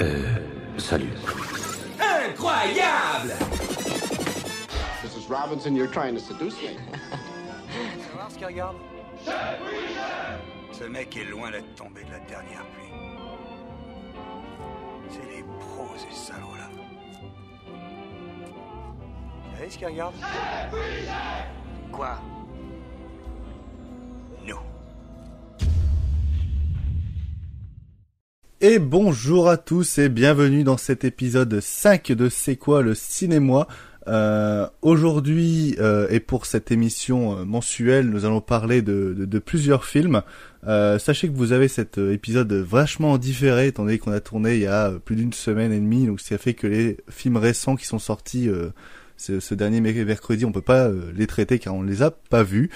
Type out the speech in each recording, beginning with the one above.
Euh, salut. Incroyable Mrs. Robinson, you're trying to seduce me. Tu vas voir ce qu'il regarde? Ce mec est loin d'être tombé de la dernière pluie. C'est les pros, ces salauds-là. Vous savez ce qu'il regarde? Quoi? Et bonjour à tous et bienvenue dans cet épisode 5 de C'est quoi le cinéma euh, Aujourd'hui euh, et pour cette émission euh, mensuelle, nous allons parler de, plusieurs films. Sachez que vous avez cet épisode vachement différé, étant donné qu'on a tourné il y a plus d'une semaine et demie, donc ça fait que les films récents qui sont sortis ce, ce, dernier mercredi, on peut pas les traiter car on les a pas vus.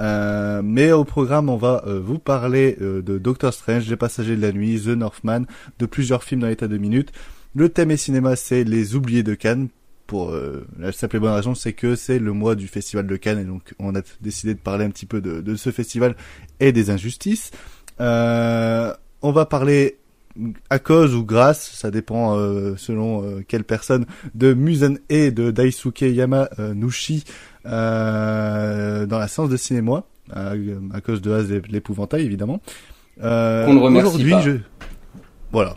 Euh, mais au programme, on va euh, vous parler euh, de Doctor Strange, Les Passagers de la Nuit, The Northman, de plusieurs films dans l'état de minutes. Le thème et cinéma, c'est Les Oubliés de Cannes. Pour la simple et bonne raison, c'est que c'est le mois du Festival de Cannes et donc on a décidé de parler un petit peu de, de ce festival et des injustices. on va parler à cause ou grâce, ça dépend euh, selon euh, quelle personne, de Musen et de Daisuke Yamanouchi euh, dans la séance de cinéma, à, à cause de l'épouvantail évidemment. Euh, Aujourd'hui, je... Voilà,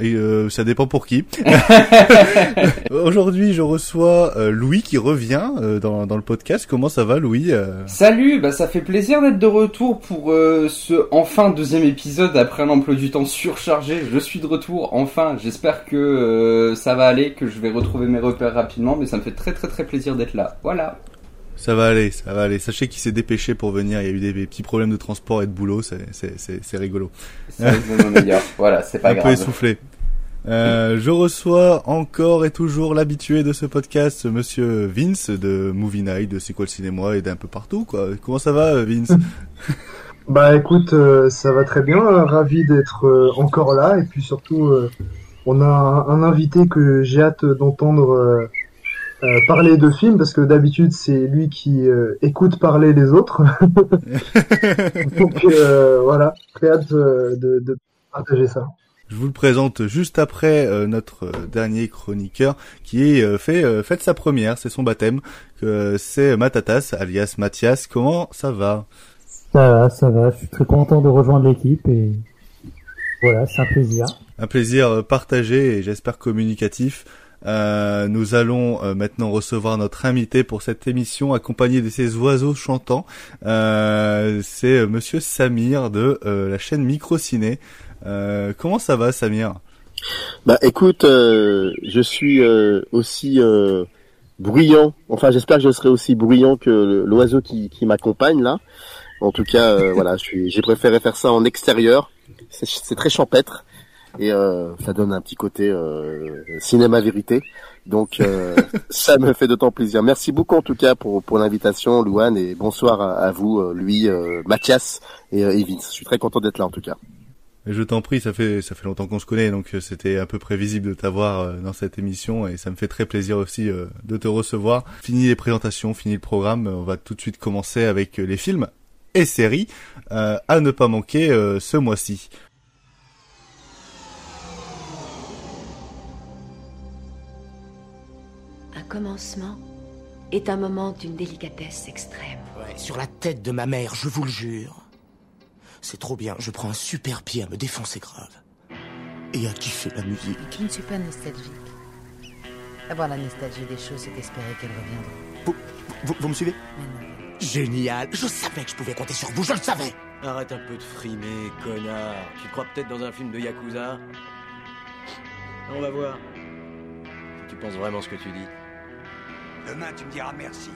et euh, ça dépend pour qui. Aujourd'hui, je reçois euh, Louis qui revient euh, dans, dans le podcast. Comment ça va, Louis euh Salut, bah ça fait plaisir d'être de retour pour euh, ce enfin deuxième épisode après un emploi du temps surchargé. Je suis de retour, enfin. J'espère que ça va aller, que je vais retrouver mes repères rapidement, mais ça me fait très très très plaisir d'être là. Voilà. Ça va aller, ça va aller. Sachez qu'il s'est dépêché pour venir. Il y a eu des, des, petits problèmes de transport et de boulot. C'est rigolo. C'est meilleur. Voilà, c'est pas Un grave. Un peu essoufflé. Euh, je reçois encore et toujours l'habitué de ce podcast, Monsieur Vince de Movie Night, de C'est quoi le cinéma et d'un peu partout. Quoi. Comment ça va, Vince? Bah écoute, euh, ça va très bien. ravi d'être euh, encore là et puis surtout, euh, on a un, un, invité que j'ai hâte d'entendre euh, parler de films parce que d'habitude c'est lui qui euh, écoute parler les autres. Donc euh, voilà, très hâte de, de, partager ça. Je vous le présente juste après euh, notre dernier chroniqueur qui est fait fait sa première, c'est son baptême. c'est Matatas alias Mathias. Comment ça va? Ça va, ça va. Je suis très content de rejoindre l'équipe et voilà, c'est un plaisir. Un plaisir partagé et j'espère communicatif. Euh, nous allons euh, maintenant recevoir notre invité pour cette émission, accompagné de ces oiseaux chantants. Euh, c'est Monsieur Samir de la chaîne Microciné. comment ça va, Samir? Bah, écoute, je suis aussi bruyant. Enfin, j'espère que je serai aussi bruyant que l'oiseau qui, qui m'accompagne là. En tout cas, voilà, j'ai préféré faire ça en extérieur. C'est très champêtre et euh, ça donne un petit côté euh, cinéma vérité. Donc euh, ça me fait d'autant plaisir. Merci beaucoup en tout cas pour pour l'invitation, Louane, et bonsoir à, à vous, lui, Mathias et, et Vince. Je suis très content d'être là en tout cas. Je t'en prie, ça fait ça fait longtemps qu'on se connaît, donc c'était un peu prévisible de t'avoir dans cette émission et ça me fait très plaisir aussi de te recevoir. Fini les présentations, fini le programme, on va tout de suite commencer avec les films et séries à ne pas manquer ce mois-ci. Commencement est un moment d'une délicatesse extrême. Ouais, sur la tête de ma mère, je vous le jure. C'est trop bien, je prends un super pied à me défoncer grave. Et à kiffer la musique. Je ne suis pas nostalgique. Avoir la nostalgie des choses, c'est espérer qu'elles reviendront. Vous, vous, vous me suivez Génial Je savais que je pouvais compter sur vous, je le savais Arrête un peu de frimer, connard. Tu crois peut-être dans un film de Yakuza? On va voir. Si tu penses vraiment ce que tu dis. Demain, tu me diras merci.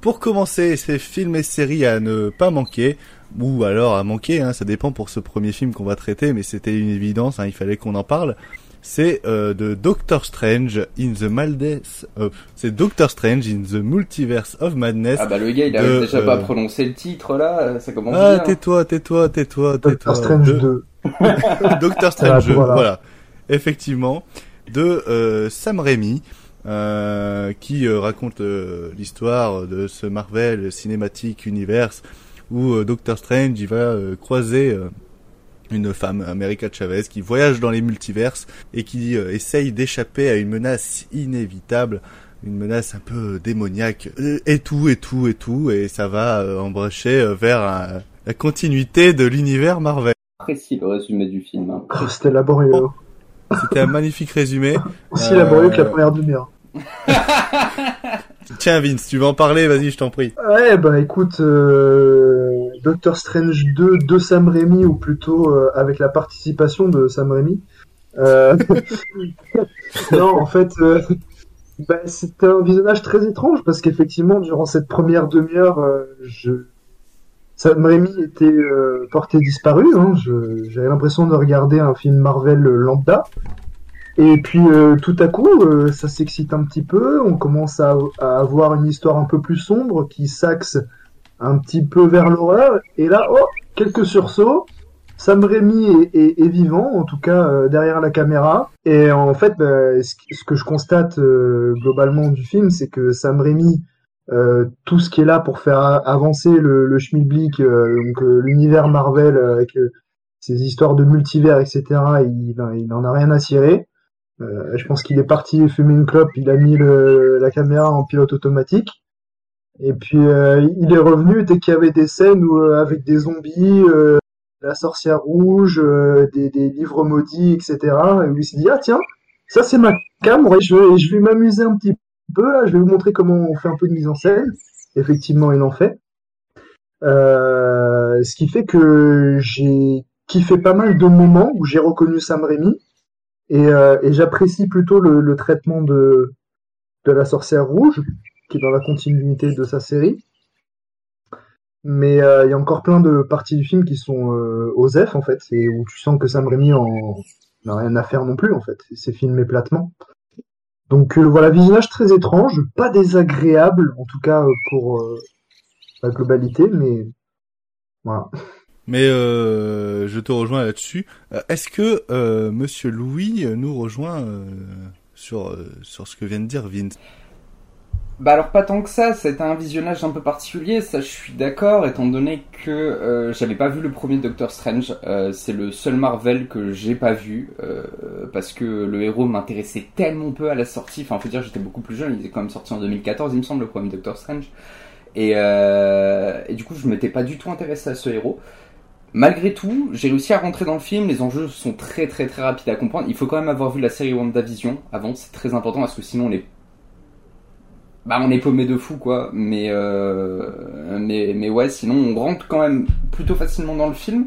Pour commencer, ces films et séries à ne pas manquer, ou alors à manquer, hein, ça dépend pour ce premier film qu'on va traiter, mais c'était une évidence, hein, il fallait qu'on en parle. C'est euh, de Doctor Strange in the Madness. Euh, c'est Doctor Strange in the Multiverse of Madness. Ah bah le gars il arrive déjà euh... pas à prononcer le titre là, ça commence ah, bien. Ah tais-toi, tais-toi, tais-toi, tais-toi. Doctor Strange 2. Doctor Strange 2, voilà. voilà. Effectivement de euh, Sam Raimi, euh, qui euh, raconte l'histoire de ce Marvel Cinematic Universe où Doctor Strange il va croiser une femme, America Chavez, qui voyage dans les multiverses et qui euh, essaye d'échapper à une menace inévitable, une menace un peu démoniaque, et tout, et tout, et tout, et ça va euh, euh, vers un- la continuité de l'univers Marvel. Précis le résumé du film. hein. Oh, C'était laborieux. C'était un magnifique résumé. Aussi Euh, laborieux que la première demi-heure. Tiens Vince, tu veux en parler? Vas-y, je t'en prie. Ouais, bah écoute, euh, Doctor Strange 2 de Sam Raimi, ou plutôt euh, avec la participation de Sam Raimi. Euh... non, en fait, euh, bah, c'était un visionnage très étrange parce qu'effectivement, durant cette première demi-heure, euh, je... Sam Raimi était euh, porté disparu. Hein, J'avais l'impression de regarder un film Marvel lambda. Et puis euh, tout à coup, euh, ça s'excite un petit peu, on commence à, à avoir une histoire un peu plus sombre qui s'axe un petit peu vers l'horreur. Et là, oh, quelques sursauts. Sam Raimi est, est- est vivant, en tout cas euh, derrière la caméra. Et en fait, bah, ce, que je constate euh, globalement du film, c'est que Sam Raimi, euh, tout ce qui est là pour faire avancer le, le schmilblick, euh, euh, l'univers Marvel euh, avec euh, ses histoires de multivers, etc., il, il en a rien à cirer. Euh, je pense qu'il est parti fumer une clope, il a mis le, la caméra en pilote automatique. Et puis euh, il est revenu dès qu'il y avait des scènes où, euh, avec des zombies, euh, la sorcière rouge, euh, des, livres maudits, etc. Et lui il s'est dit ah tiens, ça c'est ma cam, ouais, je vais, m'amuser un petit je vais vous montrer comment on fait un peu de mise en scène. Effectivement, il en fait. Euh, ce qui fait que j'ai kiffé pas mal de moments où j'ai reconnu Sam Raimi et, euh, j'apprécie plutôt le, traitement de, la sorcière rouge, qui est dans la continuité de sa série. Mais euh, il y a encore plein de parties du film qui sont aux F, en fait, et où tu sens que Sam Raimi n'a rien à faire non plus, en fait. C'est filmé platement. Donc euh, voilà, visionnage très étrange, pas désagréable, en tout cas euh, pour euh, la globalité, mais voilà. Mais je te rejoins là-dessus. Est-ce que Monsieur Louis nous rejoint sur sur ce que vient de dire Vince? Bah alors pas tant que ça, c'était un visionnage un peu particulier, ça je suis d'accord, étant donné que euh, j'avais pas vu le premier Doctor Strange, euh, c'est le seul Marvel que j'ai pas vu, euh, parce que le héros m'intéressait tellement peu à la sortie, enfin faut dire j'étais beaucoup plus jeune, il est quand même sorti en 2014 il me semble le premier Doctor Strange, et, et du coup je m'étais pas du tout intéressé à ce héros. Malgré tout, j'ai réussi à rentrer dans le film, les enjeux sont très très très rapides à comprendre, il faut quand même avoir vu la série WandaVision avant, c'est très important parce que sinon on est bah on est paumé de fou quoi. Mais euh, mais mais ouais sinon on rentre quand même plutôt facilement dans le film.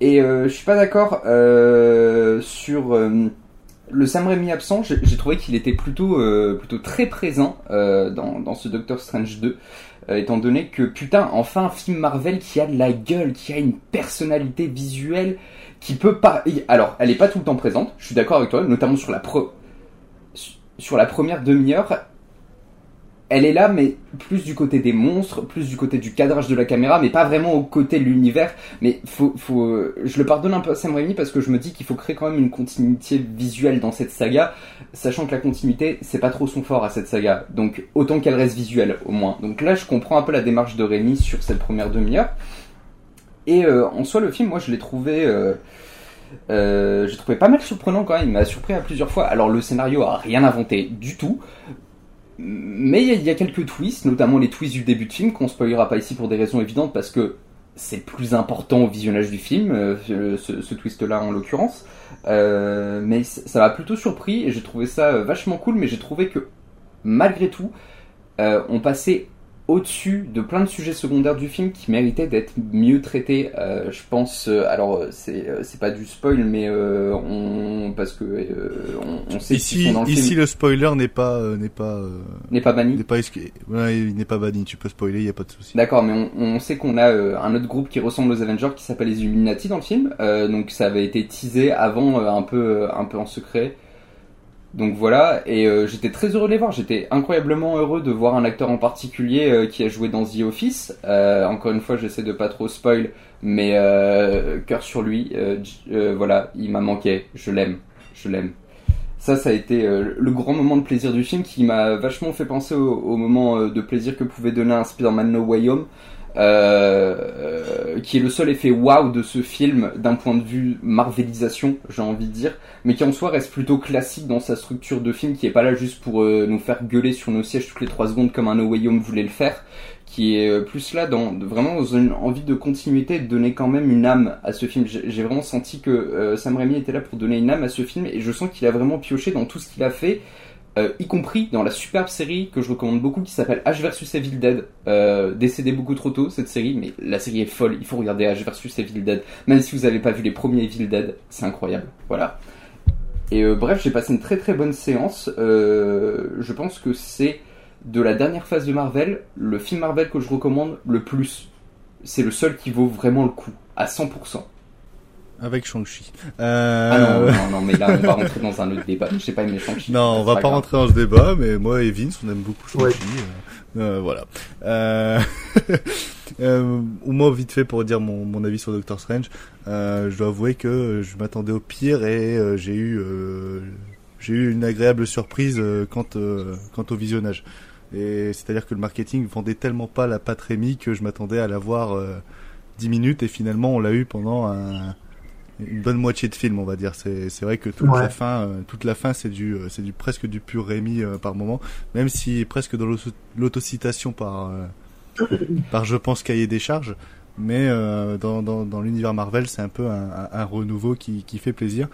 Et euh, je suis pas d'accord euh, sur euh, le Sam Raimi absent. J'ai trouvé qu'il était plutôt euh, plutôt très présent euh, dans dans ce Doctor Strange 2 euh, étant donné que putain enfin un film Marvel qui a de la gueule qui a une personnalité visuelle qui peut pas alors elle est pas tout le temps présente. Je suis d'accord avec toi notamment sur la pro sur la première demi-heure elle est là, mais plus du côté des monstres, plus du côté du cadrage de la caméra, mais pas vraiment au côté de l'univers. Mais faut, faut, euh, je le pardonne un peu à Sam Raimi parce que je me dis qu'il faut créer quand même une continuité visuelle dans cette saga, sachant que la continuité, c'est pas trop son fort à cette saga. Donc autant qu'elle reste visuelle au moins. Donc là, je comprends un peu la démarche de Raimi sur cette première demi-heure. Et euh, en soi, le film, moi, je l'ai trouvé. Euh, trouvé pas mal surprenant quand même, il m'a surpris à plusieurs fois. Alors le scénario a rien inventé du tout, mais il y, a- quelques twists, notamment les twists du début de film, qu'on spoilera pas ici pour des raisons évidentes, parce que c'est plus important au visionnage du film, euh, ce, twist-là en l'occurrence. Euh, mais ça m'a plutôt surpris et j'ai trouvé ça euh, vachement cool, mais j'ai trouvé que malgré tout, on passait au-dessus de plein de sujets secondaires du film qui méritaient d'être mieux traités. Euh, je pense, euh, alors euh, c'est c'est pas du spoil, mais euh, on parce que on, on sait Ici, sont dans le ici film. le spoiler n'est pas n'est pas N'est pas banni. N'est pas ouais, il n'est pas banni. Tu peux spoiler, il y a pas de souci. D'accord, mais on, on sait qu'on a un autre groupe qui ressemble aux Avengers qui s'appelle les Illuminati dans le film. Donc ça avait été teasé avant un peu un peu en secret. Donc voilà, et euh, j'étais très heureux de les voir. J'étais incroyablement heureux de voir un acteur en particulier euh, qui a joué dans The Office. Euh, encore une fois, j'essaie de pas trop spoil, mais cœur sur lui. voilà, il m'a manqué. Je l'aime, je l'aime. Ça, ça a été le grand moment de plaisir du film qui m'a vachement fait penser au, au moment de plaisir que pouvait donner un Spider-Man No Way Home. Euh, qui est le seul effet wow de ce film d'un point de vue marvelisation, j'ai envie de dire, mais qui en soi reste plutôt classique dans sa structure de film, qui est pas là juste pour euh, nous faire gueuler sur nos sièges toutes les trois secondes comme un No Way Home voulait le faire, qui est euh, plus là dans vraiment dans une envie de continuité, de donner quand même une âme à ce film. J'ai vraiment senti que euh, Sam Raimi était là pour donner une âme à ce film, et je sens qu'il a vraiment pioché dans tout ce qu'il a fait. Euh, y compris dans la superbe série que je recommande beaucoup qui s'appelle H vs Evil Dead, euh, décédé beaucoup trop tôt cette série, mais la série est folle, il faut regarder H vs Evil Dead, même si vous n'avez pas vu les premiers Evil Dead, c'est incroyable, voilà. Et euh, bref, j'ai passé une très très bonne séance, je pense que c'est de la dernière phase de Marvel, le film Marvel que je recommande le plus, c'est le seul qui vaut vraiment le coup, à 100%. Avec Shang-Chi. Euh... Ah non, non, non, mais là on va rentrer dans un autre débat, j'ai pas aimé Shang-Chi. Non, on va pas grave. rentrer dans ce débat, mais moi et Vince, on aime beaucoup Shang-Chi. Ouais. euh, euh, voilà. Euh... euh, ou moi, vite fait pour dire mon, mon avis sur Doctor Strange, euh, je dois avouer que je m'attendais au pire et euh, j'ai eu euh, j'ai eu une agréable surprise euh, quant euh, quant au visionnage. Et c'est-à-dire que le marketing vendait tellement pas la pâte Rémi que je m'attendais à la voir euh, 10 minutes et finalement on l'a eu pendant un, une bonne moitié de film, on va dire. C'est c'est vrai que toute Ouais. la fin, euh, toute la fin, c'est du, euh, c'est du presque du pur Rémi euh, par moment, même si presque dans l'auto- l'autocitation par, par je pense cahier des charges. Mais dans, dans, dans l'univers Marvel, c'est un peu un, un, un renouveau qui, qui fait plaisir.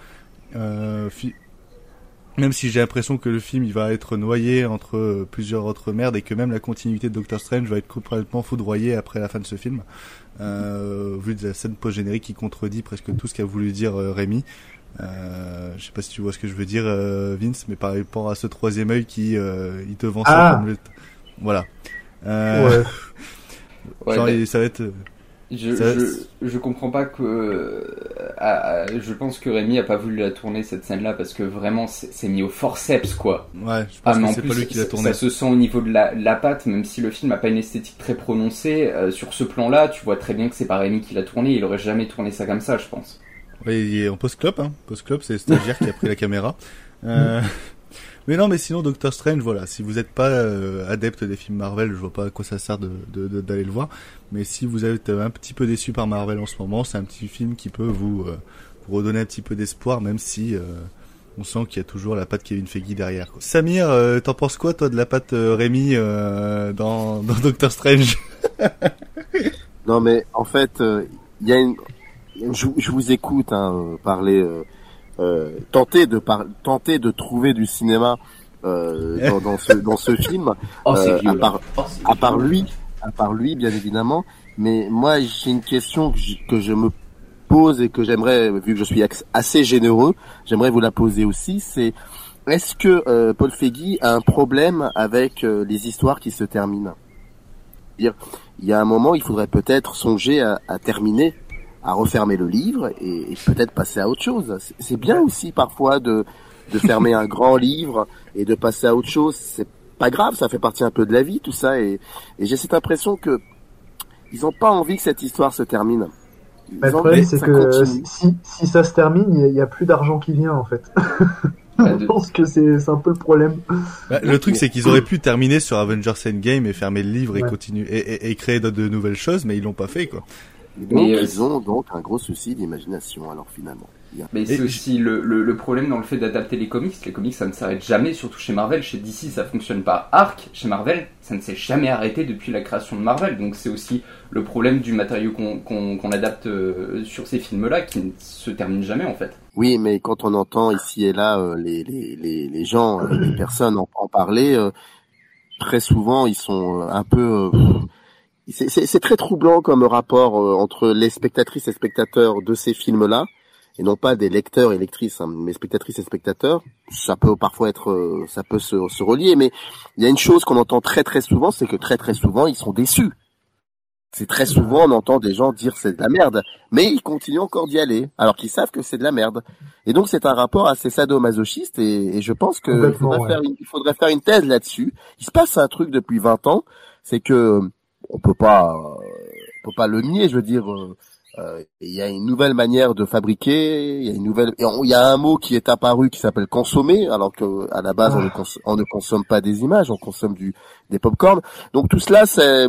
Même si j'ai l'impression que le film il va être noyé entre plusieurs autres merdes et que même la continuité de Doctor Strange va être complètement foudroyée après la fin de ce film, euh, vu de la scène post-générique qui contredit presque tout ce qu'a voulu dire euh, Rémi. Euh, je sais pas si tu vois ce que je veux dire, euh, Vince, mais par rapport à ce troisième œil qui euh, il te vend ça Ah. comme le... Voilà. Euh, Ouais. Ouais, genre, il- ça va être... Je, je, je comprends pas que. euh, ah, ah, je pense que Rémi a pas voulu la tourner cette scène-là parce que vraiment c'est mis au forceps quoi. Ouais, je pense Ah, mais que c'est pas lui qui l'a tourné. Ça se sent au niveau de la, la patte, même si le film a pas une esthétique très prononcée. euh, sur ce plan-là, tu vois très bien que c'est pas Rémi qui l'a tourné. Il aurait jamais tourné ça comme ça, je pense. Ouais, il est en post-clop, hein. Post-clop, c'est le stagiaire qui a pris la caméra. Euh, Mais non, mais sinon, Doctor Strange, voilà, si vous n'êtes pas euh, adepte des films Marvel, je vois pas à quoi ça sert de, de- de- d'aller le voir. Mais si vous êtes un petit peu déçu par Marvel en ce moment, c'est un petit film qui peut vous, euh, vous redonner un petit peu d'espoir, même si euh, on sent qu'il y a toujours la patte Kevin Feige derrière. Quoi. Samir, euh, t'en penses quoi, toi, de la patte euh, Rémi euh, dans, dans Doctor Strange? Non, mais en fait, il y a une. Je, je vous écoute hein, parler, euh, tenter de par... tenter de trouver du cinéma euh, dans, dans ce dans ce film. Oh, Euh, vieux, à part Oh, à part lui, à part lui, bien évidemment. Mais moi, j'ai une question que je, que je me pose et que j'aimerais, vu que je suis assez généreux, j'aimerais vous la poser aussi. C'est est-ce que euh, Paul Feig a un problème avec euh, les histoires qui se terminent? Dire, il y a un moment, il faudrait peut-être songer à, à terminer, à refermer le livre et, et peut-être passer à autre chose. C'est- bien aussi parfois de de fermer un grand livre et de passer à autre chose. C'est pas grave, ça fait partie un peu de la vie, tout ça. Et, et j'ai cette impression que ils ont pas envie que cette histoire se termine. Ils Bah, le problème, c'est que si, si ça se termine, il y a- plus d'argent qui vient en fait. Bah, Je pense que c'est c'est un peu le problème. Bah, le truc, c'est qu'ils auraient pu terminer sur Avengers Endgame et fermer le livre et continuer et, et- et créer de, de nouvelles choses, mais ils l'ont pas fait, quoi. Donc Mais, euh, ils ont donc un gros souci d'imagination alors finalement. Il y a- Mais c'est aussi le, le, le problème dans le fait d'adapter les comics. Les comics, ça ne s'arrête jamais, surtout chez Marvel. Chez DC, ça fonctionne par arc. Chez Marvel, ça ne s'est jamais arrêté depuis la création de Marvel. Donc c'est aussi le problème du matériau qu'on qu'on qu'on adapte euh, sur ces films-là qui ne se termine jamais en fait. Oui, mais quand on entend ici et là euh, les, les, les, les gens, euh, les personnes en, en parler, euh, très souvent ils sont un peu... euh, c'est- très troublant comme rapport euh, entre les spectatrices et spectateurs de ces films-là, et non pas des lecteurs et lectrices, hein, mais spectatrices et spectateurs. Ça peut parfois être, euh, ça peut se, se relier, mais il y a une chose qu'on entend très très souvent, c'est que très très souvent ils sont déçus. C'est très souvent on entend des gens dire c'est de la merde, mais ils continuent encore d'y aller, alors qu'ils savent que c'est de la merde. Et donc c'est un rapport assez sadomasochiste et, et je pense que il Complètement, faudrait, ouais. faire une, il faudrait faire une thèse là-dessus. Il se passe un truc depuis 20 ans, c'est que on peut pas, on peut pas le nier. Je veux dire, euh, euh, il y a une nouvelle manière de fabriquer, il y a une nouvelle, il y a un mot qui est apparu qui s'appelle consommer, alors que à la base on, ne cons- on ne consomme pas des images, on consomme du des popcorn. Donc tout cela c'est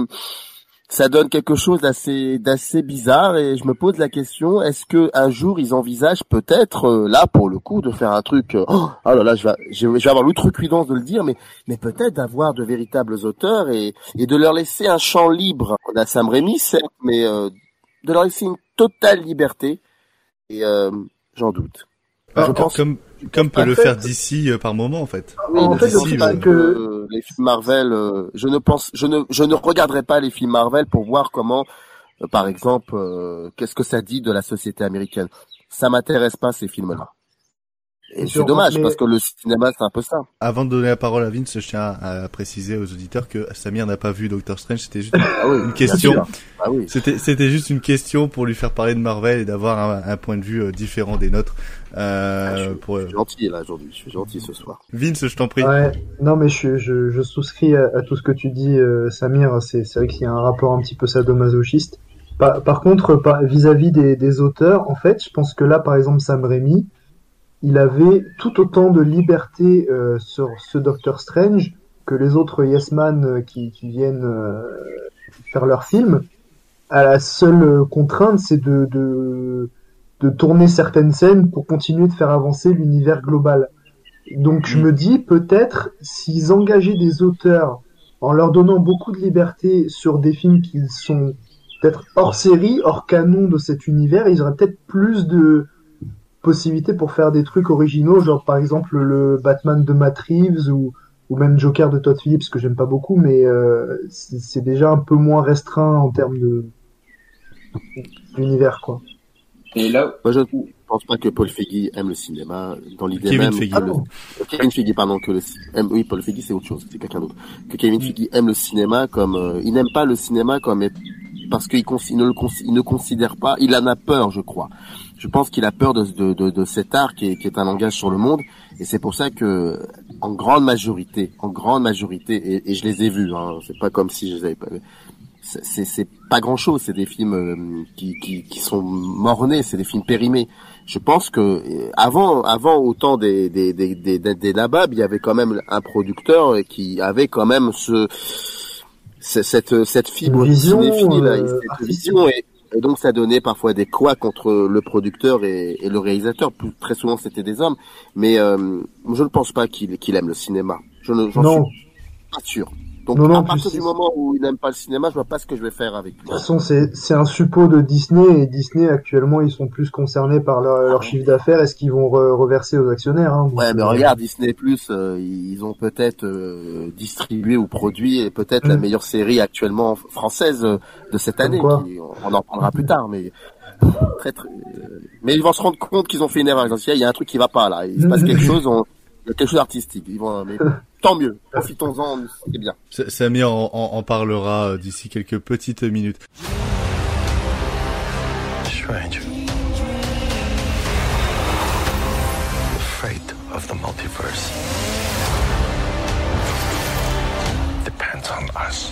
ça donne quelque chose d'assez d'assez bizarre et je me pose la question est-ce que un jour ils envisagent peut-être euh, là pour le coup de faire un truc euh, oh, oh là là je vais je vais avoir l'outrecuidance de le dire mais mais peut-être d'avoir de véritables auteurs et et de leur laisser un champ libre. On a Sam Raimi certes mais euh, de leur laisser une totale liberté et j'en doute. Ah, je pense comme comme peut le faire d'ici par moment en fait. en fait, que les films Marvel, je ne pense, je ne, je ne regarderai pas les films Marvel pour voir comment, par exemple, qu'est-ce que ça dit de la société américaine. Ça m'intéresse pas ces films-là. Et c'est dommage parce que le cinéma c'est un peu ça. Avant de donner la parole à Vince, je tiens à préciser aux auditeurs que Samir n'a pas vu Doctor Strange, c'était juste ah une question. Ah oui. C'était c'était juste une question pour lui faire parler de Marvel et d'avoir un, un, point de vue différent des nôtres. Euh, ah, je, pour... je suis gentil là aujourd'hui, je suis gentil ce soir. Vince, je t'en prie. Ouais, non mais je, je, je souscris à, à, tout ce que tu dis, euh, Samir. C'est c'est vrai qu'il y a un rapport un petit peu sadomasochiste. Par, par contre, vis-à-vis -vis des, des auteurs, en fait, je pense que là, par exemple, Sam Raimi, il avait tout autant de liberté euh, sur ce Doctor Strange que les autres Yes Man euh, qui, viennent euh, faire leur film. À la seule contrainte, c'est de, de, de tourner certaines scènes pour continuer de faire avancer l'univers global. Donc je me dis peut-être s'ils engageaient des auteurs en leur donnant beaucoup de liberté sur des films qui sont peut-être hors série, hors canon de cet univers, ils auraient peut-être plus de, possibilités pour faire des trucs originaux, genre par exemple le Batman de Matt Reeves ou, ou même Joker de Todd Phillips que j'aime pas beaucoup, mais euh, c'est déjà un peu moins restreint en termes de d'univers quoi. Et là, moi je pense pas que Paul Feig aime le cinéma dans l'idée même. Feige, ah, Kevin Feige, pardon, que le aime, oui Paul Feig c'est autre chose, c'est quelqu'un d'autre. Que Kevin Feige aime le cinéma comme euh, il n'aime pas le cinéma comme parce qu'il ne, il considère pas, il en a peur, je crois je pense qu'il a peur de, cet art qui est, un langage sur le monde, et c'est pour ça que, en grande majorité, en grande majorité, et, je les ai vus, hein, c'est pas comme si je les avais pas c'est c'est pas grand chose, c'est des films euh, qui, qui, qui sont mornés, c'est des films périmés. Je pense que euh, avant avant autant des des des des, des, lababs, il y avait quand même un producteur qui avait quand même ce cette cette fibre vision, cinéphile, euh, cette vision et et donc ça donnait parfois des quoi contre le producteur et, le réalisateur. très souvent c'était des hommes. Mais euh, je ne pense pas qu'il aime le cinéma. Je ne, j'en suis pas sûr. Donc non, non, à partir du moment où il n'aime pas le cinéma, je vois pas ce que je vais faire avec lui. De toute façon, c'est c'est un suppôt de Disney et Disney actuellement ils sont plus concernés par leur, leur chiffre d'affaires et ce qu'ils vont reverser aux actionnaires. Hein, ouais, mais euh, regarde Disney Plus, euh, ils ont peut-être euh, distribué ou produit et peut-être la mm. meilleure série actuellement française de cette année. on en parlera plus tard, mais très, très, mais ils vont se rendre compte qu'ils ont fait une erreur. Il y a un truc qui va pas là. Il se passe quelque chose. On, quelque chose d'artistique. Ils vont, mais tant mieux. Profitons-en, c'est bien. Samir en, en, en parlera euh, d'ici quelques petites minutes. Strange. The fate of the multiverse depends on us.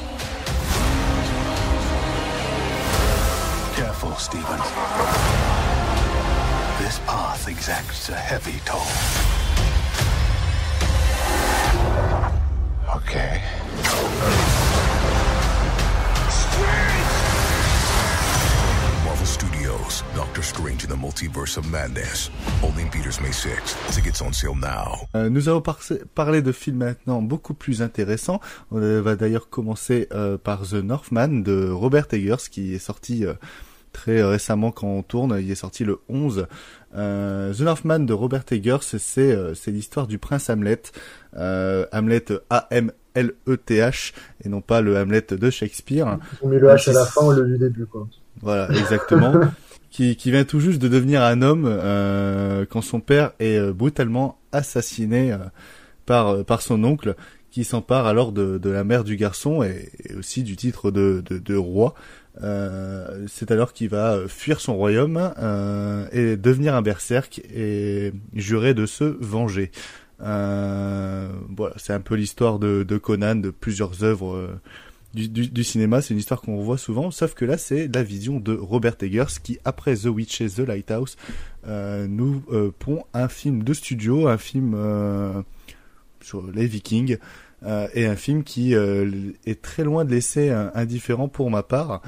Careful, Stephen. This path exacts a heavy toll. Okay. Marvel Studios, Doctor Strange in the Multiverse of Madness. Only in theaters May 6. Tickets on sale now. Euh, nous allons par parler de films maintenant beaucoup plus intéressants. On va d'ailleurs commencer euh, par The Northman de Robert Eggers qui est sorti euh, très récemment quand on tourne. Il est sorti le 11. Euh, The Northman de Robert Eggers, c'est euh, c'est l'histoire du prince Hamlet. Euh, Hamlet A-M-L-E-T-H et non pas le Hamlet de Shakespeare. Ont mis le H à la fin au lieu du début, quoi. Voilà, exactement. qui, qui vient tout juste de devenir un homme euh, quand son père est euh, brutalement assassiné euh, par par son oncle qui s'empare alors de, de la mère du garçon et, aussi du titre de, de, de roi. Euh, c'est alors qu'il va fuir son royaume euh, et devenir un berserk et jurer de se venger. Euh, voilà, c'est un peu l'histoire de, de, Conan, de plusieurs œuvres euh, du, cinéma. C'est une histoire qu'on revoit souvent, sauf que là, c'est la vision de Robert Eggers qui, après The Witch et The Lighthouse, euh, nous pond un film de studio, un film sur les Vikings, euh, et un film qui euh, est très loin de laisser indifférent pour ma part.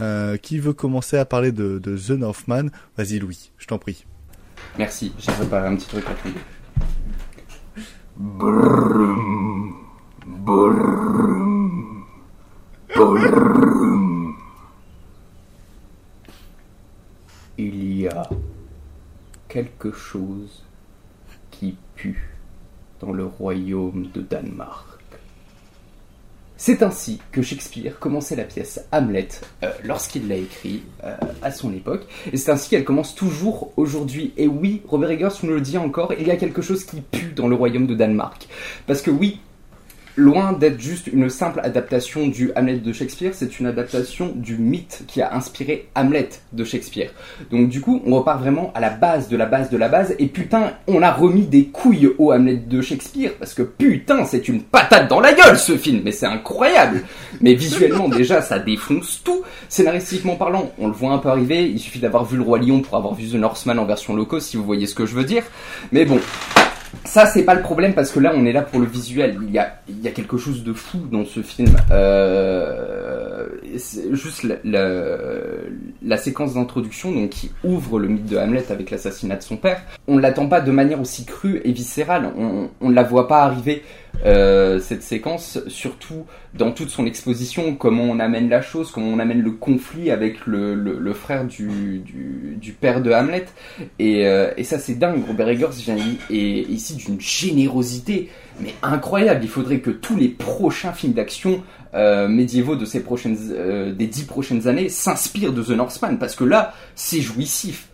Euh, qui veut commencer à parler de, de The Northman Vas-y Louis, je t'en prie. Merci, j'ai préparé un petit truc à Il y a quelque chose qui pue dans le royaume de Danemark. C'est ainsi que Shakespeare commençait la pièce Hamlet euh, lorsqu'il l'a écrit euh, à son époque, et c'est ainsi qu'elle commence toujours aujourd'hui. Et oui, Robert Eggers nous le dit encore, il y a quelque chose qui pue dans le royaume de Danemark. Parce que oui, loin d'être juste une simple adaptation du Hamlet de Shakespeare, c'est une adaptation du mythe qui a inspiré Hamlet de Shakespeare. Donc du coup, on repart vraiment à la base de la base de la base, et putain, on a remis des couilles au Hamlet de Shakespeare, parce que putain, c'est une patate dans la gueule ce film, mais c'est incroyable Mais visuellement déjà, ça défonce tout Scénaristiquement parlant, on le voit un peu arriver, il suffit d'avoir vu Le Roi Lion pour avoir vu The Northman en version low cost, si vous voyez ce que je veux dire. Mais bon, ça, c'est pas le problème parce que là, on est là pour le visuel. Il y a, il y a quelque chose de fou dans ce film. Euh, juste la, séquence d'introduction, donc qui ouvre le mythe de Hamlet avec l'assassinat de son père. On l'attend pas de manière aussi crue et viscérale. On, ne la voit pas arriver euh, cette séquence, surtout dans toute son exposition, comment on amène la chose, comment on amène le conflit avec le, frère du, père de Hamlet. Et, euh, et ça, c'est dingue. Robert Eggers vient ici d'une générosité, mais incroyable. Il faudrait que tous les prochains films d'action euh, médiévaux de ces prochaines, euh, des dix prochaines années s'inspirent de The Northman, parce que là, c'est jouissif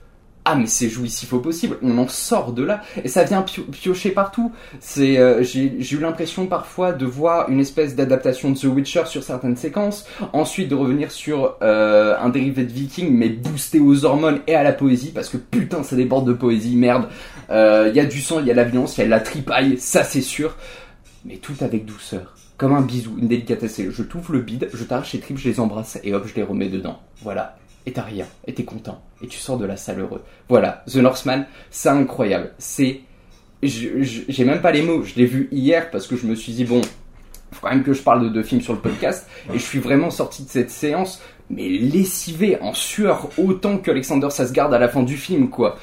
ah mais c'est jouissif au possible, on en sort de là et ça vient pio piocher partout. Euh, j'ai eu l'impression parfois de voir une espèce d'adaptation de The Witcher sur certaines séquences, ensuite de revenir sur un dérivé de Viking mais boosté aux hormones et à la poésie parce que putain ça déborde de poésie, merde. Il euh, y a du sang, il y a la violence, il y a de la tripaille, ça c'est sûr, mais tout avec douceur. Comme un bisou, une délicatesse. Je t'ouvre le bide, je t'arrache les tripes, je les embrasse et hop, je les remets dedans. Voilà et t'as rien, et t'es content, et tu sors de la salle heureux. Voilà, The Northman, c'est incroyable. C'est, j'ai même pas les mots. Je l'ai vu hier parce que je me suis dit bon, faut quand même que je parle de deux films sur le podcast, et je suis vraiment sorti de cette séance, mais lessivé en sueur autant qu'Alexander Sasgard à la fin du film, quoi.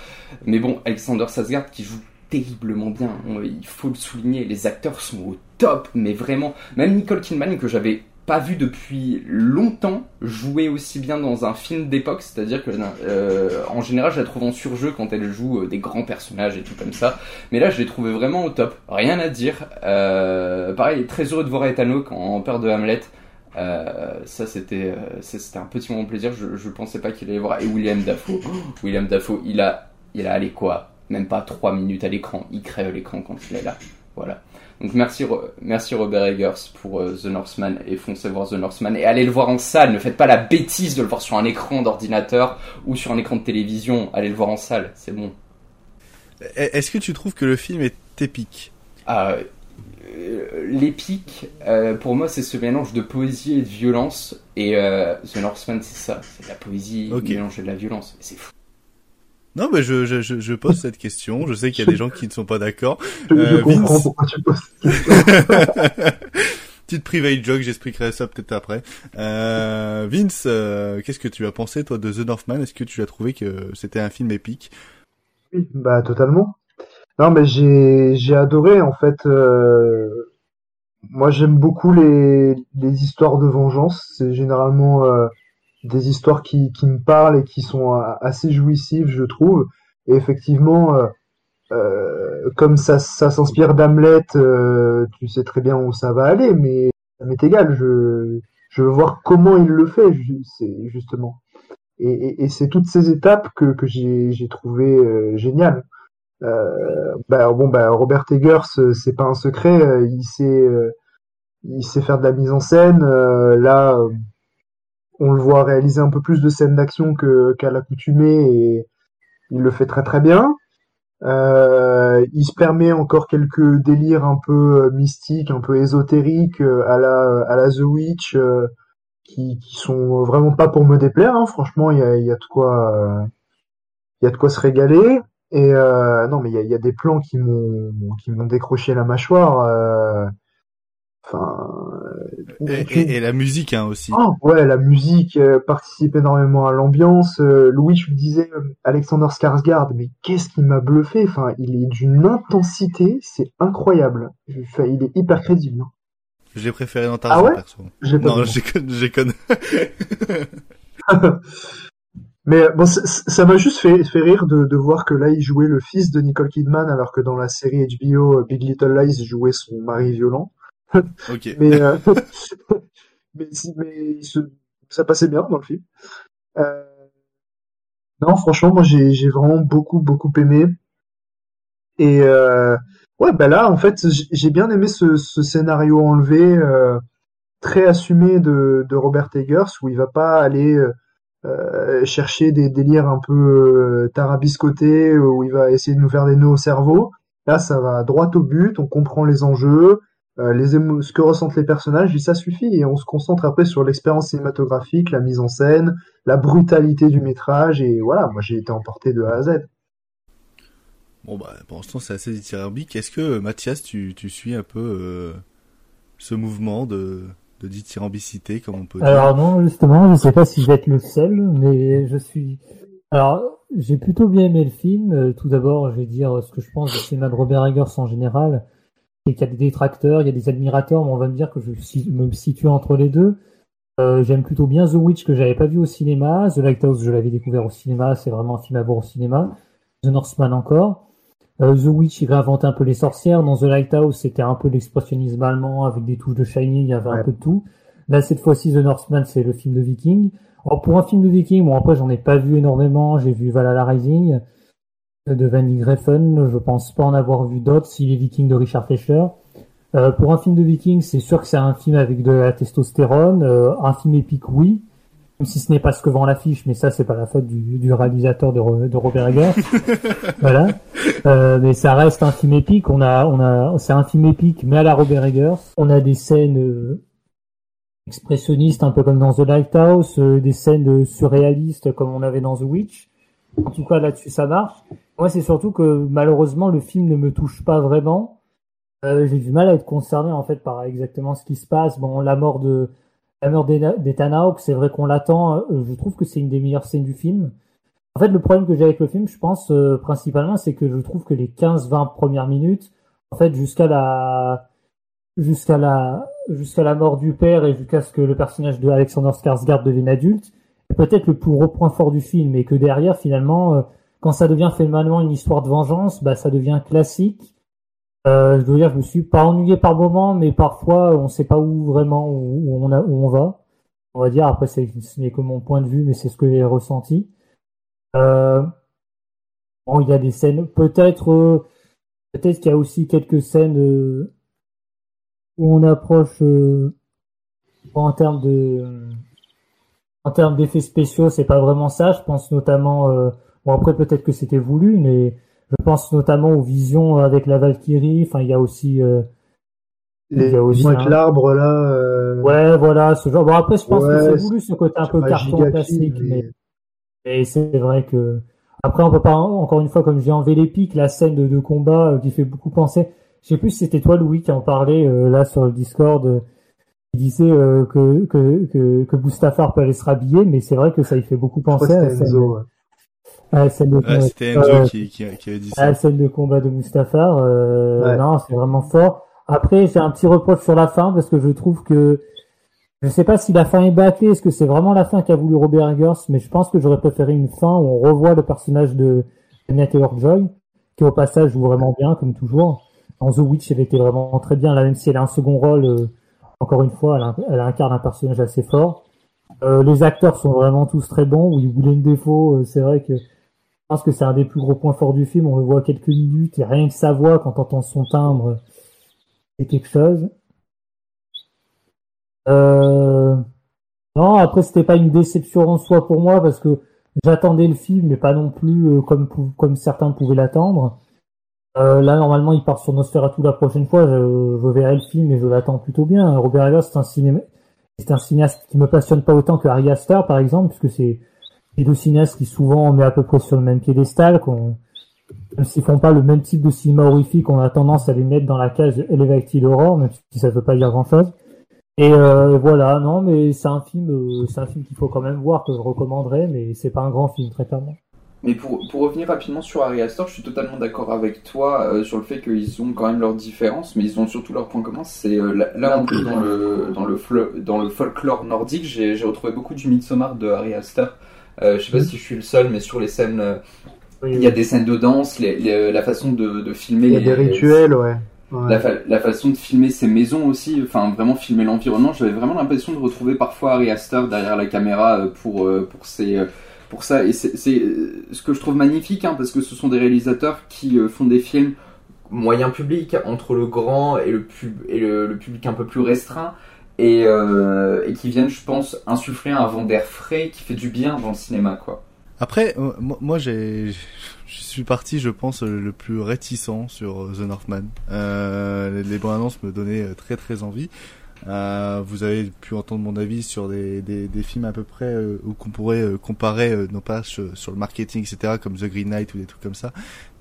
Mais bon, Alexander Sasgard qui joue terriblement bien, il faut le souligner, les acteurs sont au top, mais vraiment, même Nicole Kidman que j'avais pas vu depuis longtemps jouer aussi bien dans un film d'époque, c'est-à-dire que euh, en général je la trouve en surjeu quand elle joue euh, des grands personnages et tout comme ça, mais là je l'ai trouvé vraiment au top, rien à dire. Euh, pareil, très heureux de voir Ethan Hawke en père de Hamlet. Euh, ça c'était c'était un petit moment de plaisir, je, je pensais pas qu'il allait voir. Et William Dafoe, William Dafoe, il a il a allé quoi? Même pas 3 minutes à l'écran, il crève l'écran quand il est là. Voilà. Donc merci, merci Robert Eggers pour euh, The Northman et foncez voir The Northman et allez le voir en salle. Ne faites pas la bêtise de le voir sur un écran d'ordinateur ou sur un écran de télévision. Allez le voir en salle, c'est bon. Est-ce que tu trouves que le film est épique? Ah, euh, L'épique, euh, pour moi, c'est ce mélange de poésie et de violence. Et euh, The Northman, c'est ça. C'est de la poésie okay. mélangée de la violence. C'est fou. Non, mais je, je, je pose cette question. Je sais qu'il y a des gens qui ne sont pas d'accord. Je, euh, comprends Vince... pourquoi tu poses cette question. Petite private joke, j'expliquerai ça peut-être après. Euh, Vince, euh, qu'est-ce que tu as pensé toi de The Northman? Est-ce que tu as trouvé que c'était un film épique? Oui, bah totalement. Non, mais j'ai j'ai adoré en fait. Euh... Moi, j'aime beaucoup les les histoires de vengeance. C'est généralement euh, des histoires qui, qui me parlent et qui sont assez jouissives, je trouve. Et effectivement, euh, euh, comme ça, ça s'inspire d'Hamlet, euh, tu sais très bien où ça va aller, mais ça m'est égal. Je, je veux voir comment il le fait, justement. Et, et, et c'est toutes ces étapes que, que j'ai, j'ai trouvé euh, géniales. Euh, bah, bon, bah, Robert Eggers, c'est pas un secret, il sait, il sait faire de la mise en scène. là on le voit réaliser un peu plus de scènes d'action que qu'à l'accoutumée et il le fait très très bien. Euh, il se permet encore quelques délires un peu mystiques, un peu ésotériques à la à la The Witch euh, qui, qui sont vraiment pas pour me déplaire. Hein. Franchement, il y a, de quoi y a de quoi se régaler. Et euh, non, mais il y a, y a, des plans qui m'ont qui m'ont décroché la mâchoire. Enfin, et, et, et, la musique hein, aussi. Oh, ouais, la musique euh, participe énormément à l'ambiance. Euh, Louis, je me disais, euh, Alexander Skarsgård, mais qu'est-ce qui m'a bluffé? Enfin, il est d'une intensité, c'est incroyable. Enfin, il est hyper crédible. Hein. J'ai préféré dans Tarzan ah ouais? perso. J'ai non, j'ai connu. Mais bon, ça m'a juste fait, fait rire de, de, voir que là, il jouait le fils de Nicole Kidman, alors que dans la série HBO Big Little Lies, il jouait son mari violent. Mais, euh, mais, ça passait bien dans le film. Euh, non, franchement, moi, j'ai, vraiment beaucoup, beaucoup aimé. Et euh, ouais, ben là, en fait, j'ai bien aimé ce, scénario enlevé, très assumé de, de Robert Eggers, où il va pas aller chercher des délires un peu tarabiscotés, où il va essayer de nous faire des nœuds au cerveau. Là, ça va droit au but, on comprend les enjeux, les ce que ressentent les personnages, et ça suffit. Et on se concentre après sur l'expérience cinématographique, la mise en scène, la brutalité du métrage, et voilà, moi j'ai été emporté de A à Z. Bon bah pour l'instant c'est assez dithyrambique. Est-ce que Mathias tu, tu suis un peu euh, ce mouvement de, de dithyrambicité comme on peut dire? Alors non justement, je sais pas si je vais être le seul, mais je suis. Alors j'ai plutôt bien aimé le film. Euh, tout d'abord, je vais dire ce que je pense du cinéma de Robert Eggers en général. Et qu'il y a des détracteurs, il y a des admirateurs, mais on va me dire que je me situe entre les deux. Euh, J'aime plutôt bien The Witch que j'avais pas vu au cinéma. The Lighthouse, je l'avais découvert au cinéma, c'est vraiment un film à voir au cinéma. The Northman encore. Euh, The Witch, il réinventait un peu les sorcières. Dans The Lighthouse, c'était un peu l'expressionnisme allemand avec des touches de Shining, il y avait Ouais. un peu de tout. Là, cette fois-ci, The Northman, c'est le film de Viking. Alors, pour un film de Viking, bon, après, j'en ai pas vu énormément. J'ai vu Valhalla Rising de Vanny Greffen. Je pense pas en avoir vu d'autres, si les Vikings de Richard Fleischer. Euh, pour un film de Viking, c'est sûr que c'est un film avec de la testostérone. Euh, un film épique, oui. Même si ce n'est pas ce que vend l'affiche, mais ça, c'est pas la faute du, du réalisateur de, de Robert Eggers. voilà. Euh, mais ça reste un film épique. On a, on a, c'est un film épique, mais à la Robert Eggers. On a des scènes euh, expressionnistes, un peu comme dans The Lighthouse, euh, des scènes euh, surréalistes comme on avait dans The Witch. En tout cas, là-dessus, ça marche. Moi, c'est surtout que malheureusement, le film ne me touche pas vraiment. Euh, j'ai du mal à être concerné en fait par exactement ce qui se passe. Bon, la mort de la mort d'Ethan Hawke, c'est vrai qu'on l'attend. euh, Je trouve que c'est une des meilleures scènes du film. En fait, le problème que j'ai avec le film, je pense euh, principalement, c'est que je trouve que les 15-20 premières minutes, en fait, jusqu'à la la la mort du père et jusqu'à ce que le personnage de Alexander Skarsgård devienne adulte, peut-être le plus gros point fort du film, et que derrière, finalement, euh, quand ça devient finalement une histoire de vengeance, bah ça devient classique. Euh, je dois dire, je me suis pas ennuyé par moment, mais parfois on sait pas où vraiment où, on a, où on va. On va dire après c'est ce n'est que mon point de vue, mais c'est ce que j'ai ressenti. Euh, bon, il y a des scènes, peut-être, euh, peut-être qu'il y a aussi quelques scènes euh, où on approche euh, en termes de en termes d'effets spéciaux, c'est pas vraiment ça. Je pense notamment, euh, bon après peut-être que c'était voulu, mais je pense notamment aux visions avec la Valkyrie. Enfin, il y a aussi, euh, il Les y a aussi avec un- l'arbre là. euh, Ouais, voilà, ce genre. Bon, après, je pense que Ouais, c'est voulu ce côté un peu carton classique, mais, mais c'est vrai que. Après, on peut pas, encore une fois, comme j'ai enlevé l'épique, la scène de, de combat euh, qui fait beaucoup penser. Je sais plus si c'était toi, Louis, qui en parlait euh, là sur le Discord. Disait euh, que, que, que, que Mustafar peut aller se rhabiller, mais c'est vrai que ça y fait beaucoup penser à Enzo. ouais. à scène de Ouais, c'était Enzo euh, qui, qui, qui avait dit à ça. la scène de combat de Mustafar. Euh, Ouais. Non, c'est vraiment fort. Après, j'ai un petit reproche sur la fin parce que je trouve que je sais pas si la fin est bâclée, est-ce que c'est vraiment la fin qu'a voulu Robert Eggers, mais je pense que j'aurais préféré une fin où on revoit le personnage de Anya Taylor-Joy, qui au passage joue vraiment bien, comme toujours. Dans The Witch, elle était vraiment très bien, là, même si elle a un second rôle, euh, encore une fois, elle, in- elle incarne un personnage assez fort. Euh, les acteurs sont vraiment tous très bons. Oui, Willem Defoe, euh, c'est vrai que je pense que c'est un des plus gros points forts du film. On le voit quelques minutes et rien que sa voix, quand on entend son timbre, c'est quelque chose. Euh... Non, après c'était pas une déception en soi pour moi parce que j'attendais le film, mais pas non plus comme certains pouvaient l'attendre. Euh, là normalement il part sur Nosferatu la prochaine fois. Je, je verrai le film et je l'attends plutôt bien. Robert Eggers c'est un cinéma, un cinéaste qui me passionne pas autant que Ari Aster par exemple, puisque c'est deux cinéastes qui souvent on met à peu près sur le même piédestal, qu'on même s'ils font pas le même type de cinéma horrifique, on a tendance à les mettre dans la case Elevated Horror, même si ça veut pas dire grand chose. Et euh, voilà, non, mais c'est un film, euh, c'est un film qu'il faut quand même voir, que je recommanderais, mais c'est pas un grand film, très clairement. Mais pour, pour revenir rapidement sur Ari Aster, je suis totalement d'accord avec toi euh, sur le fait qu'ils ont quand même leurs différences, mais ils ont surtout leurs points communs. C'est euh, là, là, en plus dans le dans le flo- dans le folklore nordique, j'ai j'ai retrouvé beaucoup du Midsommar de Ari Aster. Euh, je sais pas si je suis le seul, mais sur les scènes, euh, il y a des scènes de danse, les, les- la façon de, de filmer. Il y a les- des rituels, ouais. Ouais. La, fa- la façon de filmer ces maisons aussi, enfin vraiment filmer l'environnement, j'avais vraiment l'impression de retrouver parfois Ari Aster derrière la caméra pour pour euh, pour ça et c'est euh, ce que je trouve magnifique hein, parce que ce sont des réalisateurs qui euh, font des films moyen public entre le grand et le public un peu plus restreint et euh, et qui viennent je pense insuffler un vent d'air frais qui fait du bien dans le cinéma quoi. Après, moi, j'ai, je suis parti, je pense, le plus réticent sur The Northman. Les bandes annonces me donnaient très très envie. Euh, vous avez pu entendre mon avis sur des, des, des films à peu près euh, où qu'on pourrait euh, comparer euh, nos pages euh, sur le marketing, etc., comme The Green Knight ou des trucs comme ça,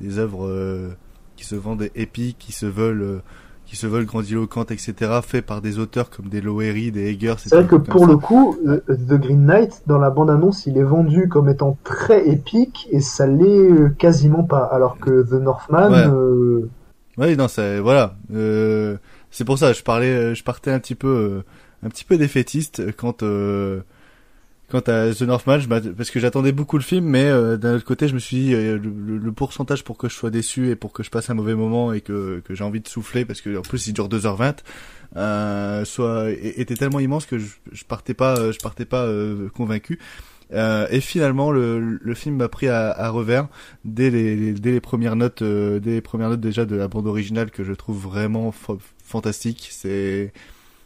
des œuvres euh, qui se vendent épiques, qui se veulent, euh, qui se veulent grandiloquentes, etc., faits par des auteurs comme des Lowery, des Eggers. C'est vrai que pour le coup, The Green Knight, dans la bande-annonce, il est vendu comme étant très épique et ça l'est euh, quasiment pas. Alors que The Northman, Ouais. euh, Oui, non, c'est voilà. Euh, c'est pour ça, je parlais, euh, je partais un petit peu, euh, un petit peu défaitiste quand, euh, quant à The Northman, parce que j'attendais beaucoup le film, mais euh, d'un autre côté, je me suis dit le, pourcentage pour que je sois déçu et pour que je passe un mauvais moment et que, que j'ai envie de souffler, parce que en plus il dure 2h20, euh, soit était tellement immense que je, je partais pas, je partais pas convaincu. Et finalement, le, le film m'a pris à, à revers dès les, les- dès les premières notes, dès les premières notes déjà de la bande originale que je trouve vraiment fantastique. C'est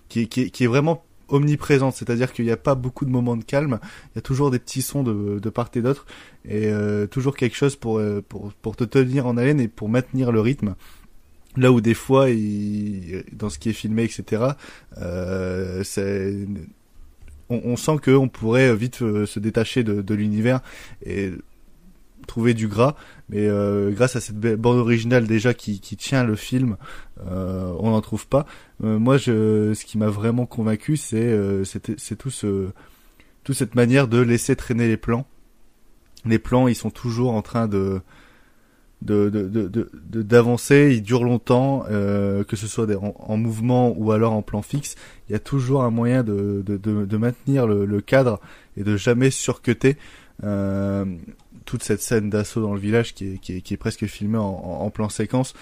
qui, est- vraiment omniprésente, c'est-à-dire qu'il n'y a pas beaucoup de moments de calme. Il y a toujours des petits sons de, de part et d'autre et euh, toujours quelque chose pour, euh, pour pour te tenir en haleine et pour maintenir le rythme. Là où des fois, dans ce qui est filmé, etc., euh, on, on sent qu'on pourrait vite se détacher de, de l'univers et trouver du gras, mais euh, grâce à cette bande originale déjà qui, tient le film, euh, on n'en trouve pas. Euh, moi, je, ce qui m'a vraiment convaincu, c'est c'est tout ce toute cette manière de laisser traîner les plans. Les plans, ils sont toujours en train de de de d'avancer, ils durent longtemps, que ce soit en, en mouvement ou alors en plan fixe. Il y a toujours un moyen de de maintenir le, cadre et de jamais surcuter. Toute cette scène d'assaut dans le village qui est, qui est, qui est presque filmée en, plan séquence,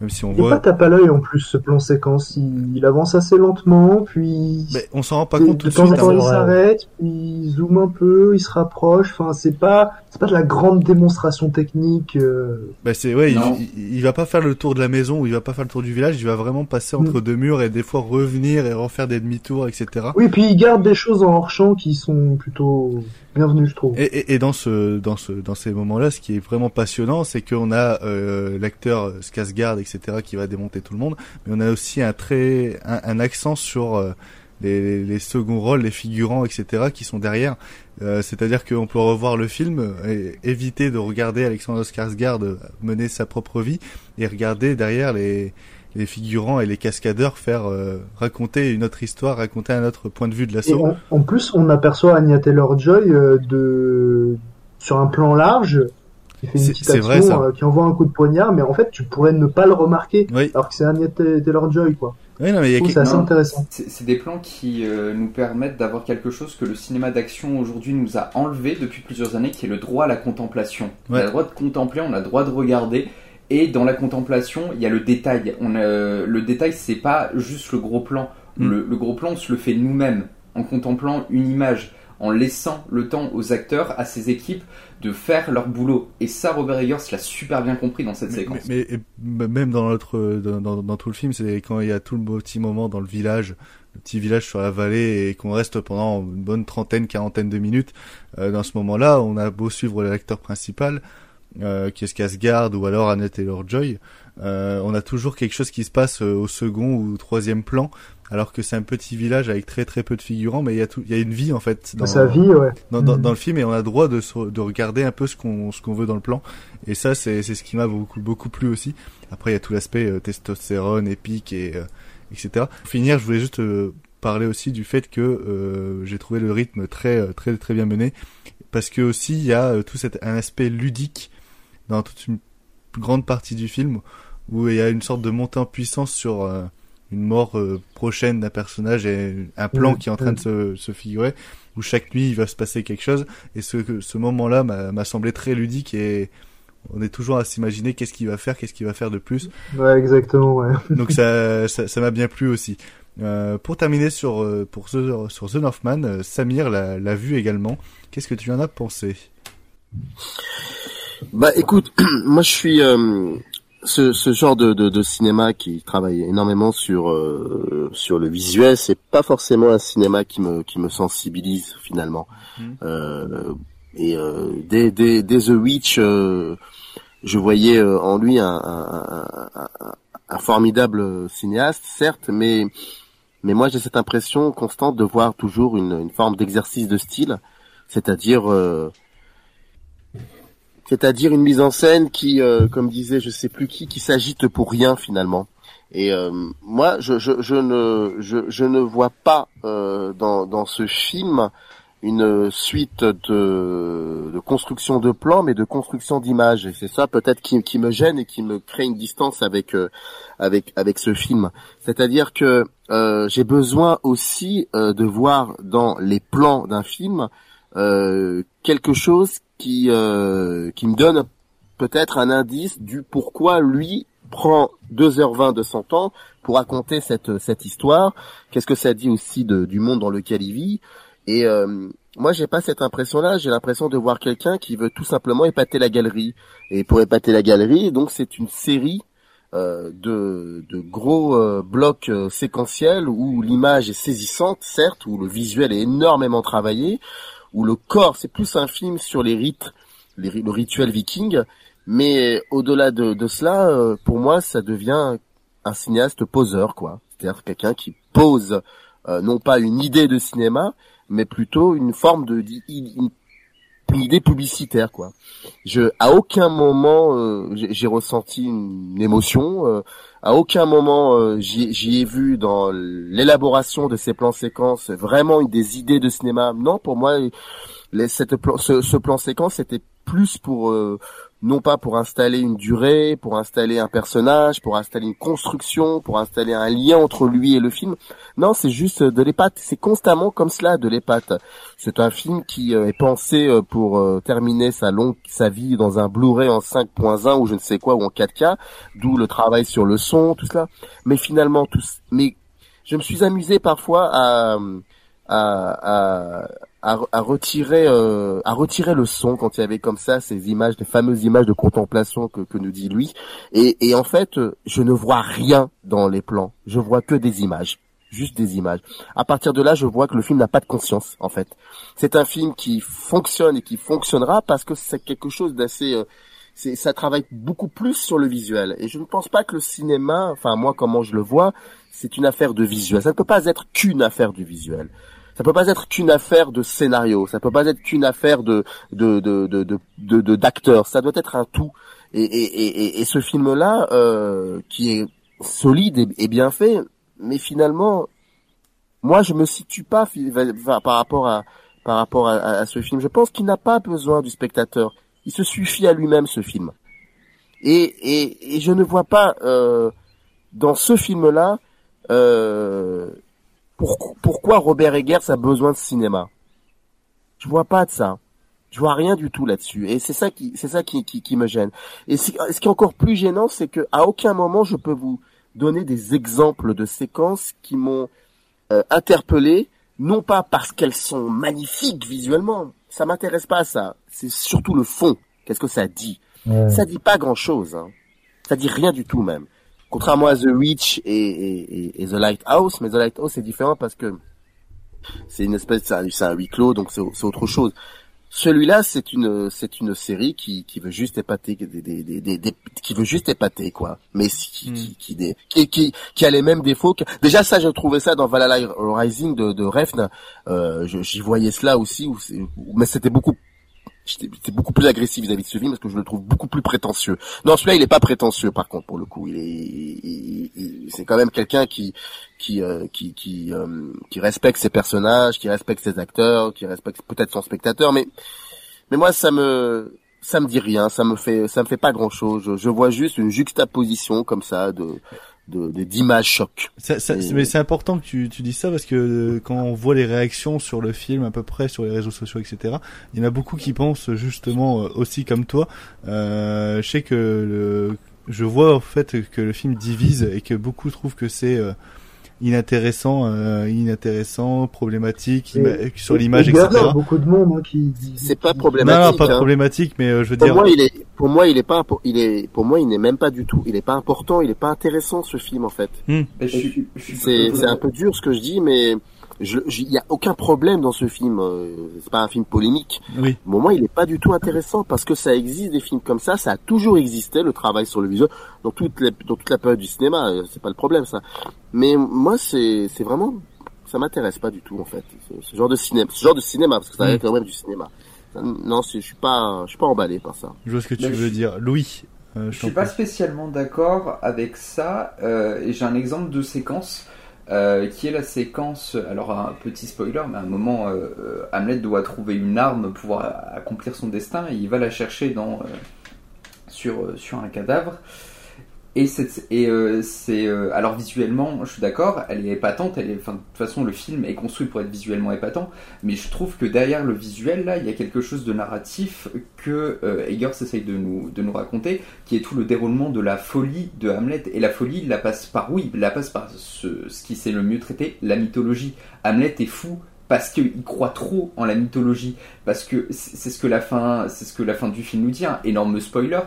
même si on il est pas voit. tape à l'œil en plus ce plan séquence. Il, il avance assez lentement, puis Mais on s'en rend pas de, compte tout de de temps suite. en temps hein. il s'arrête, puis il zoome un peu, il se rapproche. Enfin, c'est pas c'est pas de la grande démonstration technique. euh, Bah c'est ouais, il, il, il va pas faire le tour de la maison ou il va pas faire le tour du village, il va vraiment passer entre deux murs et des fois revenir et refaire des demi-tours, etc. Oui, puis il garde des choses en hors champ qui sont plutôt bienvenues, je trouve. Et, et, et dans ce dans ce dans ces moments-là, ce qui est vraiment passionnant, c'est qu'on a euh, l'acteur Skarsgård, etc., qui va démonter tout le monde, mais on a aussi un très un, un accent sur euh, les, les seconds rôles, les figurants, etc., qui sont derrière. Euh, C'est-à-dire qu'on peut revoir le film et éviter de regarder Alexander Skarsgård mener sa propre vie et regarder derrière les les figurants et les cascadeurs faire euh, raconter une autre histoire, raconter un autre point de vue de l'assaut. en, en plus, on aperçoit Anya Taylor-Joy euh, de sur un plan large qui fait une action, vrai, ça. euh, qui envoie un coup de poignard, mais en fait, tu pourrais ne pas le remarquer, alors que c'est Anya Ta- Taylor-Joy, quoi. Oui, non, mais il y a Je trouve quelque- c'est assez intéressant. C'est des plans qui euh, nous permettent d'avoir quelque chose que le cinéma d'action aujourd'hui nous a enlevé depuis plusieurs années, qui est le droit à la contemplation. On a le droit de contempler, on a le droit de regarder. Et dans la contemplation, il y a le détail. On a- le détail, c'est pas juste le gros plan. Mm. Le, le gros plan, on se le fait nous-mêmes en contemplant une image, en laissant le temps aux acteurs, à ces équipes, de faire leur boulot. Et ça, Robert Eggers l'a super bien compris dans cette séquence. Mais, même dans notre dans, dans, dans tout le film, c'est quand il y a tout le petit moment dans le village, le petit village sur la vallée, et qu'on reste pendant une bonne trentaine, quarantaine de minutes. euh, dans ce moment-là, on a beau suivre l'acteur principal, euh, qui est Skarsgård ou alors Annette Taylor-Joy, euh, on a toujours quelque chose qui se passe euh, au second ou troisième plan alors que c'est un petit village avec très très peu de figurants, mais il y a tout, il y a une vie en fait dans Sa vie, ouais. dans, dans, Mhm. dans le film et on a le droit de de regarder un peu ce qu'on ce qu'on veut dans le plan. Et ça c'est c'est ce qui m'a beaucoup beaucoup plu aussi. Après il y a tout l'aspect euh, testostérone, épique et euh, etc. Pour finir, je voulais juste euh, parler aussi du fait que euh, j'ai trouvé le rythme très très très bien mené parce que aussi il y a tout cet un aspect ludique dans toute une grande partie du film où il y a une sorte de montée en puissance sur euh, une mort euh, prochaine d'un personnage et un plan qui est en train de se, se figurer où chaque nuit il va se passer quelque chose et ce ce moment-là m'a semblé très ludique et on est toujours à s'imaginer qu'est-ce qu'il va faire, qu'est-ce qu'il va faire de plus. Ouais, exactement, ouais. Donc ça ça ça m'a bien plu aussi. Euh, pour terminer sur pour The, sur The Northman, Samir l'a vu également. Qu'est-ce que tu en as pensé? Bah écoute, moi je suis euh, ce, ce genre de, de, de cinéma qui travaille énormément sur euh, sur le visuel, c'est pas forcément un cinéma qui me qui me sensibilise finalement. Mhm. Euh, et euh, dès, dès, dès The Witch, euh, je voyais euh, en lui un, un, un, un- un formidable cinéaste, certes, mais mais moi j'ai cette impression constante de voir toujours une, une forme d'exercice de style, c'est-à-dire euh, c'est-à-dire une mise en scène qui, euh, comme disait je sais plus qui, qui s'agite pour rien finalement. Et euh, moi, je, je, je ne je, je ne vois pas euh, dans, dans ce film une suite de, de construction de plans, mais de construction d'images. Et c'est ça peut-être qui, qui me gêne et qui me crée une distance avec euh, avec avec ce film. C'est-à-dire que euh, j'ai besoin aussi euh, de voir dans les plans d'un film euh, quelque chose qui euh, qui me donne peut-être un indice du pourquoi lui prend 2h20 de son temps pour raconter cette cette histoire. Qu'est-ce que ça dit aussi de, du monde dans lequel il vit Et euh, moi, j'ai pas cette impression-là. J'ai l'impression de voir quelqu'un qui veut tout simplement épater la galerie. Et pour épater la galerie, donc c'est une série euh, de, de gros euh, blocs euh, séquentiels où l'image est saisissante, certes, où le visuel est énormément travaillé, où le corps, c'est plus un film sur les rites, le rituel viking, mais au-delà de, cela, euh, pour moi, ça devient un cinéaste poseur, quoi. C'est-à-dire quelqu'un qui pose euh, non pas une idée de cinéma, mais plutôt une forme de une idée publicitaire, quoi. Je, à aucun moment, euh, j'ai ressenti une émotion. euh, à aucun moment, euh, j'y ai vu dans l'élaboration de ces plans séquences vraiment des idées de cinéma. Non, pour moi, les, cette plan, ce, ce plan séquence c'était plus pour euh, non pas pour installer une durée, pour installer un personnage, pour installer une construction, pour installer un lien entre lui et le film. Non, c'est juste de l'épate. C'est constamment comme cela, de l'épate. C'est un film qui euh, est pensé euh, pour euh, terminer sa longue sa vie dans un Blu-ray en 5.1 ou je ne sais quoi ou en 4K, d'où le travail sur le son, tout cela. Mais finalement, tout, mais je me suis amusé parfois à à, à, à, à retirer euh, à retirer le son quand il y avait comme ça ces images, les fameuses images de contemplation que, que nous dit lui. Et, et en fait, euh, je ne vois rien dans les plans. Je vois que des images, juste des images. À partir de là, je vois que le film n'a pas de conscience. En fait, c'est un film qui fonctionne et qui fonctionnera parce que c'est quelque chose d'assez euh, c'est ça travaille beaucoup plus sur le visuel et je ne pense pas que le cinéma enfin moi comment je le vois c'est une affaire de visuel ça ne peut pas être qu'une affaire du visuel ça peut pas être qu'une affaire de scénario ça peut pas être qu'une affaire de de de de d'acteurs ça doit être un tout. Et et et, et ce film là euh, qui est solide et, bien fait mais finalement moi je me situe pas par rapport à par rapport à- à ce film. Je pense qu'il n'a pas besoin du spectateur. Il se suffit à lui-même ce film. Et, et, et je ne vois pas euh, dans ce film-là euh, pour- pourquoi Robert Eggers a besoin de cinéma? Je vois pas de ça. Je vois rien du tout là-dessus. Et c'est ça qui, c'est ça qui, qui, qui me gêne. Et ce qui est encore plus gênant, c'est que à aucun moment je peux vous donner des exemples de séquences qui m'ont euh, interpellé, non pas parce qu'elles sont magnifiques visuellement. Ça m'intéresse pas ça. C'est surtout le fond. Qu'est-ce que ça dit? Ça dit pas grand-chose. Hein. Ça dit rien du tout même. Contrairement à The Witch et, et, et- The Lighthouse, mais The Lighthouse c'est différent parce que c'est une espèce, c'est un, huis clos, donc c'est autre chose. Celui-là, c'est une c'est une série qui qui veut juste épater des, des, des, des, des- qui veut juste épater quoi, mais qui Hmm. qui qui, des- qui, qui qui a les mêmes défauts. Que... Déjà ça, je trouvais ça dans Valhalla Rising de de Refn. Euh, J'y voyais cela aussi, où c'est- où- mais c'était beaucoup j'étais beaucoup plus agressif vis-à-vis de ce film parce que je le trouve beaucoup plus prétentieux. Non, celui-là, il est pas prétentieux par contre pour le coup. Il est, c'est quand même quelqu'un qui qui euh, qui qui, euh, qui respecte ses personnages, qui respecte ses acteurs, qui respecte peut-être son spectateur, mais mais moi ça me ça me dit rien, ça me fait ça me fait pas grand chose. Je, vois juste une juxtaposition comme ça de- d'images choc. Ça, ça- Et- mais c'est important que tu, tu dises ça parce que euh, quand on voit les réactions sur le film à peu près sur les réseaux sociaux etc il y en a beaucoup qui pensent justement euh, aussi comme toi euh, je sais que le, je vois en fait que le film divise et que beaucoup trouvent que c'est euh, inintéressant euh, inintéressant problématique ima- Et- sur l'image et il y a etc beaucoup de monde hein, qui. C'est pas problématique. non pas hein. problématique mais euh, je veux Pour dire moi, il est, pour moi, il est pas, il est, pour moi, il n'est même pas du tout, il est pas important, il est pas intéressant ce film en fait. Je suis- je suis- C'est, c'est un peu dur ce que je dis, mais il y a aucun problème dans ce film. euh, C'est pas un film polémique. oui Pour moi, il est pas du tout intéressant parce que ça existe des films comme ça, ça a toujours existé le travail sur le visuel dans toute les, dans toute la période du cinéma. euh, C'est pas le problème ça. Mais moi, c'est, c'est vraiment, ça m'intéresse pas du tout en fait. Ce, ce genre de cinéma, ce genre de cinéma parce que ça Mm. reste quand même du cinéma. Non, c'est- je suis pas, je suis pas emballé par ça. je vois ce que tu je veux suis- dire Louis euh, Je je suis pas spécialement d'accord avec ça, euh, et j'ai un exemple de séquence euh, qui est la séquence. Alors un petit spoiler, mais à un moment, euh, euh, Hamlet doit trouver une arme pour pouvoir accomplir son destin, et il va la chercher dans sur un cadavre. Et c'est et euh, c'est euh, alors visuellement, je suis d'accord, elle est épatante. Elle est, enfin de toute façon, le film est construit pour être visuellement épatant, mais je trouve que derrière le visuel là, il y a quelque chose de narratif que euh, Eggers essaye de nous de nous raconter, qui est tout le déroulement de la folie de Hamlet. Et la folie, il la passe par oui, il la passe par ce, ce qui sait le mieux traiter, la mythologie. Hamlet est fou parce qu'il croit trop en la mythologie, parce que c'est ce que la fin, c'est ce que la fin du film nous dit. hein. Énorme spoiler,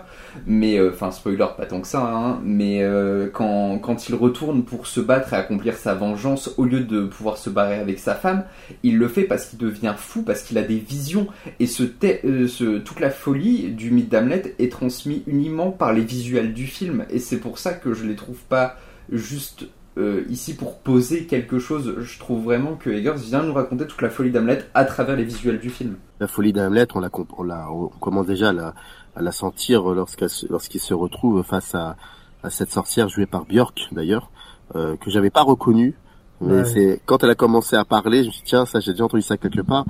mais euh, enfin spoiler pas tant que ça. hein, mais euh, quand quand il retourne pour se battre et accomplir sa vengeance, au lieu de pouvoir se barrer avec sa femme, il le fait parce qu'il devient fou, parce qu'il a des visions. Et euh, toute la folie du mythe d'Hamlet est transmise uniquement par les visuels du film. Et c'est pour ça que je les trouve pas juste euh, ici pour poser quelque chose. Je trouve vraiment que Eggers vient nous raconter toute la folie d'Hamlet à travers les visuels du film. La folie d'Hamlet, on la, comp- on la, on commence déjà à la, à la sentir lorsqu'elle se- lorsqu'il se retrouve face à, à cette sorcière jouée par Björk d'ailleurs, euh, que j'avais pas reconnue. Mais Ouais. c'est quand elle a commencé à parler, je me suis dit tiens ça j'ai déjà entendu ça quelque part.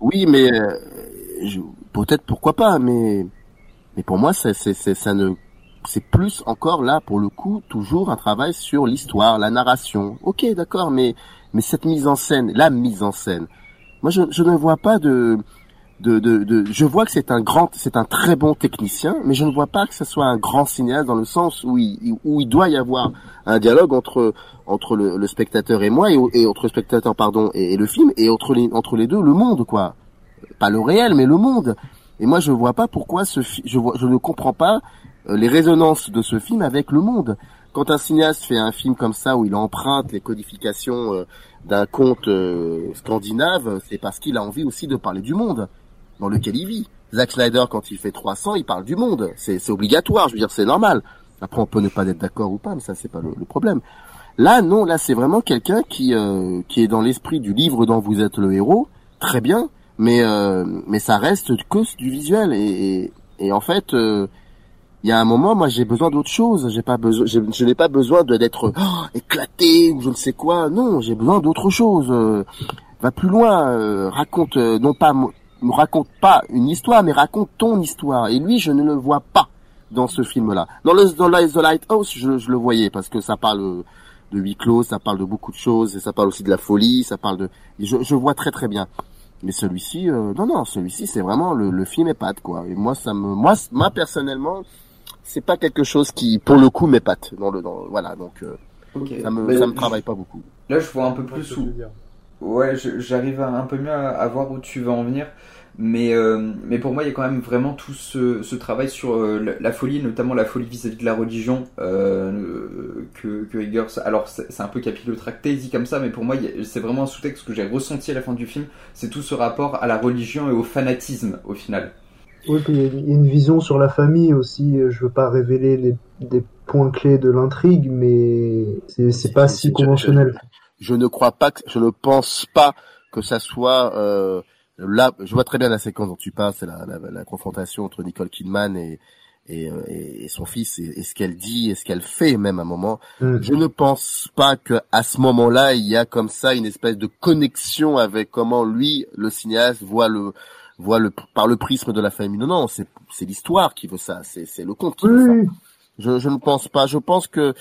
Oui mais euh, je- peut-être pourquoi pas mais mais pour moi c'est c'est c'est- ça ne c'est plus encore là pour le coup toujours un travail sur l'histoire, la narration. Ok d'accord mais mais cette mise en scène, la mise en scène. Moi je ne vois pas de je vois que c'est un grand c'est un très bon technicien mais je ne vois pas que ce soit un grand cinéaste dans le sens où il où il doit y avoir un dialogue entre entre le, spectateur et moi et, entre le spectateur pardon et, le film et entre les entre les deux le monde quoi pas le réel mais le monde et moi je vois pas pourquoi ce je je ne comprends pas les résonances de ce film avec le monde quand un cinéaste fait un film comme ça où il emprunte les codifications euh, d'un conte euh, scandinave c'est parce qu'il a envie aussi de parler du monde dans lequel il vit. Zack Snyder, quand il fait 300, il parle du monde. C'est c'est obligatoire, je veux dire, c'est normal. Après, on peut ne pas être d'accord ou pas, mais ça, c'est pas le, le problème. Là, non, là, c'est vraiment quelqu'un qui euh, qui est dans l'esprit du livre dont vous êtes le héros, très bien, mais euh, mais ça reste que du visuel et et, et en fait. euh, il y a un moment, moi, j'ai besoin d'autre chose. J'ai pas besoin, je, n'ai pas besoin d'être oh, éclaté ou je ne sais quoi. Non, j'ai besoin d'autre chose. Euh, va plus loin. euh, raconte, euh, non pas, me raconte pas une histoire, mais raconte ton histoire. Et lui, je ne le vois pas dans ce film-là. Dans le dans The Lighthouse, je, je le voyais parce que ça parle euh, de huis clos, ça parle de beaucoup de choses, et ça parle aussi de la folie, ça parle de. Je, je vois très très bien. Mais celui-ci, euh, non non, celui-ci, c'est vraiment le, le film épate quoi. Et moi, ça me, moi, moi personnellement, c'est pas quelque chose qui, pour le coup, m'épate. Dans le, dans, voilà, donc euh, ça me, Mais ça me je- travaille pas beaucoup. Là, je vois un peu plus où. Ouais, j'arrive un peu mieux à, à voir où tu vas en venir. Mais, euh, mais pour moi, il y a quand même vraiment tout ce, ce travail sur euh, la, la folie, notamment la folie vis-à-vis de la religion, euh, que, que Eggers. Alors c'est un peu capillotracté dit comme ça, mais pour moi c'est vraiment un sous-texte que j'ai ressenti à la fin du film. C'est tout ce rapport à la religion et au fanatisme au final. Oui, puis il y a une vision sur la famille aussi. Je veux pas révéler les, des points clés de l'intrigue, mais c'est c'est pas si je- conventionnel. je ne crois pas que je ne pense pas que ça soit euh, là je vois très bien la séquence dont tu parles c'est la, la, la confrontation entre Nicole Kidman et et, euh, et, son fils et, et ce qu'elle dit et ce qu'elle fait même à un moment Mm. je ne pense pas que à ce moment-là il y a comme ça une espèce de connexion avec comment lui le cinéaste voit le voit le par le prisme de la famille non non c'est c'est l'histoire qui veut ça c'est c'est le conte qui veut ça je, je ne pense pas. Je pense que,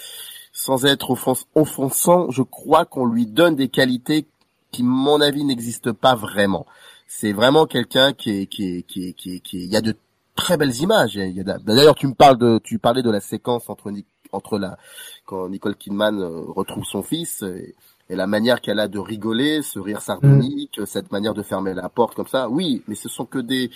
sans être offens- offensant, je crois qu'on lui donne des qualités qui, mon avis, n'existent pas vraiment. C'est vraiment quelqu'un qui est, qui est, qui est, qui est, qui est- il y a de très belles images. D'ailleurs, tu me parles de, tu parlais de la séquence entre, entre la, quand Nicole Kidman euh, retrouve son fils et, et la manière qu'elle a de rigoler, ce rire sardonique, cette manière de fermer la porte comme ça. Oui, mais ce sont que des,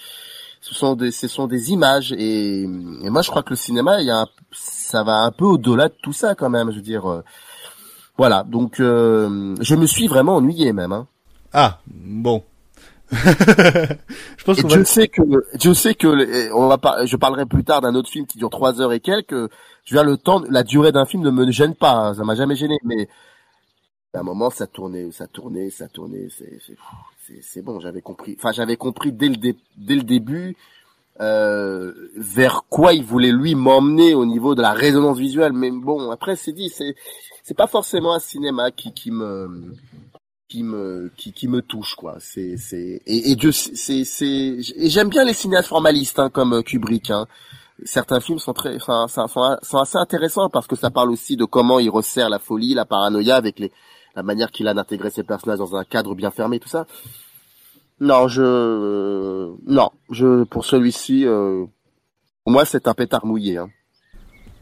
ce sont des, ce sont des images et, et moi je crois que le cinéma, il y a un- ça va un peu au-delà de tout ça quand même. Je veux dire, euh, voilà. Donc euh, je me suis vraiment ennuyé même. Hein. Ah, bon. je pense qu'on va... sait que, Dieu sait que, on va par- je parlerai plus tard d'un autre film qui dure trois heures et quelques. Je veux dire, le temps, la durée d'un film ne me gêne pas, hein, ça m'a jamais gêné, mais à un moment, ça tournait, ça tournait, ça tournait, c'est, c'est, bon, j'avais compris. Enfin, j'avais compris dès le, dé- dès le début, euh, vers quoi il voulait lui m'emmener au niveau de la résonance visuelle. Mais bon, après, c'est dit, c'est, c'est pas forcément un cinéma qui, qui me, qui me qui, qui me touche quoi c'est c'est et, et Dieu c'est c'est j'aime bien les cinéastes formalistes hein, comme Kubrick hein. certains films sont très enfin, sont, sont assez intéressants parce que ça parle aussi de comment il resserre la folie la paranoïa avec les la manière qu'il a d'intégrer ses personnages dans un cadre bien fermé tout ça non je euh, non je pour celui-ci euh, pour moi c'est un pétard mouillé hein.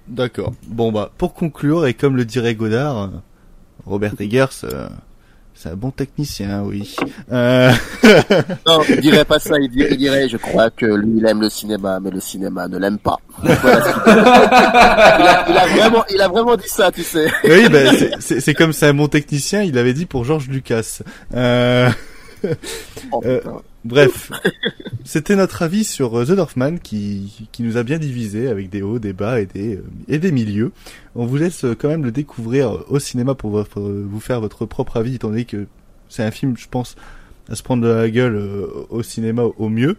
D'accord. Bon bah, pour conclure, et comme le dirait Godard, Robert Eggers, euh, c'est un bon technicien, oui. Euh... Non, il dirait pas ça, il dirait, il dirait, je crois que lui, il aime le cinéma, mais le cinéma ne l'aime pas. Voilà il, a, il a vraiment, il a vraiment dit ça, tu sais. oui, bah, c'est- comme c'est un bon technicien, il avait dit pour George Lucas. Euh... Oh, euh, bref, c'était notre avis sur euh, The Northman qui, qui nous a bien divisé avec des hauts, des bas et des, euh, et des milieux. On vous laisse euh, quand même le découvrir au cinéma pour vous faire votre propre avis, étant donné que c'est un film, je pense, à se prendre de la gueule au cinéma au mieux.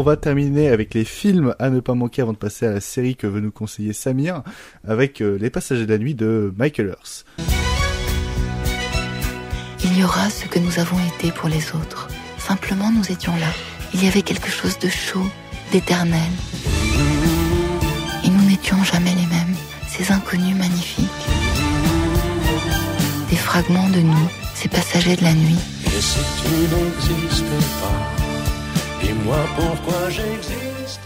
On va terminer avec les films à ne pas manquer avant de passer à la série que veut nous conseiller Samir, avec euh, Les Passagers de la Nuit de Michael Earth. Il y aura ce que nous avons été pour les autres. Simplement, nous étions là. Il y avait quelque chose de chaud, d'éternel. Et nous n'étions jamais les mêmes. Ces inconnus magnifiques. Des fragments de nous, ces passagers de la nuit. Et si tu n'existes pas, dis-moi pourquoi j'existe.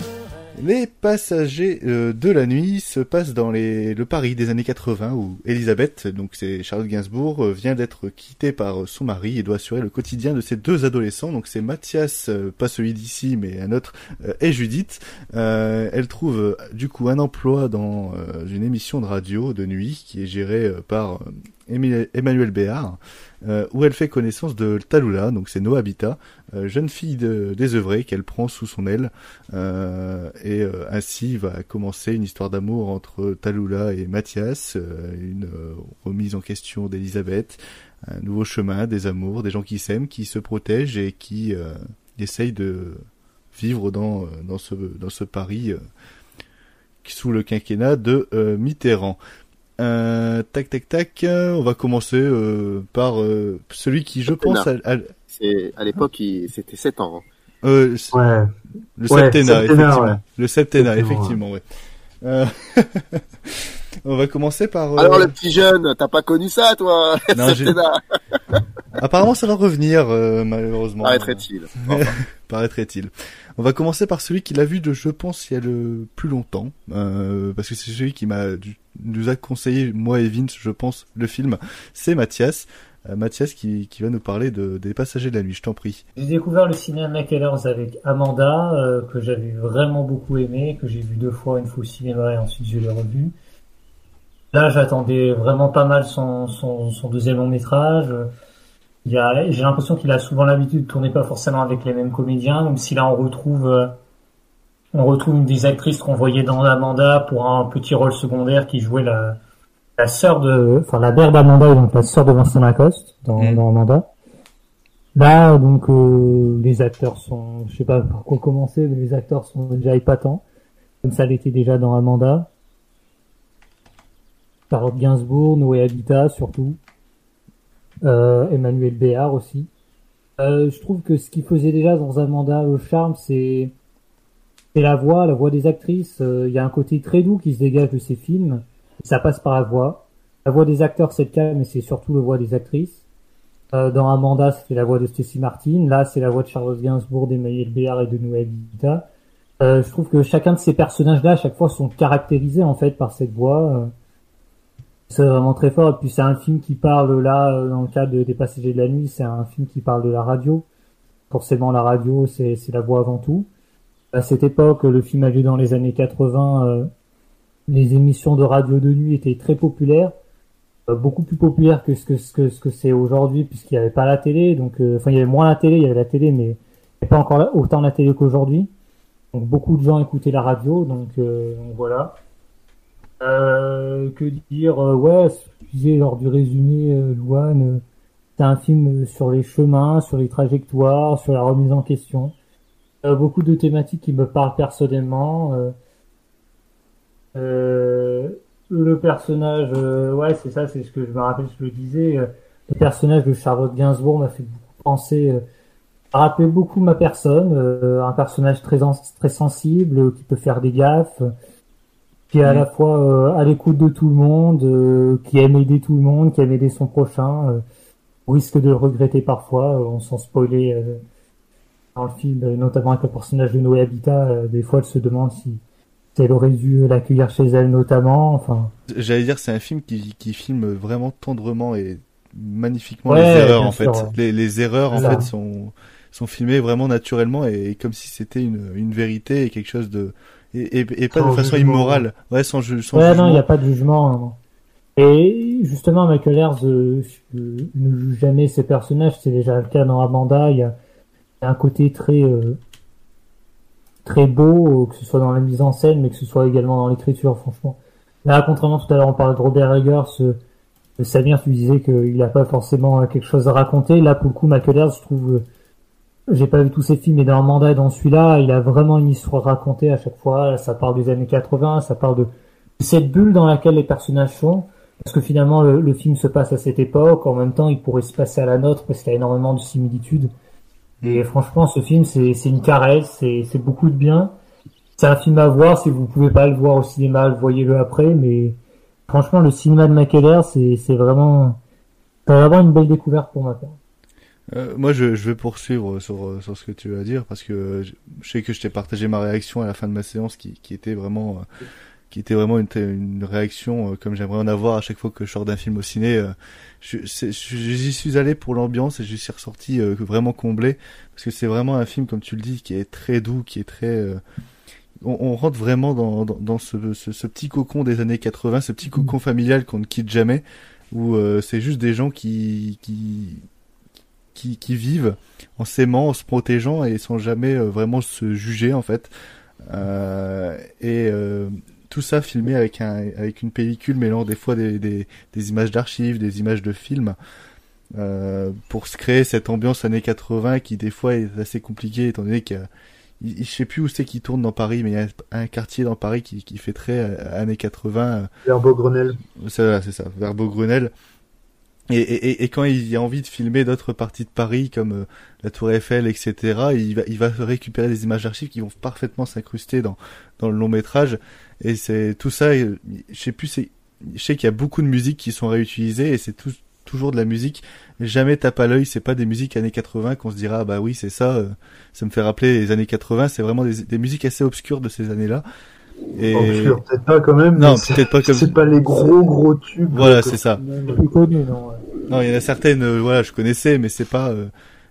Les Passagers euh, de la Nuit se passent dans les, le Paris des années 80 où Elisabeth, donc c'est Charlotte Gainsbourg, euh, vient d'être quittée par son mari et doit assurer le quotidien de ses deux adolescents. Donc c'est Mathias, euh, pas celui d'ici mais un autre, et Judith. Elle trouve du coup un emploi dans une émission de radio de nuit qui est gérée par Emmanuel Béard, où elle fait connaissance de Talula, donc c'est No Habitat, jeune fille de, désœuvrée qu'elle prend sous son aile, euh, et euh, ainsi va commencer une histoire d'amour entre Talula et Mathias, euh, une euh, remise en question d'Elisabeth, un nouveau chemin, des amours, des gens qui s'aiment, qui se protègent et qui euh, essayent de vivre dans, euh, dans, ce, dans ce Paris euh, sous le quinquennat de euh, Mitterrand. Euh, tac tac tac, euh, on va commencer euh, par euh, celui qui je pense à- C'est, à l'époque, il- c'était 7 ans. hein. euh, Ouais. le Ouais, septennat, septennat, effectivement. ouais. Le septennat, Effectivement, effectivement, ouais. Euh, on va commencer par. euh, Alors, le petit jeune, t'as pas connu ça, toi? Non. Apparemment, ça va revenir, euh, malheureusement. Paraîtrait-il. Paraîtrait-il. On va commencer par celui qui l'a vu de, je pense, il y a le plus longtemps, euh, parce que c'est celui qui m'a nous a conseillé moi et Vince, je pense, le film. C'est Mathias. Euh, Mathias qui, qui va nous parler de, des Passagers de la nuit. Je t'en prie. J'ai découvert le cinéma McKellers avec Amanda, euh, que j'avais vraiment beaucoup aimé, que j'ai vu deux fois, une fois au cinéma et ensuite je l'ai revu. Là, j'attendais vraiment pas mal son, son, son deuxième long métrage. J'ai l'impression qu'il a souvent l'habitude de tourner pas forcément avec les mêmes comédiens, même si là on retrouve, euh, on retrouve une des actrices qu'on voyait dans Amanda pour un petit rôle secondaire qui jouait la, la sœur de, enfin la mère d'Amanda et donc la sœur de Vincent Lacoste dans, dans Amanda. Là, donc, euh, les acteurs sont, je sais pas par quoi commencer, mais les acteurs sont déjà épatants, comme ça l'était déjà dans Amanda. Charlotte Gainsbourg, Noé Habitat surtout, euh, Emmanuel Béard aussi. Euh, je trouve que ce qui faisait déjà dans Amanda le charme, c'est c'est la voix, la voix des actrices. Euh, Il y a un côté très doux qui se dégage de ces films. Ça passe par la voix. La voix des acteurs, c'est le cas, mais c'est surtout la voix des actrices. Euh, dans Amanda, c'était la voix de Stacy Martin. Là, c'est la voix de Charlotte Gainsbourg, d'Emmanuel Béard et de Noé Habitat. Euh, je trouve que chacun de ces personnages-là, à chaque fois, sont caractérisés en fait par cette voix. Euh, C'est vraiment très fort. Et puis c'est un film qui parle là, euh, dans le cadre de- des Passagers de la nuit, c'est un film qui parle de la radio. Forcément, la radio, c'est la voix avant tout. À cette époque, le film a lieu dans les années 80. euh, les émissions de radio de nuit étaient très populaires, euh, beaucoup plus populaires que ce que ce que ce que c'est aujourd'hui, puisqu'il n'y avait pas la télé. Donc, euh, enfin, il y avait moins la télé, il y avait la télé, mais pas encore autant la télé qu'aujourd'hui. Donc, beaucoup de gens écoutaient la radio. Donc, euh, donc voilà. Euh, que dire euh, Ouais, ce que tu disais lors du résumé, euh, euh, c'est un film sur les chemins, sur les trajectoires, sur la remise en question. Beaucoup de thématiques qui me parlent personnellement. Euh, le personnage, euh, ouais, c'est ça, c'est ce que je me rappelle, ce que je disais. euh, le personnage de Charlotte Gainsbourg m'a fait beaucoup penser, rappelé beaucoup ma personne, euh, un personnage très en- très sensible, euh, qui peut faire des gaffes, euh, qui est à Mhm. la fois à l'écoute de tout le monde, qui aime aider tout le monde, qui aime aider son prochain, au risque de le regretter parfois, on s'en spoilait dans le film, notamment avec le personnage de Noé Habitat, des fois elle se demande si, si elle aurait dû l'accueillir chez elle notamment, enfin. J'allais dire, c'est un film qui, qui filme vraiment tendrement et magnifiquement Ouais, les erreurs en fait. ouais. Les, les erreurs en fait sont sont filmées vraiment naturellement et, comme si c'était une, une vérité et quelque chose de et, et, et pas Sans de façon jugement. immorale. Ouais, sans, ju- sans ouais, jugement. non, il n'y a pas de jugement. non. Et justement, Michael Ayers euh, euh, ne juge jamais ses personnages. C'est déjà le cas dans Amanda. Il y a, il y a un côté très euh, très beau, euh, que ce soit dans la mise en scène, mais que ce soit également dans l'écriture. Franchement, là, contrairement tout à l'heure, on parlait de Robert Eggers. Euh, Samir, tu disais qu'il n'a pas forcément euh, quelque chose à raconter. Là, pour le coup, Michael Ayers, je trouve. euh, j'ai pas vu tous ses films, mais dans Amanda et dans celui-là, il a vraiment une histoire racontée à chaque fois. Ça parle des années 80, ça parle de cette bulle dans laquelle les personnages sont. Parce que finalement, le, le film se passe à cette époque. En même temps, il pourrait se passer à la nôtre parce qu'il y a énormément de similitudes. Et franchement, ce film, c'est une caresse, c'est beaucoup de bien. C'est un film à voir. Si vous pouvez pas le voir au cinéma, voyez-le après. Mais franchement, le cinéma de McKellar, c'est vraiment, vraiment une belle découverte pour ma part. Euh, moi, je, je vais poursuivre sur, sur ce que tu vas dire parce que je, je sais que je t'ai partagé ma réaction à la fin de ma séance qui, qui était vraiment, euh, qui était vraiment une, réaction euh, comme j'aimerais en avoir à chaque fois que je sors d'un film au ciné. euh, je, je- j'y suis allé pour l'ambiance et j'y suis ressorti euh, vraiment comblé parce que c'est vraiment un film, comme tu le dis, qui est très doux, qui est très, on, rentre vraiment dans, ce, petit cocon des années 80, ce petit cocon familial qu'on ne quitte jamais, où c'est juste des gens qui, qui, qui, vivent en s'aimant, en se protégeant et sans jamais vraiment se juger en fait. Et tout ça filmé avec un avec une pellicule mêlant des fois des, des, des images d'archives, des images de films. Euh, pour se créer cette ambiance années 80 qui des fois est assez compliquée étant donné il- je sais plus où c'est qu'il tourne dans Paris mais il y a un, quartier dans Paris qui, qui fait très euh, années 80 euh, Vers Beaugrenelle. c'est voilà, c'est ça, vers Beaugrenelle. Et, et, et- et quand il a envie de filmer d'autres parties de Paris, comme euh, la Tour Eiffel, etc., il va, il va récupérer des images d'archives qui vont parfaitement s'incruster dans, dans le long métrage. Et c'est tout ça, je sais plus, je sais qu'il y a beaucoup de musiques qui sont réutilisées et c'est toujours de la musique jamais tape à l'œil. C'est pas des musiques années 80 qu'on se dira ah bah oui c'est ça. euh, ça me fait rappeler les années 80. C'est vraiment des, des musiques assez obscures de ces années-là. Et peut-être pas quand même. non, peut-être pas comme C'est pas les gros gros tubes. Voilà, c'est ça. connu, non. ouais. Non, il y en a certaines, euh, voilà, je connaissais, mais c'est pas. euh,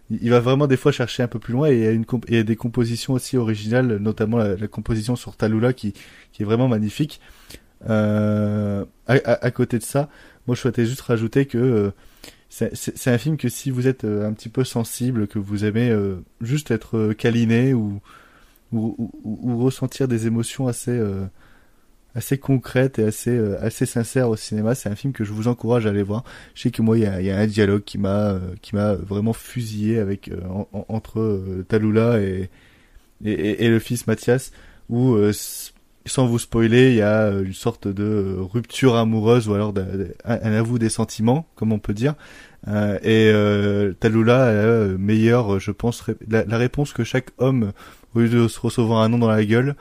il va vraiment des fois chercher un peu plus loin et il y a une comp- il y a des compositions aussi originales, notamment la, la composition sur Talula qui qui est vraiment magnifique. Euh, à, à- à côté de ça, moi je souhaitais juste rajouter que c'est un film que si vous êtes un petit peu sensible, que vous aimez juste être câliné ou ou, ou, ou ressentir des émotions assez euh, assez concrètes et assez euh, assez sincères au cinéma, c'est un film que je vous encourage à aller voir. Je sais que moi il y a, y a un dialogue qui m'a euh, qui m'a vraiment fusillé avec euh, en- en- entre euh, Talula et, et et- le fils Mathias où sans vous spoiler, il y a une sorte de rupture amoureuse ou alors un, un avou des sentiments, comme on peut dire. Euh, et euh, Talula a la meilleure, je pense, la, la réponse que chaque homme, au lieu de se recevoir un nom dans la gueule,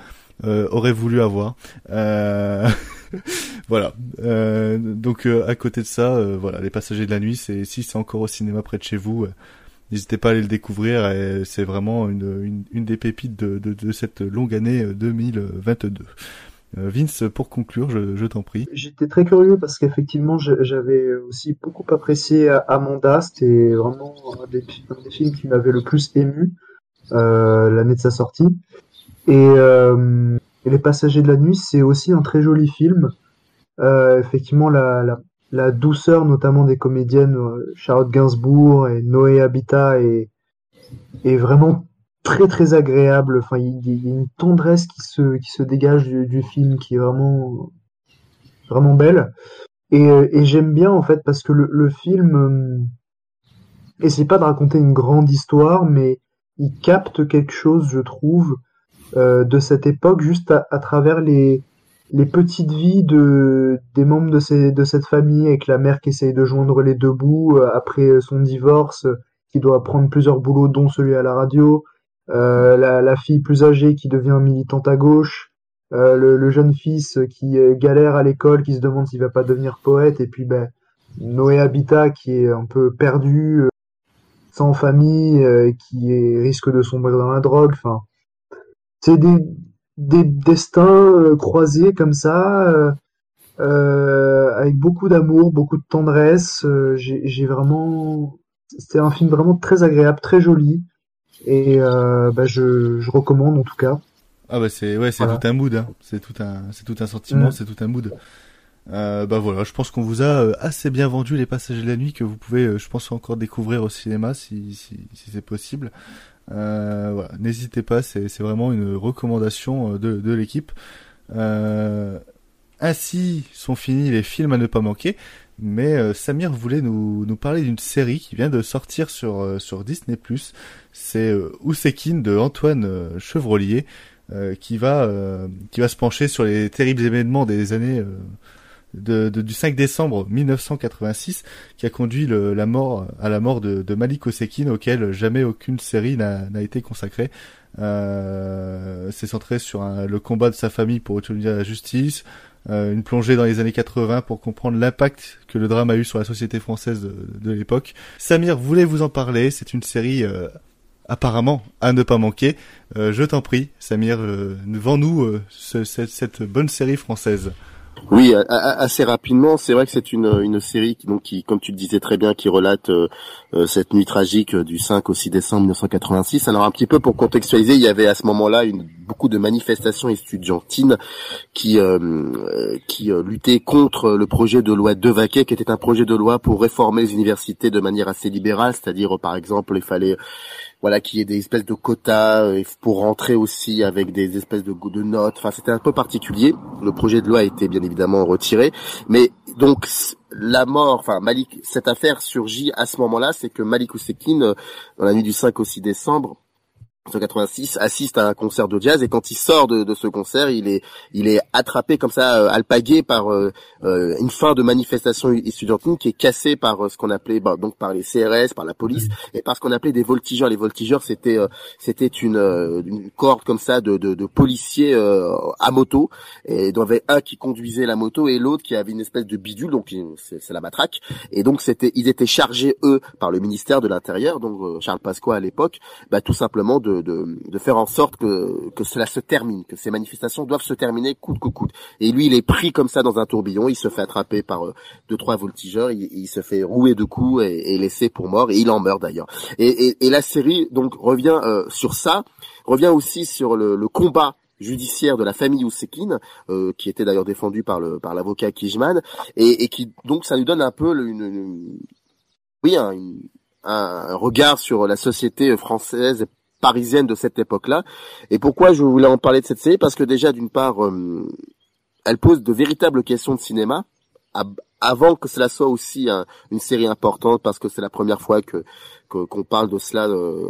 euh, aurait voulu avoir. Euh, voilà. Euh, donc euh, à côté de ça, euh, voilà, les passagers de la nuit, c'est si c'est encore au cinéma près de chez vous, euh, n'hésitez pas à aller le découvrir. et C'est vraiment une, une, une des pépites de, de, de cette longue année euh, 2022. Euh, Vince, pour conclure, je, je t'en prie. J'étais très curieux parce qu'effectivement, j'avais aussi beaucoup apprécié Amanda. C'était vraiment un des, films qui m'avait le plus ému l'année de sa sortie. Et, euh, et Les Passagers de la Nuit, c'est aussi un très joli film. Euh, effectivement, la, douceur, notamment des comédiennes euh, Charlotte Gainsbourg et Noé Habitat, est, vraiment très très agréable. Enfin, il y a une tendresse qui se qui se dégage du, film qui est vraiment vraiment belle. Et, euh, j'aime bien en fait parce que le, le film euh, essaie pas de raconter une grande histoire, mais il capte quelque chose, je trouve, euh, de cette époque juste à, travers les les petites vies de des membres de ces de cette famille avec la mère qui essaye de joindre les deux bouts euh, après son divorce, euh, qui doit prendre plusieurs boulots dont celui à la radio, euh, la, la fille plus âgée qui devient militante à gauche, le, jeune fils qui galère à l'école, qui se demande s'il va pas devenir poète, et puis ben Noé Habitat qui est un peu perdu, sans famille, euh, qui est- risque de sombrer dans la drogue. Enfin, c'est des des destins euh, croisés comme ça, euh, euh, avec beaucoup d'amour, beaucoup de tendresse. J'ai vraiment, c'était un film vraiment très agréable, très joli, et bah, je, je recommande en tout cas. Ah bah c'est ouais c'est Voilà. tout un mood hein. c'est tout un c'est tout un sentiment Mm. c'est tout un mood euh, bah voilà je pense qu'on vous a euh, assez bien vendu les passagers de la nuit que vous pouvez euh, je pense encore découvrir au cinéma si si, si c'est possible euh, n'hésitez pas c'est vraiment une recommandation euh, de de l'équipe ainsi sont finis les films à ne pas manquer mais Samir voulait nous, nous parler d'une série qui vient de sortir sur, sur Disney+. C'est Ousekin de Antoine Chevrolier qui va qui va se pencher sur les terribles événements des années de, du 5 décembre 1986 qui a conduit la mort à la mort de, Malik Osekin auquel jamais aucune série n'a été consacrée. Euh, C'est centré sur le combat de sa famille pour obtenir la justice, euh, une plongée dans les années 80 pour comprendre l'impact que le drame a eu sur la société française de, l'époque. Samir voulait vous en parler, c'est une série euh, apparemment à ne pas manquer. Je t'en prie, Samir, vends-nous ce- cette, cette bonne série française. Oui, assez rapidement, c'est vrai que c'est une, une série qui, donc, qui, comme tu le disais très bien, qui relate euh, euh, cette nuit tragique euh, du 5 au 6 décembre 1986. Alors un petit peu pour contextualiser, il y avait à ce moment-là une, beaucoup de manifestations estudiantines qui, euh, euh, qui luttaient contre le projet de loi Devaquet, qui était un projet de loi pour réformer les universités de manière assez libérale, c'est-à-dire par exemple il fallait voilà qu'il y ait des espèces de quotas euh, pour rentrer aussi avec des espèces de, de notes. Enfin, c'était un peu particulier. Le projet de loi a été bien évidemment retiré, mais donc la mort, enfin Malik, cette affaire surgit à ce moment-là, c'est que Malik Ousekine, euh, dans la nuit du 5 au 6 décembre, 1986 assiste à un concert de jazz et quand il sort de, de ce concert, il est il est attrapé comme ça euh, alpagué par euh, euh, une fin de manifestation étudiantine qui est cassée par euh, ce qu'on appelait bah, donc par les CRS, par la police et par ce qu'on appelait des voltigeurs. Les voltigeurs c'était euh, c'était une, euh, une corde comme ça de, de, de policiers euh, à moto et il y en avait un qui conduisait la moto et l'autre qui avait une espèce de bidule donc c'est c'est la matraque et donc c'était ils étaient chargés eux par le ministère de l'Intérieur donc Charles Pasqua à l'époque bah, tout simplement de, de, de faire en sorte que, que cela se termine, que ces manifestations doivent se terminer coûte que coûte. Et lui, il est pris comme ça dans un tourbillon, il se fait attraper par euh, deux trois voltigeurs, il, il se fait rouer de coups et, et laisser pour mort, et il en meurt d'ailleurs. Et, et, et la série donc revient euh, sur ça, revient aussi sur le, le combat judiciaire de la famille Ousekine, euh, qui était d'ailleurs défendu par le par l'avocat Kijman, et, et qui donc ça nous donne un peu le- une, une- oui un, un regard sur la société française parisienne de cette époque-là. Et pourquoi je voulais en parler de cette série? Parce que déjà, d'une part, euh, elle pose de véritables questions de cinéma, avant que cela soit aussi un- une série importante, parce que c'est la première fois que qu'on parle de cela, euh,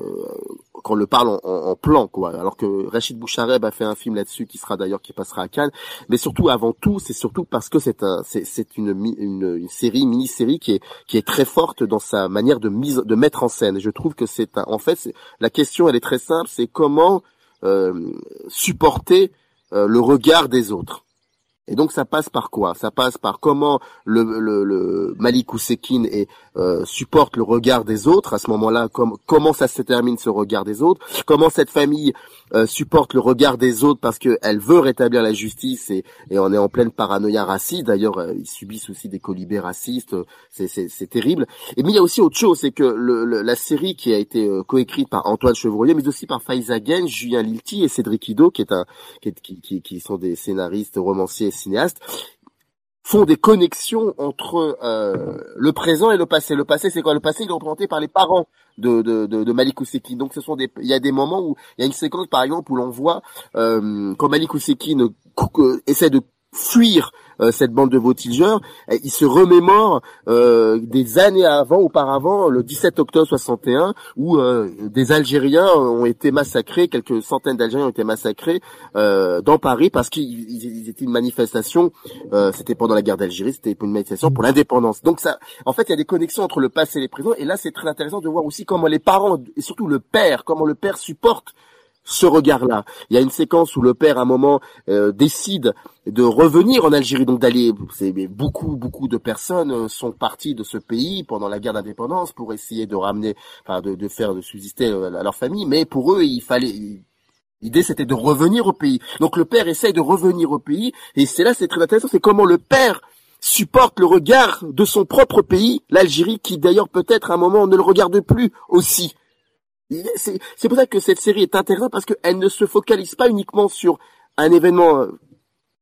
qu'on le parle en, en- en plan, quoi. Alors que Rachid Bouchareb a fait un film là-dessus, qui sera d'ailleurs qui passera à Cannes. Mais surtout, avant tout, c'est surtout parce que c'est un, c'est, une, une, une série, mini-série qui est qui est très forte dans sa manière de mise, de mettre en scène. Je trouve que c'est en fait, la question, elle est très simple, c'est comment euh, supporter euh, le regard des autres. Et donc ça passe par quoi? Ça passe par comment le, le, le Malik Ousekine euh, supporte le regard des autres à ce moment-là, com- comment ça se termine ce regard des autres, comment cette famille euh, supporte le regard des autres parce qu'elle veut rétablir la justice et, et on est en pleine paranoïa raciste? D'ailleurs, euh, ils subissent aussi des colibés racistes, c'est, c'est, terrible. Et mais il y a aussi autre chose, c'est que le, le- la série qui a été euh, coécrite par Antoine Chevrolier, mais aussi par Faiza Gaines, Julien Lilti et Cédric Ido, qui est un qui, qui, qui, sont des scénaristes, romanciers cinéastes, font des connexions entre euh, le présent et le passé. Le passé, c'est quoi? Le passé, il est représenté par les parents de, de, de, Malik Ousekine. Donc, ce sont des, il y a des moments où il y a une séquence, par exemple, où l'on voit euh, quand Malik Ousekine cou- euh, essaie de fuir euh, cette bande de voltigeurs, euh, il se remémore euh, des années avant, auparavant, le 17 octobre 61, où euh, des Algériens ont été massacrés, quelques centaines d'Algériens ont été massacrés euh, dans Paris parce qu'ils ils- ils étaient une manifestation, euh, c'était pendant la guerre d'Algérie, c'était une manifestation pour l'indépendance. Donc ça, en fait, il y a des connexions entre le passé et les présents, et là, c'est très intéressant de voir aussi comment les parents, et surtout le père, comment le père supporte ce regard-là. Il y a une séquence où le père, à un moment, euh, décide de revenir en Algérie, donc d'aller. Beaucoup, beaucoup de personnes euh, sont parties de ce pays pendant la guerre d'indépendance pour essayer de ramener, enfin, de, de faire de subsister euh, à leur famille. Mais pour eux, il fallait. L'idée, c'était de revenir au pays. Donc le père essaye de revenir au pays, et c'est là, c'est très intéressant, c'est comment le père supporte le regard de son propre pays, l'Algérie, qui d'ailleurs peut-être à un moment ne le regarde plus aussi. C'est pour ça que cette série est intéressante parce qu'elle ne se focalise pas uniquement sur un événement euh,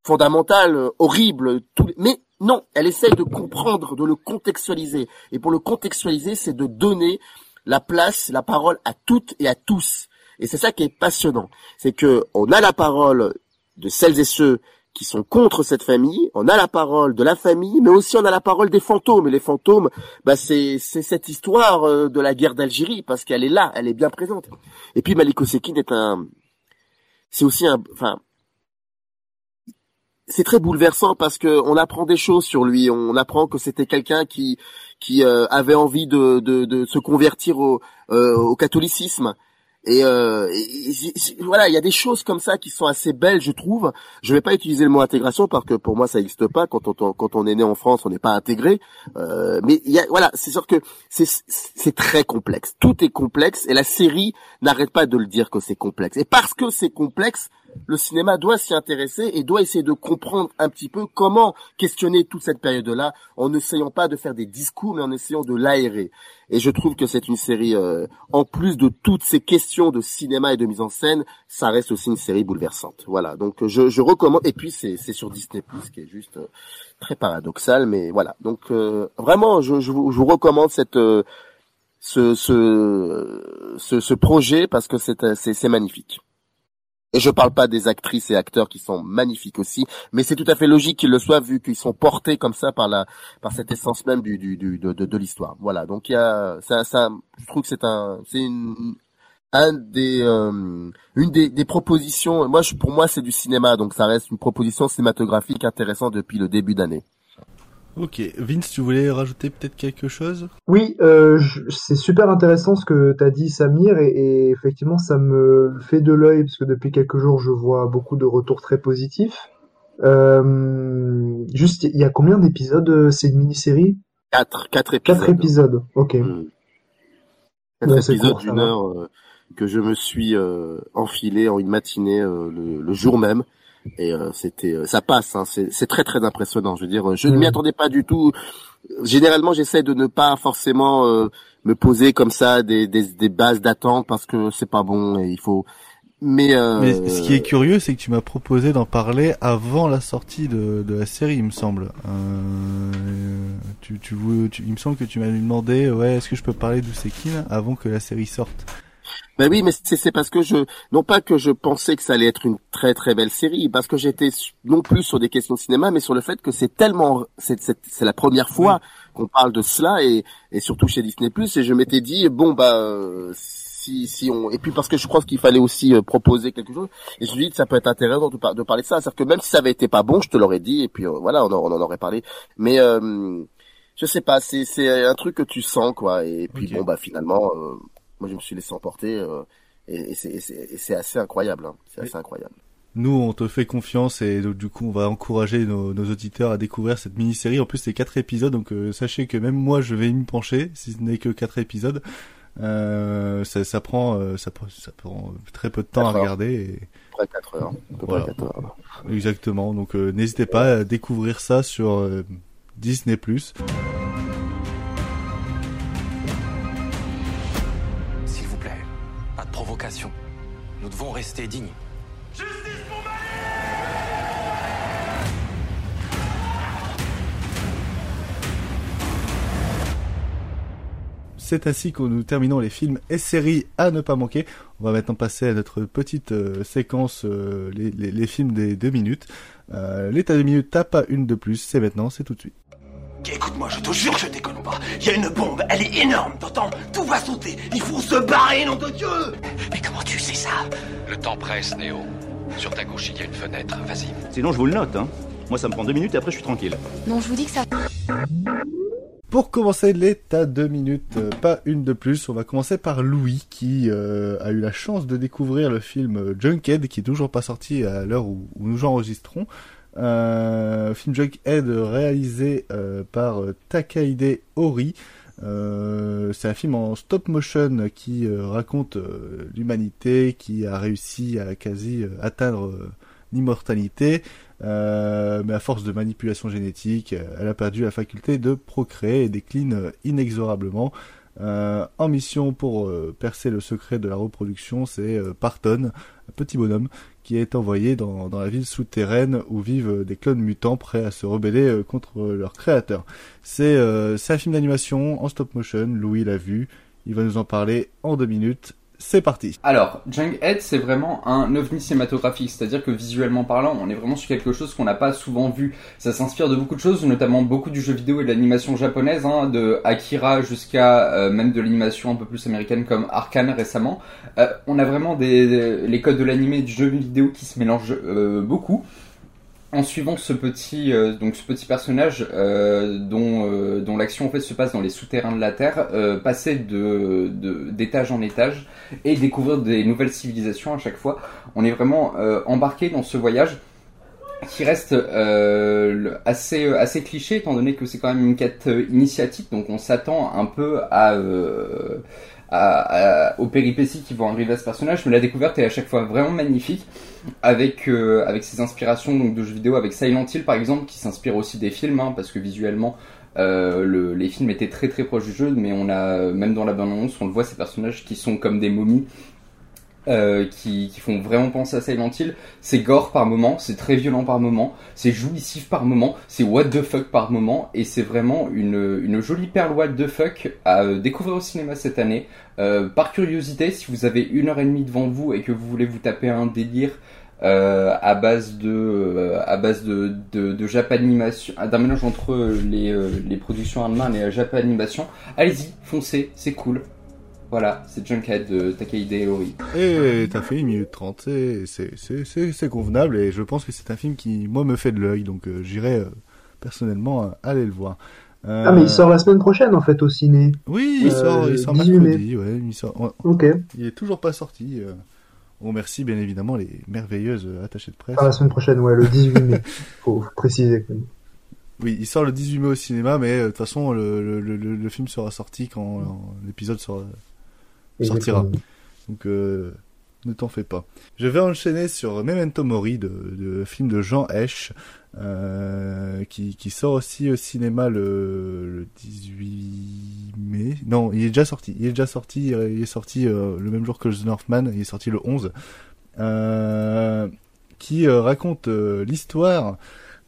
fondamental, euh, horrible, mais non, elle essaye de comprendre, de le contextualiser. Et pour le contextualiser, c'est de donner la place, la parole à toutes et à tous. Et c'est ça qui est passionnant. C'est que on a la parole de celles et ceux qui sont contre cette famille, on a la parole de la famille, mais aussi on a la parole des fantômes. Et les fantômes, bah c'est cette histoire euh, de la guerre d'Algérie parce qu'elle est là, elle est bien présente. Et puis Malik Osekine est un, c'est aussi un, enfin, c'est très bouleversant parce que on apprend des choses sur lui. On apprend que c'était quelqu'un qui qui euh, avait envie de, de, de se convertir au, euh, au catholicisme. Et, euh, voilà, il y a des choses comme ça qui sont assez belles, je trouve. Je vais pas utiliser le mot intégration parce que pour moi ça n'existe pas. Quand on est né en France, on n'est pas intégré. Euh, mais y a, voilà, c'est sûr que c'est très complexe. Tout est complexe et la série n'arrête pas de le dire que c'est complexe. Et parce que c'est complexe, le cinéma doit s'y intéresser et doit essayer de comprendre un petit peu comment questionner toute cette période-là en n'essayant pas de faire des discours mais en essayant de l'aérer. Et je trouve que c'est une série, euh, en plus de toutes ces questions de cinéma et de mise en scène, ça reste aussi une série bouleversante. Voilà, donc je, je recommande. Et puis c'est sur Disney+, ce qui est juste euh, très paradoxal, mais voilà. Donc euh, vraiment, je, je, vous, je vous recommande cette euh, ce, ce ce ce projet parce que c'est euh, magnifique. Et je parle pas des actrices et acteurs qui sont magnifiques aussi, mais c'est tout à fait logique qu'ils le soient vu qu'ils sont portés comme ça par la par cette essence même du du, de, de l'histoire. Voilà. Donc il y a ça ça je trouve que c'est un c'est une un des euh, une des, des propositions. Moi, je, pour moi, c'est du cinéma, donc ça reste une proposition cinématographique intéressante depuis le début d'année. Ok, Vince, tu voulais rajouter peut-être quelque chose? Oui, euh, je- c'est super intéressant ce que tu as dit, Samir, et, et effectivement, ça me fait de l'œil parce que depuis quelques jours, je vois beaucoup de retours très positifs. Euh, juste, il y a combien d'épisodes euh, C'est une mini-série? Quatre, quatre épisodes. Quatre épisodes, ok. Quatre Ouais, c'est épisodes d'une heure euh, que je me suis euh, enfilé en une matinée euh, le, le jour même. Et euh, c'était, euh, ça passe. Hein, c'est c'est très très impressionnant. Je veux dire, je ne m'y attendais pas du tout. Généralement, j'essaie de ne pas forcément euh, me poser comme ça des, des, des bases d'attente parce que c'est pas bon et il faut. Mais, euh, Mais ce qui est curieux, c'est que tu m'as proposé d'en parler avant la sortie de, de la série, il me semble. Euh, tu, tu, tu- il me semble que tu m'avais demandé, ouais, est-ce que je peux parler d'Usekin avant que la série sorte? Ben oui, mais c'est parce que je non pas que je pensais que ça allait être une très très belle série, parce que j'étais non plus sur des questions de cinéma, mais sur le fait que c'est tellement c'est la première fois qu'on parle de cela et et surtout chez Disney Plus et je m'étais dit bon bah si si on et puis parce que je crois qu'il fallait aussi euh, proposer quelque chose et je me suis dit ça peut être intéressant de, par- de parler de ça, c'est-à-dire que même si ça avait été pas bon, je te l'aurais dit et puis euh, voilà on, en- on en aurait parlé, mais euh, je sais pas, c'est c'est un truc que tu sens quoi et puis bon bah finalement euh, moi je me suis laissé emporter euh, et, et c'est- assez incroyable hein. c'est assez incroyable Nous, on te fait confiance et donc, du coup, on va encourager nos, nos auditeurs à découvrir cette mini-série. En plus, c'est quatre épisodes, donc euh, sachez que même moi, je vais y me pencher, si ce n'est que quatre épisodes. Euh, ça, ça prend, ça, prend- ça prend très peu de temps à regarder. Et... Près de quatre heures, à peu près Voilà. quatre heures. Exactement. Donc, n'hésitez pas à découvrir ça sur Disney+. Nous devons rester dignes. C'est ainsi que nous terminons les films et séries à ne pas manquer. On va maintenant passer à notre petite euh, séquence, euh, les, les- les films des deux minutes. Euh, L'état de minute, t'as pas une de plus, c'est maintenant, c'est tout de suite. Écoute-moi, je te jure, je déconne pas. Il y a une bombe, elle est énorme, t'entends Tout va sauter. Il faut se barrer, nom de Dieu Mais comment tu sais ça Le temps presse, Néo. Sur ta gauche, il y a une fenêtre. Vas-y. Sinon, je vous le note, hein. Moi, ça me prend deux minutes et après, je suis tranquille. Non, je vous dis que ça. Pour commencer l'état deux minutes, euh, pas une de plus, on va commencer par Louis qui euh, a eu la chance de découvrir le film Junkhead qui est toujours pas sorti à l'heure où, où nous enregistrons. Euh, film Junkhead réalisé euh, par euh, Takahide Ori. Euh, c'est un film en stop motion qui euh, raconte l'humanité qui a réussi à quasi atteindre l'immortalité, mais à force de manipulation génétique, elle a perdu la faculté de procréer et décline inexorablement. En mission pour percer le secret de la reproduction, c'est Parton, petit bonhomme, est envoyé dans, dans la ville souterraine où vivent des clones mutants prêts à se rebeller euh, contre leur créateur. C'est euh, c'est un film d'animation en stop motion, Louis l'a vu, il va nous en parler en deux minutes. C'est parti. Alors, Junkhead, c'est vraiment un ovni cinématographique, c'est-à-dire que visuellement parlant, on est vraiment sur quelque chose qu'on n'a pas souvent vu. Ça s'inspire de beaucoup de choses, notamment beaucoup du jeu vidéo et de l'animation japonaise, hein, de Akira jusqu'à euh, même de l'animation un peu plus américaine comme Arkane récemment. Euh, on a vraiment des- les codes de l'animé et du jeu vidéo qui se mélangent euh, beaucoup en suivant ce petit euh, donc ce petit personnage euh, dont euh, dont l'action en fait se passe dans les souterrains de la Terre, passer de d'étage en étage et découvrir des nouvelles civilisations à chaque fois. On est vraiment embarqué dans ce voyage qui reste assez assez cliché étant donné que c'est quand même une quête initiatique donc on s'attend un peu à, à- à- aux péripéties qui vont arriver à ce personnage mais la découverte est à chaque fois vraiment magnifique avec euh, avec ses inspirations donc de jeux vidéo avec Silent Hill par exemple qui s'inspire aussi des films hein, parce que visuellement euh, le- les films étaient très très proches du jeu mais on a même dans la bande annonce on le voit ces personnages qui sont comme des momies euh, qui, qui font vraiment penser à Silent Hill. C'est gore par moment, c'est très violent par moment, c'est jouissif par moment, c'est what the fuck par moment, et c'est vraiment une, une jolie perle what the fuck à euh, découvrir au cinéma cette année. Euh, par curiosité, si vous avez une heure et demie devant vous et que vous voulez vous taper un délire euh, à base de euh, à base de de, de Japanimation, d'un mélange entre les les productions allemandes et la Japanimation, allez-y, foncez, c'est cool. Voilà, c'est Junkhead de Takehide Ori. Et t'as fait une minute trente, c'est convenable et je pense que c'est un film qui moi me fait de l'œil donc euh, j'irai euh, personnellement euh, aller le voir. Euh, Ah, mais il sort la semaine prochaine, en fait, au ciné. Oui, il sort, il sort 18 mai. mercredi, ouais, il sort. Ok. Il est toujours pas sorti. euh. On remercie bien évidemment les merveilleuses attachées de presse. Ah, la semaine prochaine, ouais, le 18 mai. Faut, préciser, quand même. Oui, il sort le 18 mai au cinéma, mais euh, de toute façon, le, le, le, le- le film sera sorti quand l'épisode sera, sortira. Donc, euh, ne t'en fais pas. Je vais enchaîner sur Memento Mori, de, de film de Jean Hesch, euh, qui, qui sort aussi au cinéma le, le 18 mai. Non, il est déjà sorti. Il est déjà sorti. Il est sorti euh, le même jour que The Northman. Il est sorti le 11. Euh, qui euh, raconte euh, l'histoire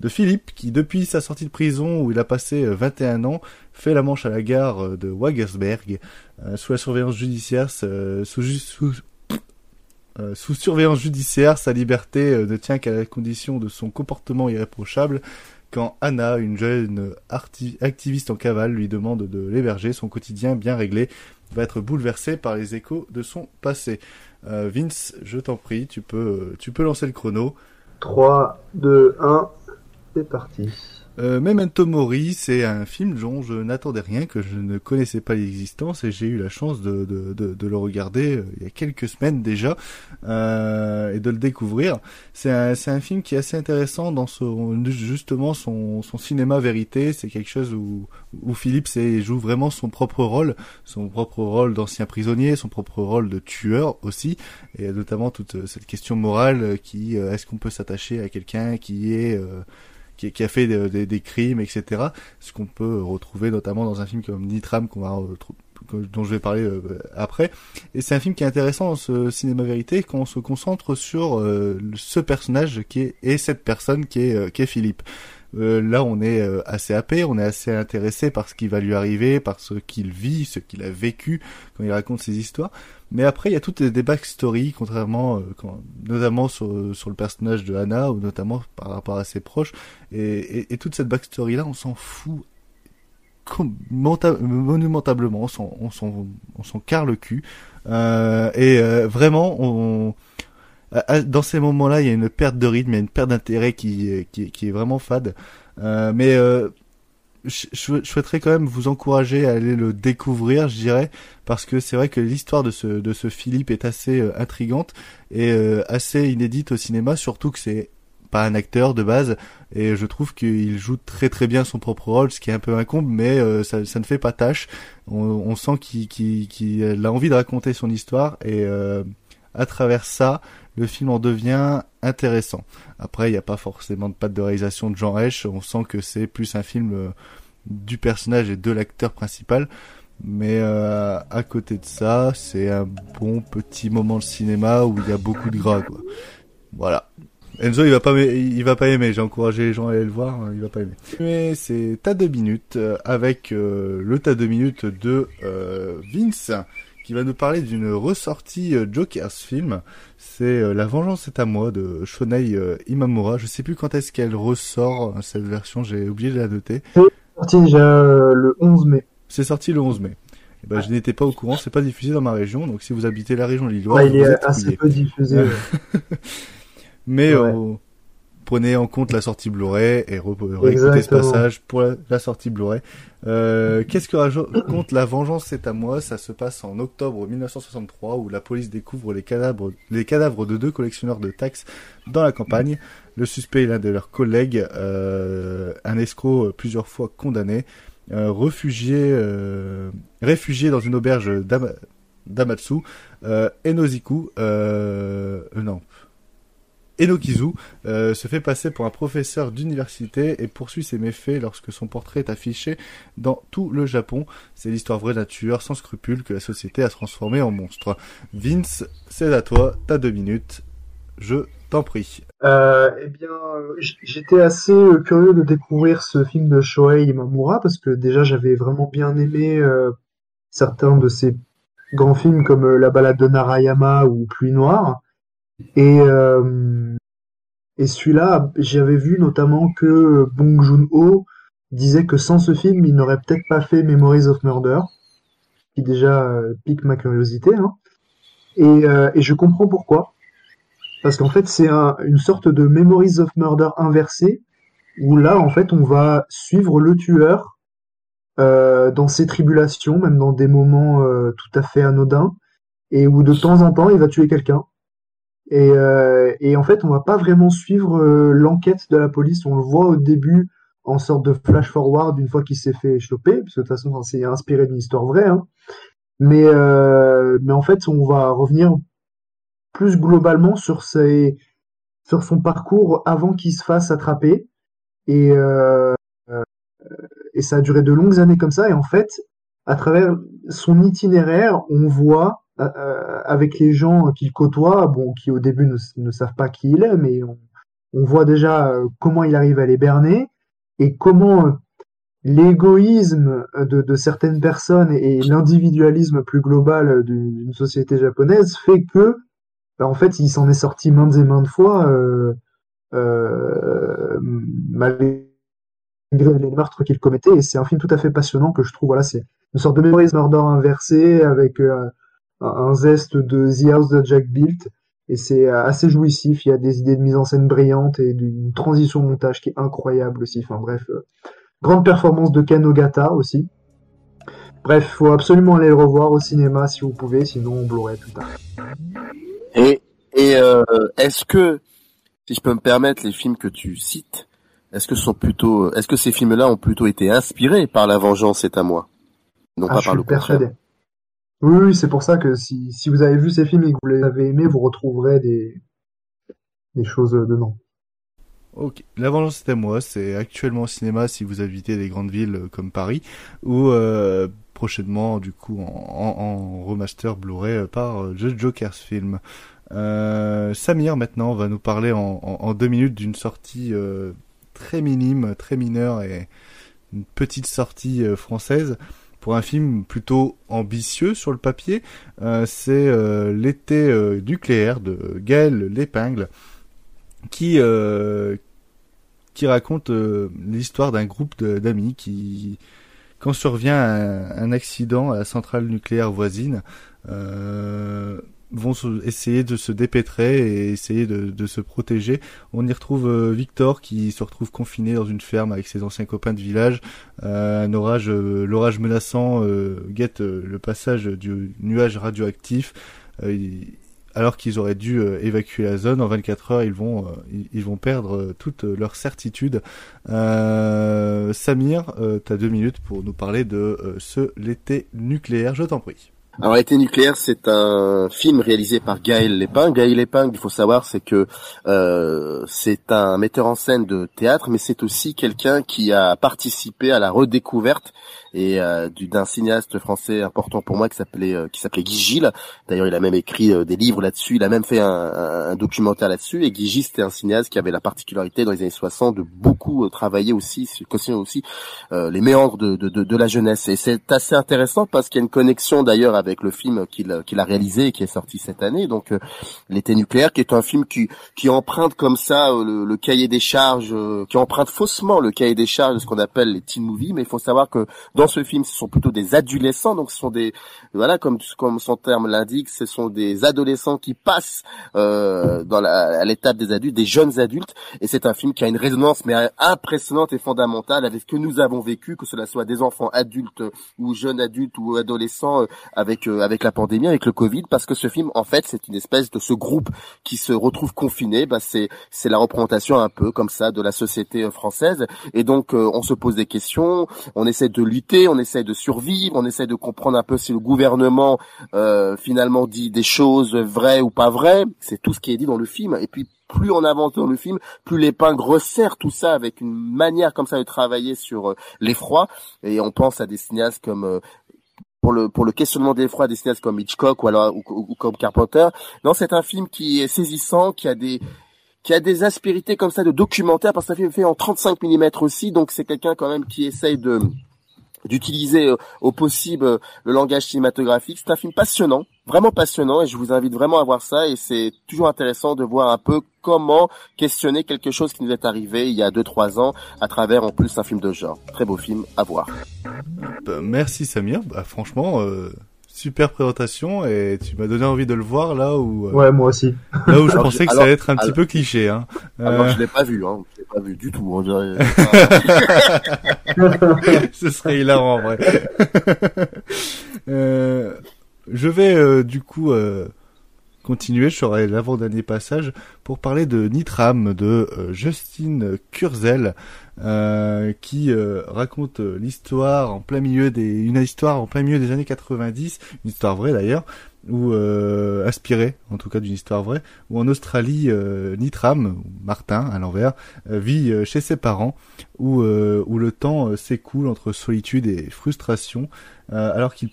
de Philippe qui, depuis sa sortie de prison où il a passé euh, 21 ans, fait la manche à la gare euh, de Wagersberg euh, sous la surveillance judiciaire, euh, sous, surveillance judiciaire, sa liberté ne tient qu'à la condition de son comportement irréprochable. Quand Anna, une jeune activiste en cavale, lui demande de l'héberger, son quotidien bien réglé va être bouleversé par les échos de son passé. Vince, je t'en prie, tu peux, tu peux lancer le chrono. 3, 2, 1, c'est parti. Euh, Memento Mori, c'est un film dont je n'attendais rien, que je ne connaissais pas l'existence, et j'ai eu la chance de, le regarder euh, il y a quelques semaines déjà, euh, et de le découvrir. C'est un, film qui est assez intéressant dans son, justement son, cinéma vérité. C'est quelque chose où, où Philippe joue vraiment son propre rôle, son propre rôle d'ancien prisonnier, son propre rôle de tueur aussi, et notamment toute cette question morale qui, euh, est-ce qu'on peut s'attacher à quelqu'un qui est euh, qui, a fait des, crimes, etc. Ce qu'on peut retrouver notamment dans un film comme Nitram dont je vais parler euh, après. Et c'est un film qui est intéressant dans ce cinéma vérité quand on se concentre sur euh, ce personnage qui est et cette personne qui est euh, qui est Philippe. Là, on est assez happé, on est assez intéressé par ce qui va lui arriver, par ce qu'il vit, ce qu'il a vécu quand il raconte ses histoires. Mais après, il y a toutes des backstories, contrairement, euh, notamment sur, sur le personnage de Hannah, ou notamment par rapport à ses proches. Et, et, toute cette backstory-là, on s'en fout monumentablement, on s'en, carre le cul. Euh, et euh, vraiment, on, dans ces moments-là, il y a une perte de rythme, il y a une perte d'intérêt qui, qui est vraiment fade. Euh, mais euh, je, souhaiterais quand même vous encourager à aller le découvrir, je dirais, parce que c'est vrai que l'histoire de ce de ce Philippe est assez euh, intrigante et euh, assez inédite au cinéma, surtout que c'est pas un acteur de base et je trouve qu'il joue très très bien son propre rôle, ce qui est un peu incombe, mais euh, ça, ça ne fait pas tâche. On, on sent qu'il a envie de raconter son histoire et euh, à travers ça, le film en devient intéressant. Après, il n'y a pas forcément de patte de réalisation de Jean Hesch, on sent que c'est plus un film euh, du personnage et de l'acteur principal. Mais euh, à côté de ça, c'est un bon petit moment de cinéma où il y a beaucoup de gras, quoi. Voilà. Enzo, il va pas, il va pas aimer. J'ai encouragé les gens à aller le voir. hein, Il va pas aimer. Mais c'est tas de minutes euh, avec euh, le tas de minutes de Vince qui va nous parler d'une ressortie euh, Joker's film. C'est euh, La Vengeance est à moi de Shonei euh, Imamura. Je sais plus quand est-ce qu'elle ressort euh, cette version. J'ai oublié de la noter. C'est sorti déjà le 11 mai. C'est sorti le 11 mai. Eh ben, je n'étais pas au courant, c'est pas diffusé dans ma région, donc si vous habitez la région lilloise, Ouais, il est assez peu diffusé. ouais. Mais Ouais. Prenez en compte la sortie Blu-ray et réécoutez ce passage pour la, la sortie Blu-ray. Euh, Qu'est-ce que raconte La Vengeance c'est à moi Ça se passe en octobre 1963 où la police découvre les cadavres, les cadavres de deux collectionneurs de taxes dans la campagne. Le suspect est l'un de leurs collègues, euh, un escroc euh, plusieurs fois condamné, euh, réfugié, réfugié dans une auberge d'Ama- d'Amatsu, Enoziku, non, Enokizu euh, se fait passer pour un professeur d'université et poursuit ses méfaits lorsque son portrait est affiché dans tout le Japon. C'est l'histoire vraie nature, sans scrupule, que la société a transformé en monstre. Vince, c'est à toi, t'as deux minutes, je t'en prie. Euh, eh bien, j'étais assez euh, curieux de découvrir ce film de Shohei Imamura parce que déjà j'avais vraiment bien aimé certains de ses grands films comme La balade de Narayama ou Pluie noire. Et, euh, et celui-là, j'avais vu notamment que Bong Joon-ho disait que sans ce film, il n'aurait peut-être pas fait Memories of Murder. qui déjà euh, pique ma curiosité. Hein. Et, euh, et je comprends pourquoi. Parce qu'en fait, c'est un, une sorte de Memories of Murder inversé, où là, en fait, on va suivre le tueur euh, dans ses tribulations, même dans des moments tout à fait anodins, et où de temps en temps, il va tuer quelqu'un. Et, euh, et en fait, on va pas vraiment suivre euh, l'enquête de la police. On le voit au début en sorte de flash forward une fois qu'il s'est fait choper, parce que de toute façon, c'est inspiré d'une histoire vraie. Hein. Mais, euh, mais en fait, on va revenir plus globalement sur ses, sur son parcours avant qu'il se fasse attraper. Et, euh, et ça a duré de longues années comme ça. Et en fait, à travers son itinéraire, on voit euh, avec les gens qu'il côtoie, bon, qui au début ne, savent pas qui il est, mais on, voit déjà euh, comment il arrive à les berner et comment euh, l'égoïsme de, certaines personnes et l'individualisme plus global d'une société japonaise fait que, ben, en fait, il s'en est sorti maintes et maintes fois, euh, euh, malgré les meurtres qu'il commettait. Et c'est un film tout à fait passionnant que je trouve, voilà, c'est une sorte de Memories Murder inversé avec euh, un zeste de The House de Jack Built et c'est assez jouissif. Il y a des idées de mise en scène brillantes et d'une transition montage qui est incroyable aussi. Enfin bref, euh, grande performance de Ken Ogata aussi. Bref, faut absolument aller le revoir au cinéma si vous pouvez, sinon on Blu-ray plus tard. Et, et euh, est-ce que, si je peux me permettre, les films que tu cites, est-ce que sont plutôt, est-ce que ces films-là ont plutôt été inspirés par La Vengeance est à moi, non ah, pas je par suis le persuadé. Oui, oui, c'est pour ça que si, si vous avez vu ces films et que vous les avez aimés, vous retrouverez des, des choses dedans. Ok, La Vengeance c'est à moi, c'est actuellement au cinéma si vous habitez des grandes villes euh, comme Paris, ou euh, prochainement du coup en, en, remaster Blu-ray euh, par euh, The Joker's Film. Euh, Samir maintenant va nous parler en, en, deux minutes d'une sortie très minime, très mineure et une petite sortie française pour un film plutôt ambitieux sur le papier. Euh, c'est euh, L'été euh, nucléaire de Gaël Lépingle qui qui raconte l'histoire d'un groupe d'amis qui quand survient un, accident à la centrale nucléaire voisine vont essayer de se dépêtrer et essayer de, se protéger. On y retrouve euh, Victor qui se retrouve confiné dans une ferme avec ses anciens copains de village. Euh, un orage, euh, l'orage menaçant guette le passage du nuage radioactif. Alors qu'ils auraient dû évacuer la zone en 24 heures, ils vont ils, vont perdre toute leur certitude. Samir, t'as deux minutes pour nous parler de ce l'été nucléaire. Je t'en prie. Alors, Été nucléaire, c'est un film réalisé par Gaël Lépingue. Gaël Lépingue, il faut savoir, c'est que euh, c'est un metteur en scène de théâtre, mais c'est aussi quelqu'un qui a participé à la redécouverte et euh, du- d'un cinéaste français important pour moi qui s'appelait euh, qui s'appelait Guy Gilles. D'ailleurs, il a même écrit euh, des livres là-dessus. Il a même fait un, un- documentaire là-dessus. Et Guy Gilles, c'était un cinéaste qui avait la particularité dans les années 60 de beaucoup euh, travailler aussi, cautionner aussi euh, les méandres de, de, de, de la jeunesse. Et c'est assez intéressant parce qu'il y a une connexion d'ailleurs avec le film qu'il qu'il a réalisé et qui est sorti cette année, donc euh, L'été nucléaire, qui est un film qui, qui emprunte comme ça euh, le, le cahier des charges, euh, qui emprunte faussement le cahier des charges de ce qu'on appelle les teen movies, mais il faut savoir que dans ce film, ce sont plutôt des adolescents, donc ce sont des, voilà, comme, comme son terme l'indique, ce sont des adolescents qui passent euh, dans la, à l'étape des adultes, des jeunes adultes, et c'est un film qui a une résonance mais impressionnante et fondamentale avec ce que nous avons vécu, que cela soit des enfants adultes ou jeunes adultes ou adolescents euh, avec euh, avec la pandémie, avec le Covid, parce que ce film, en fait, c'est une espèce de ce groupe qui se retrouve confiné. Bah, c'est c'est la représentation un peu comme ça de la société euh, française, et donc euh, on se pose des questions, on essaie de lutter, on essaie de survivre, on essaie de comprendre un peu si le gouvernement euh, finalement dit des choses vraies ou pas vraies. C'est tout ce qui est dit dans le film, et puis plus on avance dans le film, plus l'épingle resserre tout ça avec une manière comme ça de travailler sur euh, l'effroi. Et on pense à des cinéastes comme euh, pour le pour le questionnement de l'effroi, des cinéastes comme Hitchcock ou alors ou, ou- ou comme Carpenter. Non, c'est un film qui est saisissant, qui a des qui a des aspérités comme ça de documentaire parce que un film fait en 35 mm aussi, donc c'est quelqu'un quand même qui essaye de d'utiliser euh, au possible euh, le langage cinématographique. C'est un film passionnant, vraiment passionnant, et je vous invite vraiment à voir ça. Et c'est toujours intéressant de voir un peu comment questionner quelque chose qui nous est arrivé il y a 2-3 ans à travers en plus un film de genre. Très beau film à voir. Bah, merci Samir. Bah, franchement, euh, super présentation et tu m'as donné envie de le voir là où. euh, ouais, moi aussi. Là où je pensais que ça allait être un petit peu cliché. Hein. Alors je l'ai pas vu, hein. Je l'ai pas vu du tout. On dirait... Ce serait hilarant en vrai. euh, je vais euh, du coup euh, continuer, je ferai l'avant-dernier passage pour parler de Nitram de euh, Justine Kurzel euh, qui euh, raconte l'histoire en plein milieu des une histoire en plein milieu des années 90, une histoire vraie d'ailleurs ou euh, inspirée en tout cas d'une histoire vraie où en Australie euh, Nitram Martin à l'envers euh, vit euh, chez ses parents où euh, où le temps euh, s'écoule entre solitude et frustration euh, alors qu'il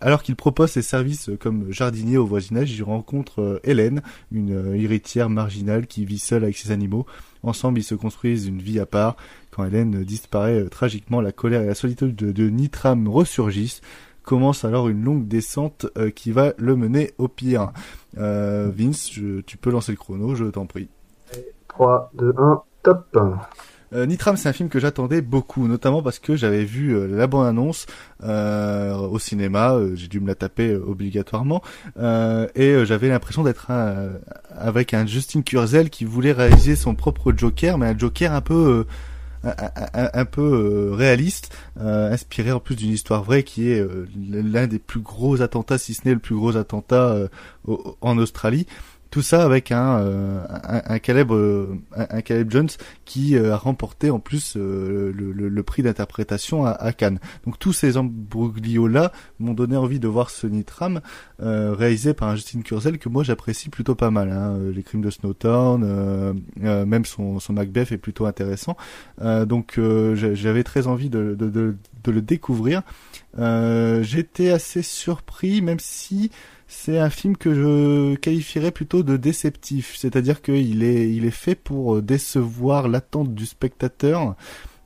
alors qu'il propose ses services comme jardinier au voisinage, il rencontre euh, Hélène, une euh, héritière marginale qui vit seule avec ses animaux. Ensemble, ils se construisent une vie à part. Quand Hélène disparaît euh, tragiquement, la colère et la solitude de, Nitram ressurgissent. Commence alors une longue descente qui va le mener au pire. Vince, tu peux lancer le chrono, je t'en prie. 3, 2, 1, top. Euh, Nitram, c'est un film que j'attendais beaucoup, notamment parce que j'avais vu euh, la bande-annonce euh, au cinéma, j'ai dû me la taper obligatoirement, et j'avais l'impression d'être avec un Justin Kurzel qui voulait réaliser son propre Joker, mais un Joker un peu... un, peu réaliste, inspiré en plus d'une histoire vraie qui est l'un des plus gros attentats, si ce n'est le plus gros attentat en Australie. Tout ça avec un, euh, Caleb, euh, un, Caleb Jones qui euh, a remporté en plus euh, le, prix d'interprétation à, Cannes. Donc tous ces embroglios-là m'ont donné envie de voir ce Nitram euh, réalisé par un Justin Kurzel que moi j'apprécie plutôt pas mal. Hein. Euh, Les crimes de Snowtown, euh, euh, même son, Macbeth est plutôt intéressant. Euh, donc euh, j'a- j'avais très envie de, le découvrir. Euh, J'étais assez surpris, même si c'est un film que je qualifierais plutôt de déceptif, c'est-à-dire qu'il est, il est fait pour euh, décevoir l'attente du spectateur,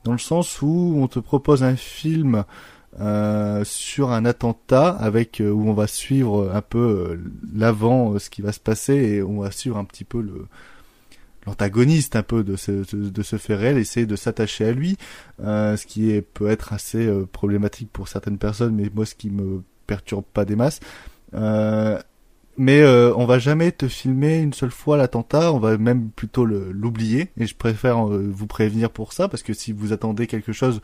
dans le sens où on te propose un film euh, sur un attentat avec euh, où on va suivre un peu euh, l'avant, euh, ce qui va se passer, et on va suivre un petit peu le l'antagoniste un peu de ce, de, ce fait réel, essayer de s'attacher à lui, euh, ce qui est, peut être assez euh, problématique pour certaines personnes, mais moi ce qui me perturbe pas des masses. Euh, mais euh, on va jamais te filmer une seule fois l'attentat, on va même plutôt l'oublier. Et je préfère euh, vous prévenir pour ça, parce que si vous attendez quelque chose,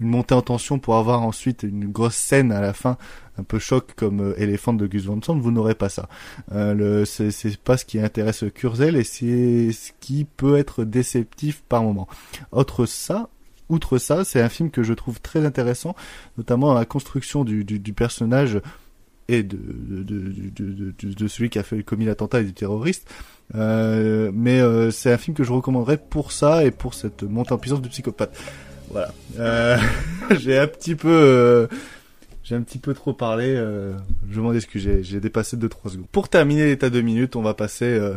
une montée en tension pour avoir ensuite une grosse scène à la fin, un peu choc comme euh, Elephant de Gus Van Sant, vous n'aurez pas ça. Euh, c'est, pas ce qui intéresse Kurzel et c'est ce qui peut être déceptif par moment. Autre ça, outre ça, c'est un film que je trouve très intéressant, notamment la construction du, du, du personnage et de, de, de, de, celui qui a fait commis l'attentat et du terroriste. Euh, mais euh, c'est un film que je recommanderais pour ça et pour cette montée en puissance du psychopathe. Voilà. Euh, j'ai un petit peu, euh, j'ai un petit peu trop parlé. euh, je m'en excuse. J'ai, dépassé de 3 secondes. Pour terminer les tas de minutes, on va passer euh,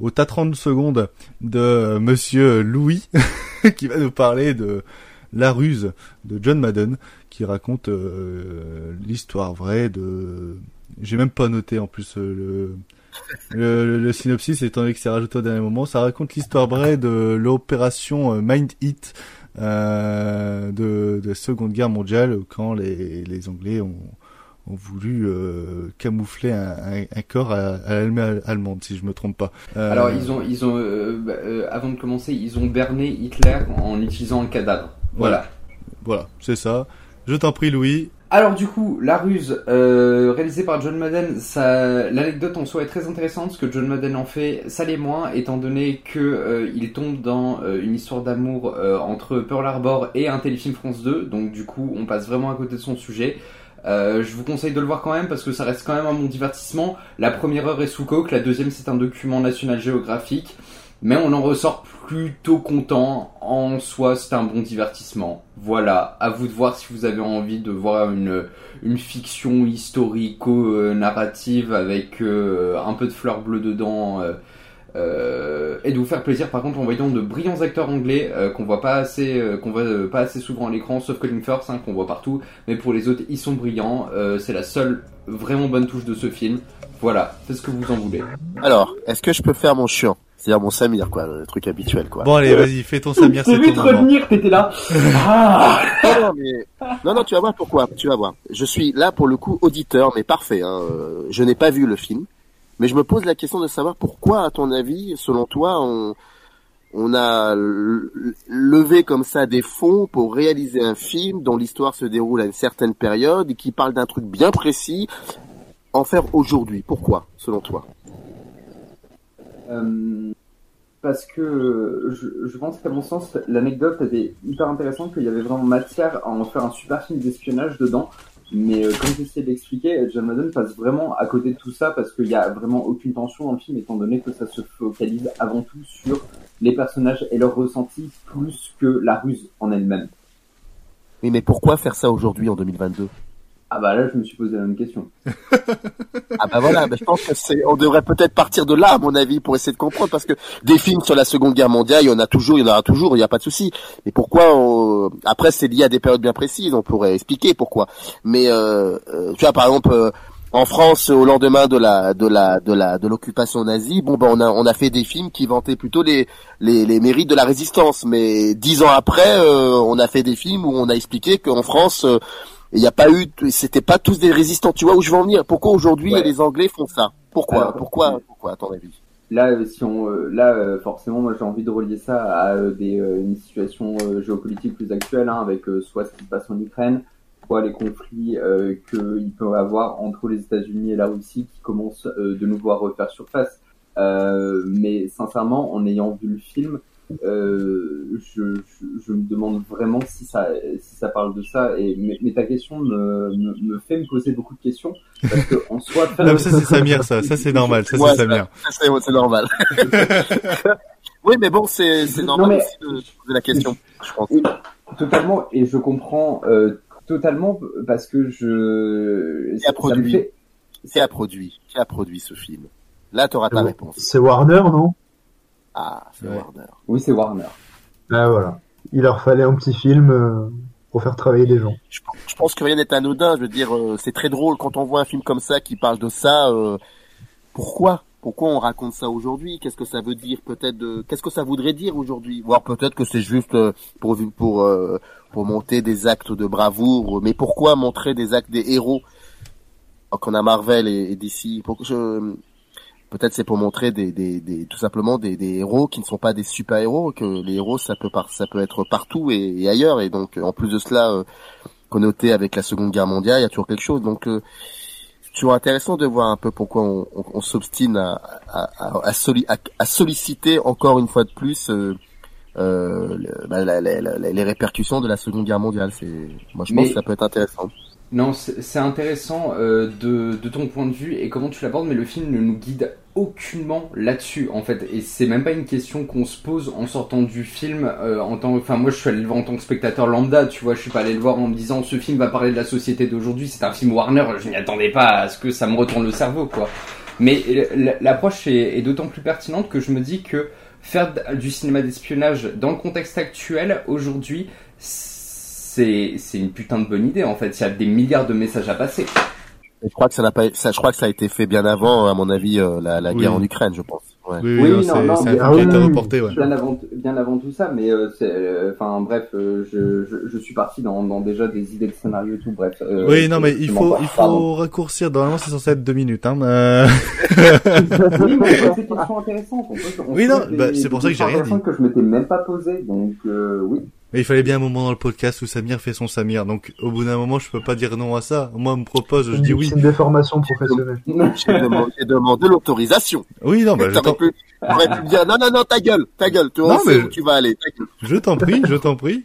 au tas 30 secondes de Monsieur Louis qui va nous parler de La ruse de John Madden qui raconte euh, l'histoire vraie de. J'ai même pas noté en plus euh, le, le, synopsis étant donné que c'est rajouté au dernier moment. Ça raconte l'histoire vraie de l'opération euh, Mind euh, de, de la Seconde Guerre mondiale quand les, Anglais ont, ont voulu camoufler un, corps à, à allemande, si je me trompe pas. Alors ils ont, ils ont, bah, avant de commencer, ils ont berné Hitler en utilisant le cadavre. Voilà. Voilà, c'est ça. Je t'en prie, Louis. Alors du coup, La Ruse, euh, réalisée par John Madden, ça, l'anecdote en soi est très intéressante. Ce que John Madden en fait, ça l'est moins, étant donné que euh, il tombe dans euh, une histoire d'amour euh, entre Pearl Harbor et un téléfilm France 2. Donc du coup, on passe vraiment à côté de son sujet. Euh, je vous conseille de le voir quand même parce que ça reste quand même un bon divertissement. La première heure est sous coque, la deuxième c'est un document national géographique. Mais on en ressort plutôt content. En soi, c'est un bon divertissement. Voilà, à vous de voir si vous avez envie de voir une, fiction historico-narrative avec euh, un peu de fleurs bleues dedans. euh, euh, et de vous faire plaisir par contre en voyant de brillants acteurs anglais euh, qu'on voit pas assez euh, qu'on voit euh, pas assez souvent à l'écran sauf Colin Firth hein, qu'on voit partout mais pour les autres ils sont brillants Euh, c'est la seule vraiment bonne touche de ce film voilà faites ce que vous en voulez Alors, est-ce que je peux faire mon chiant C'est-à-dire mon Samir, quoi, le truc habituel, quoi. Bon allez, vas-y, fais ton Samir, c'est ton moment. revenir t'étais là ah non, non, mais... non, non, tu vas voir pourquoi. Tu vas voir. Je suis là pour le coup auditeur, mais parfait. Hein. Je n'ai pas vu le film, mais je me pose la question de savoir pourquoi, à ton avis, selon toi, on a levé comme ça des fonds pour réaliser un film dont l'histoire se déroule à une certaine période et qui parle d'un truc bien précis, en faire aujourd'hui. Pourquoi, selon toi? Euh, parce que je, je pense qu'à mon sens, l'anecdote était hyper intéressante, qu'il y avait vraiment matière à en faire un super film d'espionnage dedans. Mais euh, comme j'essayais d'expliquer, John Madden passe vraiment à côté de tout ça parce qu'il y a vraiment aucune tension dans le film, étant donné que ça se focalise avant tout sur les personnages et leurs ressentis plus que la ruse en elle-même. Oui, mais pourquoi faire ça aujourd'hui en 2022 Ah bah là, je me suis posé la même question. Ah bah voilà, bah je pense que c'est, on devrait peut-être partir de là, à mon avis, pour essayer de comprendre, parce que des films sur la Seconde Guerre mondiale, il y en a toujours, il y en aura toujours, il n'y a pas de souci. Mais pourquoi on... Après, c'est lié à des périodes bien précises, on pourrait expliquer pourquoi. Mais euh, euh, tu vois, par exemple, euh, en France, au lendemain de la de la de la de l'occupation nazie, bon ben on a on a fait des films qui vantaient plutôt les les, les mérites de la résistance. Mais dix ans après, euh, on a fait des films où on a expliqué qu'en France euh, il n'y a pas eu, c'était pas tous des résistants. Tu vois où je veux en venir? Pourquoi aujourd'hui Ouais. les Anglais font ça? Pourquoi? Alors, Pourquoi? Pourquoi à ton avis? Là, euh, si on, euh, là, euh, forcément, moi, j'ai envie de relier ça à des, une situation géopolitique plus actuelle, hein, avec soit ce qui se passe en Ukraine, soit les conflits euh, qu'il peut y avoir entre les États-Unis et la Russie qui commencent euh, de nouveau à refaire surface. Euh, mais sincèrement, en ayant vu le film, je, je, je me demande vraiment si ça, si ça parle de ça. Et mais, mais ta question me, me, me fait me poser beaucoup de questions parce que en soi, faire Non, mais ça c'est Samir, ça, ça c'est normal, ça Ouais, c'est Samir. ça, c'est c'est normal. oui, mais bon, c'est c'est normal mais- aussi de se poser la question. Je pense. Oui, totalement, et je comprends euh, totalement parce que je. Qui a produit fait- Qui a produit Qui a produit ce film? Là, tu auras ta réponse. C'est Warner, non? Ah, c'est Warner. Oui, c'est Warner. Ah voilà. Il leur fallait un petit film euh, pour faire travailler les gens. Je pense que rien n'est anodin. Je veux dire, euh, c'est très drôle quand on voit un film comme ça qui parle de ça. euh, pourquoi? Pourquoi on raconte ça aujourd'hui? Qu'est-ce que ça veut dire Peut-être de... Qu'est-ce que ça voudrait dire aujourd'hui? Voire peut-être que c'est juste euh, pour pour euh, pour monter des actes de bravoure. Mais pourquoi montrer des actes des héros? Qu'on a Marvel et, et DC pour je... Peut-être c'est pour montrer des, des, des tout simplement des, des héros qui ne sont pas des super héros que les héros ça peut par, ça peut être partout et, et ailleurs et donc en plus de cela euh, connoté avec la Seconde Guerre mondiale, il y a toujours quelque chose. Donc, euh, c'est toujours intéressant de voir un peu pourquoi on, on, on s'obstine à, à, à, soli- solliciter encore une fois de plus euh, euh, le- bah, la- la- la- les répercussions de la Seconde Guerre mondiale. C'est, moi, je pense que ça peut être intéressant. Non, c'est intéressant euh, de, ton point de vue et comment tu l'abordes, mais le film ne nous guide aucunement là-dessus en fait. Et c'est même pas une question qu'on se pose en sortant du film. euh, en tant, enfin moi je suis allé le voir en tant que spectateur lambda, tu vois, je suis pas allé le voir en me disant ce film va parler de la société d'aujourd'hui. C'est un film Warner, je n'y attendais pas à ce que ça me retourne le cerveau quoi. Mais l'approche est, est d'autant plus pertinente que je me dis que faire du cinéma d'espionnage dans le contexte actuel aujourd'hui c'est c'est une putain de bonne idée en fait. Il y a des milliards de messages à passer. Et je crois que ça n'a pas, ça, je crois que ça a été fait bien avant, à mon avis, euh, la, la Oui. guerre en Ukraine, je pense. Ouais. Oui, oui, non, c'est- c'est un film qui a oui, été oui, reporté, ouais. Bien avant, bien avant tout ça, mais euh, euh, enfin bref, euh, je, je, je suis parti dans, dans déjà des idées de scénario et tout. Bref. euh, Oui, non, mais il faut, il pardon. faut raccourcir. Normalement, c'est censé être deux minutes, hein. euh. oui, mais c'est. On peut, on Oui, non, bah, c'est pour ça que j'ai rien dit. que je m'étais même pas posé, donc euh, oui. Mais il fallait bien un moment dans le podcast où Samir fait son Samir. Donc, au bout d'un moment, je peux pas dire non à ça. Moi, on me propose, je dis oui. C'est une déformation professionnelle. J'ai demandé, demandé l'autorisation. Oui, non, bah, je T'aurais t'en, pu, t'aurais pu me dire, non, non, non, ta gueule, ta gueule, tu vois, Non, c'est mais- où tu vas aller. ta gueule. je t'en prie, je t'en prie.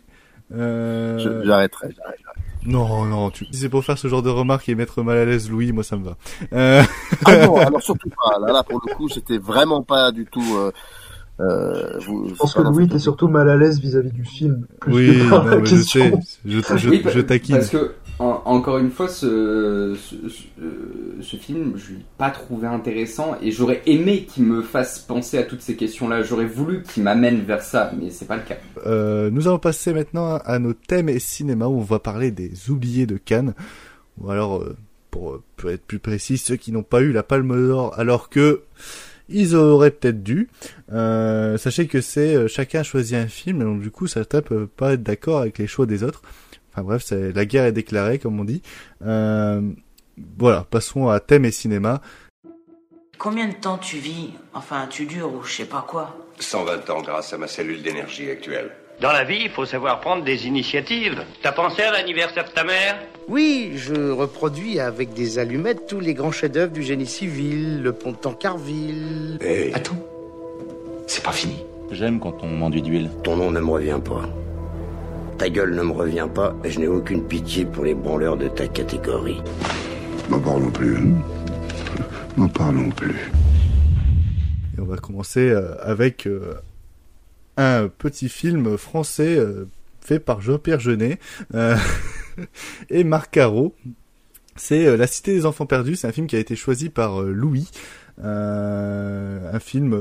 Euh... J'arrêterai, j'arrêterai. Non, non, tu... si c'est pour faire ce genre de remarques et mettre mal à l'aise Louis, moi, ça me va. Euh... Ah non, alors surtout pas. Là, là, pour le coup, j'étais vraiment pas du tout. Euh, euh, vous, Je pense que Louis était surtout mal à l'aise vis-à-vis du film. plus Oui, que par la non, mais je sais. Je, je, Oui, je taquine. Parce que en, encore une fois, ce, ce, ce, euh, ce film, je l'ai pas trouvé intéressant et j'aurais aimé qu'il me fasse penser à toutes ces questions-là. J'aurais voulu qu'il m'amène vers ça, mais c'est pas le cas. Euh, nous allons passer maintenant à nos thèmes et cinéma où on va parler des oubliés de Cannes. Ou alors, euh, pour, pour être plus précis, ceux qui n'ont pas eu la Palme d'Or alors que ils auraient peut-être dû. Euh, sachez que c'est euh, chacun choisit un film, et donc du coup certains peuvent pas être d'accord avec les choix des autres. Enfin bref, c'est la guerre est déclarée comme on dit. Euh, voilà, passons à thème et cinéma. Combien de temps tu vis Enfin, tu dures ou je sais pas quoi 120 ans grâce à ma cellule d'énergie actuelle. Dans la vie, il faut savoir prendre des initiatives. T'as pensé à l'anniversaire de ta mère? Oui, je reproduis avec des allumettes tous les grands chefs-d'œuvre du génie civil, le pont de Tancarville. Hey. Attends, C'est pas fini. J'aime quand on m'enduit d'huile. Ton nom ne me revient pas. Ta gueule ne me revient pas et je n'ai aucune pitié pour les branleurs de ta catégorie. N'en parlons plus. hein. N'en parlons plus. Et on va commencer euh, avec euh, un petit film français euh, fait par Jean-Pierre Jeunet euh, et Marc Caro. C'est euh, La Cité des Enfants Perdus. C'est un film qui a été choisi par euh, Louis. Un film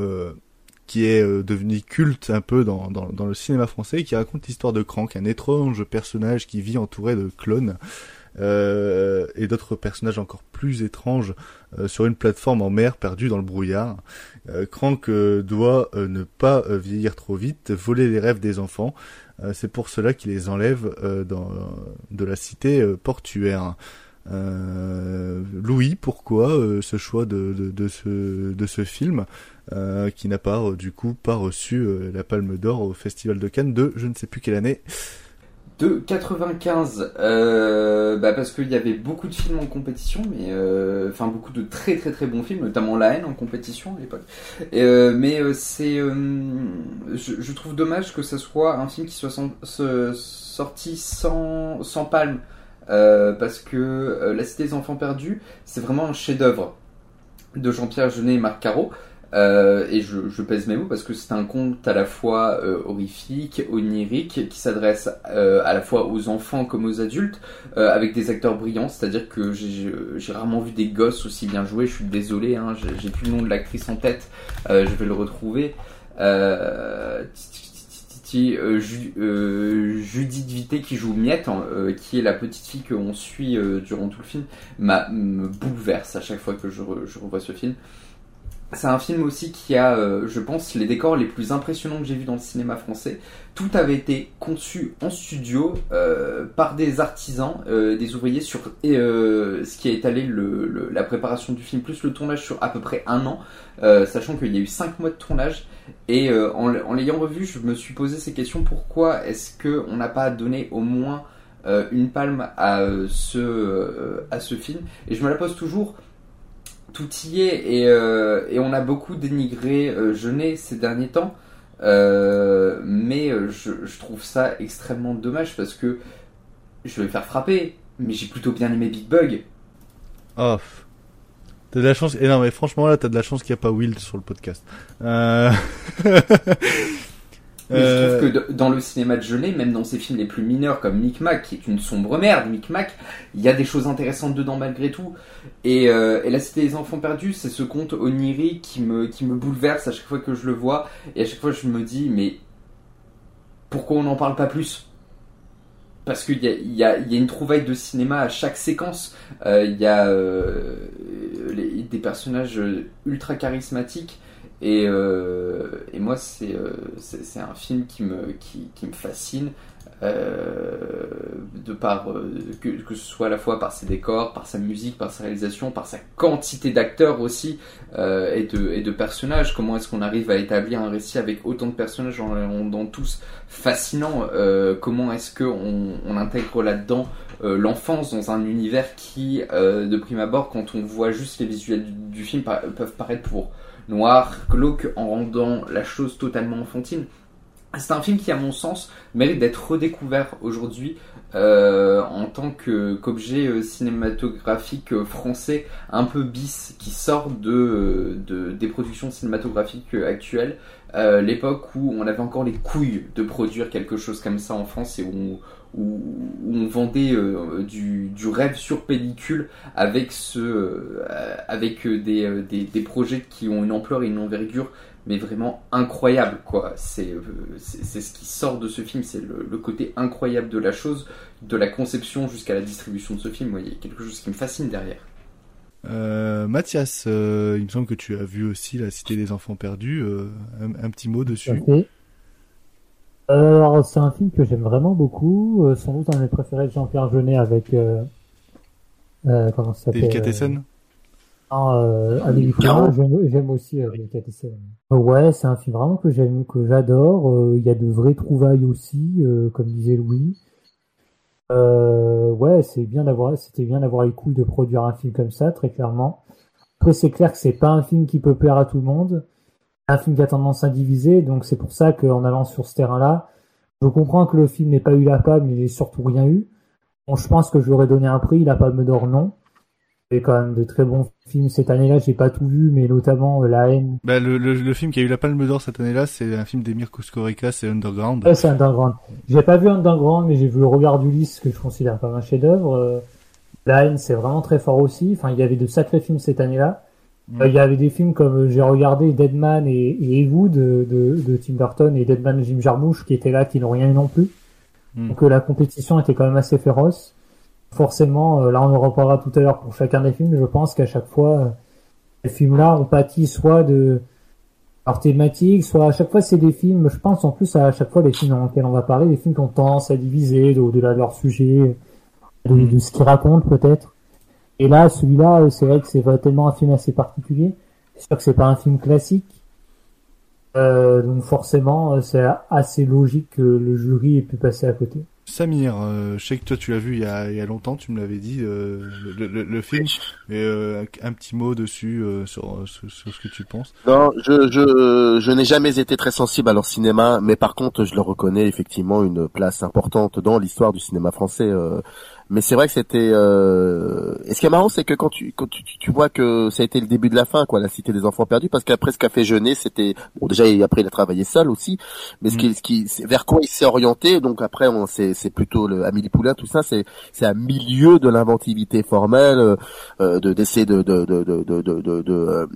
qui est devenu culte un peu dans, le cinéma français et qui raconte l'histoire de Crank, un étrange personnage qui vit entouré de clones. et d'autres personnages encore plus étranges sur une plateforme en mer perdue dans le brouillard. Crank doit ne pas vieillir trop vite, voler les rêves des enfants. Euh, c'est pour cela qu'il les enlève euh, dans, de la cité euh, portuaire. Louis, pourquoi ce choix de, de, ce, de ce film qui n'a pas du coup pas reçu la Palme d'Or au Festival de Cannes de je ne sais plus quelle année? De 95, euh, bah parce qu'il y avait beaucoup de films en compétition, mais euh, enfin beaucoup de très très très bons films, notamment La haine en compétition à l'époque. Euh, mais c'est, je, trouve dommage que ce soit un film qui soit sorti sans sans palme, parce que La Cité des Enfants Perdus, c'est vraiment un chef-d'œuvre de Jean-Pierre Jeunet et Marc Caro. Euh, et je, pèse mes mots parce que c'est un conte à la fois euh, horrifique, onirique, qui s'adresse euh, à la fois aux enfants comme aux adultes, avec des acteurs brillants. C'est-à-dire que j'ai rarement vu des gosses aussi bien jouer. Je suis désolé, hein, j'ai plus le nom de l'actrice en tête. Je vais le retrouver. Ju- Judith Vité qui joue Miette, hein, qui est la petite fille qu'on suit durant tout le film, m'a- me bouleverse à chaque fois que je revois ce film. C'est un film aussi qui a, euh, je pense, les décors les plus impressionnants que j'ai vus dans le cinéma français. Tout avait été conçu en studio euh, par des artisans, euh, des ouvriers sur et, ce qui a étalé la préparation du film plus le tournage sur à peu près un an, sachant qu'il y a eu cinq mois de tournage. Et en, en l'ayant revu, je me suis posé ces questions pourquoi est-ce que on n'a pas donné au moins une palme à ce à ce film? Et je me la pose toujours tout y est et, euh, et on a beaucoup dénigré euh, Jeunet ces derniers temps, euh, mais euh, je, je trouve ça extrêmement dommage parce que je vais me faire frapper, mais j'ai plutôt bien aimé Big Bug. Oh. T'as de la chance. Et non, mais franchement, là, t'as de la chance qu'il n'y a pas Will sur le podcast. Euh... Mais Euh, je trouve que d- dans le cinéma de Jeunet, même dans ses films les plus mineurs comme Micmac, qui est une sombre merde, Micmac, il y a des choses intéressantes dedans malgré tout. Et, euh, et La Cité des Enfants Perdus, c'est ce conte onirique qui me, qui me bouleverse à chaque fois que je le vois. Et à chaque fois, je me dis, mais pourquoi on n'en parle pas plus? Parce qu'il y a, y, a, il y a une trouvaille de cinéma à chaque séquence. Euh, il y a euh, les- des personnages ultra charismatiques. Et, euh, et moi, c'est euh, c'est un film qui me, fascine. euh, de par que, ce soit à la fois par ses décors, par sa musique, par sa réalisation, par sa quantité d'acteurs aussi et, de, personnages. Comment est-ce qu'on arrive à établir un récit avec autant de personnages en les rendant tous fascinants Comment est-ce qu'on on intègre là-dedans l'enfance dans un univers qui, de prime abord, quand on voit juste les visuels du, film, peuvent paraître pour noir, glauque, en rendant la chose totalement enfantine C'est un film qui, à mon sens, mérite d'être redécouvert aujourd'hui euh, en tant qu'objet euh, cinématographique euh, français un peu bis qui sort de, de des productions cinématographiques actuelles. Euh, L'époque où on avait encore les couilles de produire quelque chose comme ça en France et où, où, où on vendait euh, du, du rêve sur pellicule avec ce euh, avec des, euh, des, des projets qui ont une ampleur et une envergure mais vraiment incroyable quoi. C'est euh, ce qui sort de ce film, c'est le, le côté incroyable de la chose, de la conception jusqu'à la distribution de ce film. Il y a quelque chose qui me fascine derrière. Euh, Mathias, euh, il me semble que tu as vu aussi La Cité des Enfants Perdus. euh, un, un petit mot dessus. Euh, Alors, c'est un film que j'aime vraiment beaucoup, euh, sans doute un de mes préférés de Jean-Pierre Jeunet avec, euh, euh, comment ça s'appelle? Délicatessen Non, euh, Amélie Caro. Poulain, j'aime, aussi euh. Euh, Ouais, c'est un film vraiment que j'aime, que j'adore. Euh, Il y a de vraies trouvailles aussi, euh, comme disait Louis. Euh, ouais, c'est bien d'avoir, c'était bien d'avoir les couilles de produire un film comme ça, très clairement. Après, c'est clair que c'est pas un film qui peut plaire à tout le monde. Un film qui a tendance à diviser, donc c'est pour ça qu'en allant sur ce terrain-là, je comprends que le film n'ait pas eu la palme, mais surtout rien eu. Bon, je pense que je lui aurais donné un prix, la palme d'or, non. Il y a quand même de très bons films cette année-là, j'ai pas tout vu, mais notamment euh, La haine. Bah, le, le, le film qui a eu la Palme d'Or cette année-là, c'est un film d'Emir Kusturica, c'est Underground. Ouais, c'est Underground. J'ai pas vu Underground, mais j'ai vu Le Regard d'Ulysse, que je considère comme un chef-d'œuvre. Euh, La haine, c'est vraiment très fort aussi. Enfin, il y avait de sacrés films cette année-là. Euh, il y avait des films comme euh, j'ai regardé Deadman et, et Ewood de, de, de Tim Burton et Deadman de Jim Jarmusch qui étaient là, qui n'ont rien eu non plus. Mm. Donc euh, la compétition était quand même assez féroce. Forcément, euh, là on en reparlera tout à l'heure pour chacun des films, je pense qu'à chaque fois, ces films-là ont pâti soit de leur thématique, soit à chaque fois c'est des films, je pense en plus à chaque fois les films dans lesquels on va parler, des films qui ont tendance à diviser de- au-delà de leur sujet, de, de ce qu'ils racontent peut-être. Et là, celui-là, euh, c'est vrai que c'est tellement un film assez particulier. C'est sûr que c'est pas un film classique. Euh, donc forcément, euh, c'est assez logique que le jury ait pu passer à côté. Samir, euh, je sais que toi tu l'as vu il y a, il y a longtemps, tu me l'avais dit, euh, le, le, le film, euh, un, un petit mot dessus euh, sur, sur, sur ce que tu penses. Non, je, je, je n'ai jamais été très sensible à leur cinéma, mais par contre, je leur reconnais effectivement une place importante dans l'histoire du cinéma français. Mais c'est vrai que c'était. Euh... Et ce qui est marrant, c'est que quand tu, quand tu, tu vois que ça a été le début de la fin, quoi, la Cité des Enfants Perdus, parce qu'après ce qu'a fait Jeunet, c'était bon déjà et après il a travaillé seul aussi, mais ce qui, ce qui, vers quoi il s'est orienté. Donc après, on, c'est, c'est plutôt le Amélie Poulain, tout ça, c'est, c'est un milieu de l'inventivité formelle, euh, euh, de d'essayer de de de de de de, de, de, euh,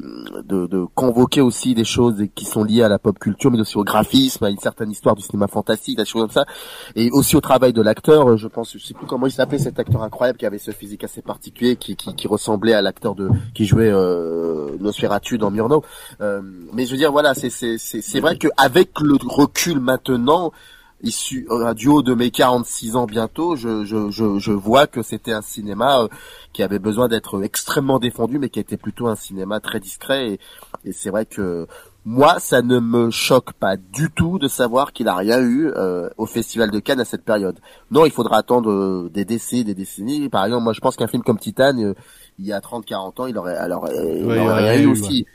de- de convoquer aussi des choses qui sont liées à la pop culture, mais aussi au graphisme, à une certaine histoire du cinéma fantastique, des choses comme ça, et aussi au travail de l'acteur. Je pense, je sais plus comment il s'appelait cet acteur incroyable qui avait ce physique assez particulier, qui qui, qui ressemblait à l'acteur de qui jouait euh, Nosferatu dans Murnau. Euh, mais je veux dire, voilà, c'est c'est c'est vrai qu'avec le recul maintenant issu euh, du haut de mes 46 ans bientôt, je, je, je, je vois que c'était un cinéma euh, qui avait besoin d'être extrêmement défendu, mais qui était plutôt un cinéma très discret. Et, et c'est vrai que moi, ça ne me choque pas du tout de savoir qu'il a rien eu euh, au Festival de Cannes à cette période. Non, il faudra attendre euh, des décennies, des décennies. Par exemple, moi, je pense qu'un film comme Titane, euh, il y a 30-40 ans, il aurait, alors, euh, il Ouais, aurait rien eu eu, aussi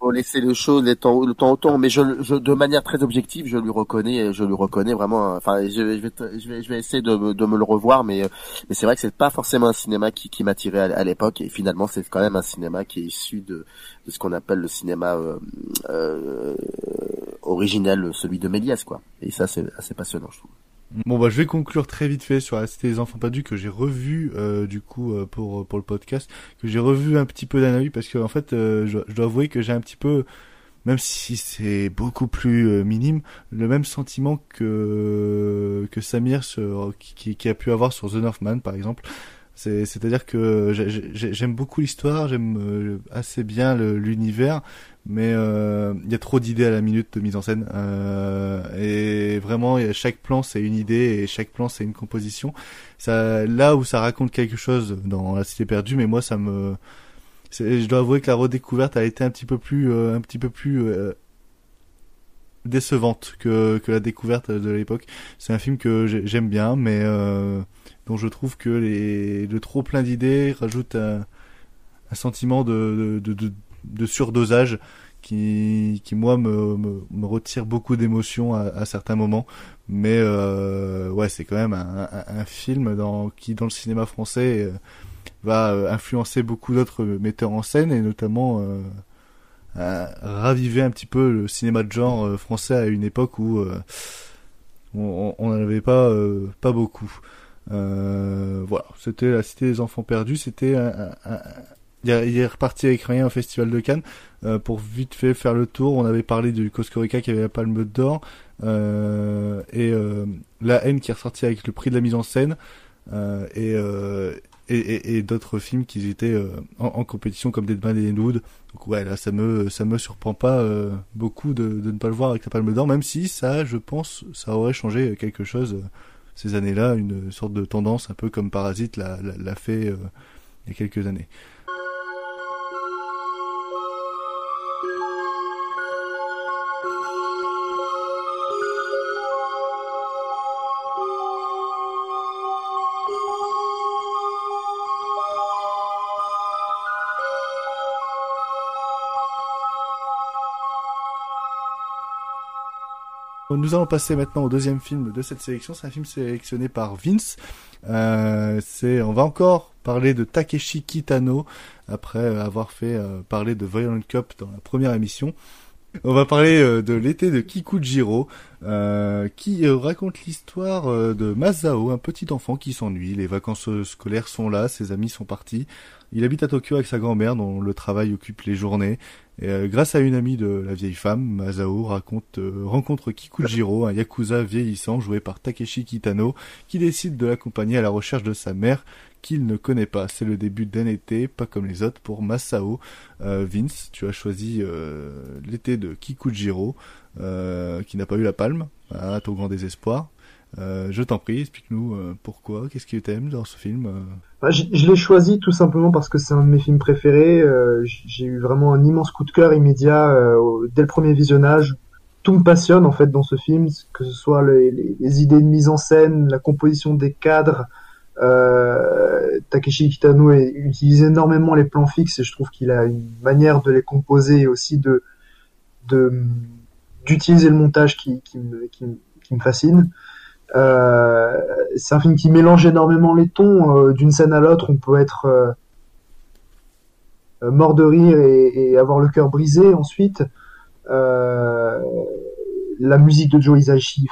faut laisser les choses temps, le temps au temps, mais je, je, de manière très objective, je lui reconnais, je lui reconnais vraiment. Enfin, je, vais, je vais, je vais, je vais essayer de, de me le revoir, mais, mais c'est vrai que c'est pas forcément un cinéma qui, qui m'attirait à, à l'époque, et finalement, c'est quand même un cinéma qui est issu de, de ce qu'on appelle le cinéma euh, euh, celui de Méliès, quoi. Et ça, c'est assez passionnant, je trouve. Bon bah je vais conclure très vite fait sur Cité des Enfants Perdus que j'ai revu euh, du coup euh, pour pour le podcast que j'ai revu un petit peu œil parce que en fait euh, je, je dois avouer que j'ai un petit peu même si c'est beaucoup plus euh, minime le même sentiment que que Samir sur, qui, qui a pu avoir sur The Northman par exemple c'est-à-dire que j'ai- j'ai- j'aime beaucoup l'histoire j'aime euh, assez bien l'univers mais euh, il y a trop d'idées à la minute de mise en scène euh, et vraiment chaque plan c'est une idée et chaque plan c'est une composition. Ça là où ça raconte quelque chose dans la cité perdue mais moi ça me je dois avouer que la redécouverte a été un petit peu plus euh, un petit peu plus décevante que que la découverte de l'époque c'est un film que j'ai- j'aime bien mais euh, dont je trouve que le trop plein d'idées rajoute un, sentiment de, surdosage qui, qui moi me, retire beaucoup d'émotions à, à, certains moments. Mais euh, ouais, c'est quand même un, film qui dans le cinéma français euh, va influencer beaucoup d'autres metteurs en scène et notamment raviver un petit peu le cinéma de genre français à une époque où on n'en avait pas pas beaucoup. voilà, c'était la Cité des Enfants Perdus, c'était un, il est reparti avec rien au Festival de Cannes. Euh, pour vite fait faire le tour, on avait parlé du Coscorica qui avait la Palme d'Or euh, et euh, La haine qui est ressorti avec le prix de la mise en scène euh, et, euh, et, et, et d'autres films qui étaient euh, en, en, compétition comme Dead Man et Wood. Donc ouais, là ça me ça me surprend pas beaucoup de, de ne pas le voir avec la Palme d'Or, même si ça, je pense, ça aurait changé quelque chose ces années-là, une sorte de tendance un peu comme Parasite l'a, l'a fait il y a quelques années. Nous allons passer maintenant au deuxième film de cette sélection. C'est un film sélectionné par Vince. Euh, c'est, on va encore parler de Takeshi Kitano après avoir fait euh, parler de Violent Cup dans la première émission. On va parler euh, de l'été de Kikujiro, euh, qui raconte l'histoire de Masao, un petit enfant qui s'ennuie. Les vacances scolaires sont là, ses amis sont partis. Il habite à Tokyo avec sa grand-mère dont le travail occupe les journées. Euh, grâce à une amie de la vieille femme, Masao raconte, euh, rencontre Kikujiro, un yakuza vieillissant joué par Takeshi Kitano, qui décide de l'accompagner à la recherche de sa mère qu'il ne connaît pas. C'est le début d'un été, pas comme les autres, pour Masao. Euh, Vince, tu as choisi l'été de Kikujiro, qui n'a pas eu la palme, à ton grand désespoir. Euh, je t'en prie, explique-nous euh, pourquoi, qu'est-ce que tu aimes dans ce film euh bah, Je, l'ai choisi tout simplement parce que c'est un de mes films préférés. J'ai eu vraiment un immense coup de cœur immédiat dès le premier visionnage. Tout me passionne en fait dans ce film, que ce soit les, idées de mise en scène, la composition des cadres. Takeshi Kitano utilise énormément les plans fixes et je trouve qu'il a une manière de les composer et aussi de d'utiliser le montage qui me fascine. Euh, c'est un film qui mélange énormément les tons. Euh, d'une scène à l'autre, on peut être euh, mort de rire et, avoir le cœur brisé. Ensuite, la musique de Joe Hisaishi,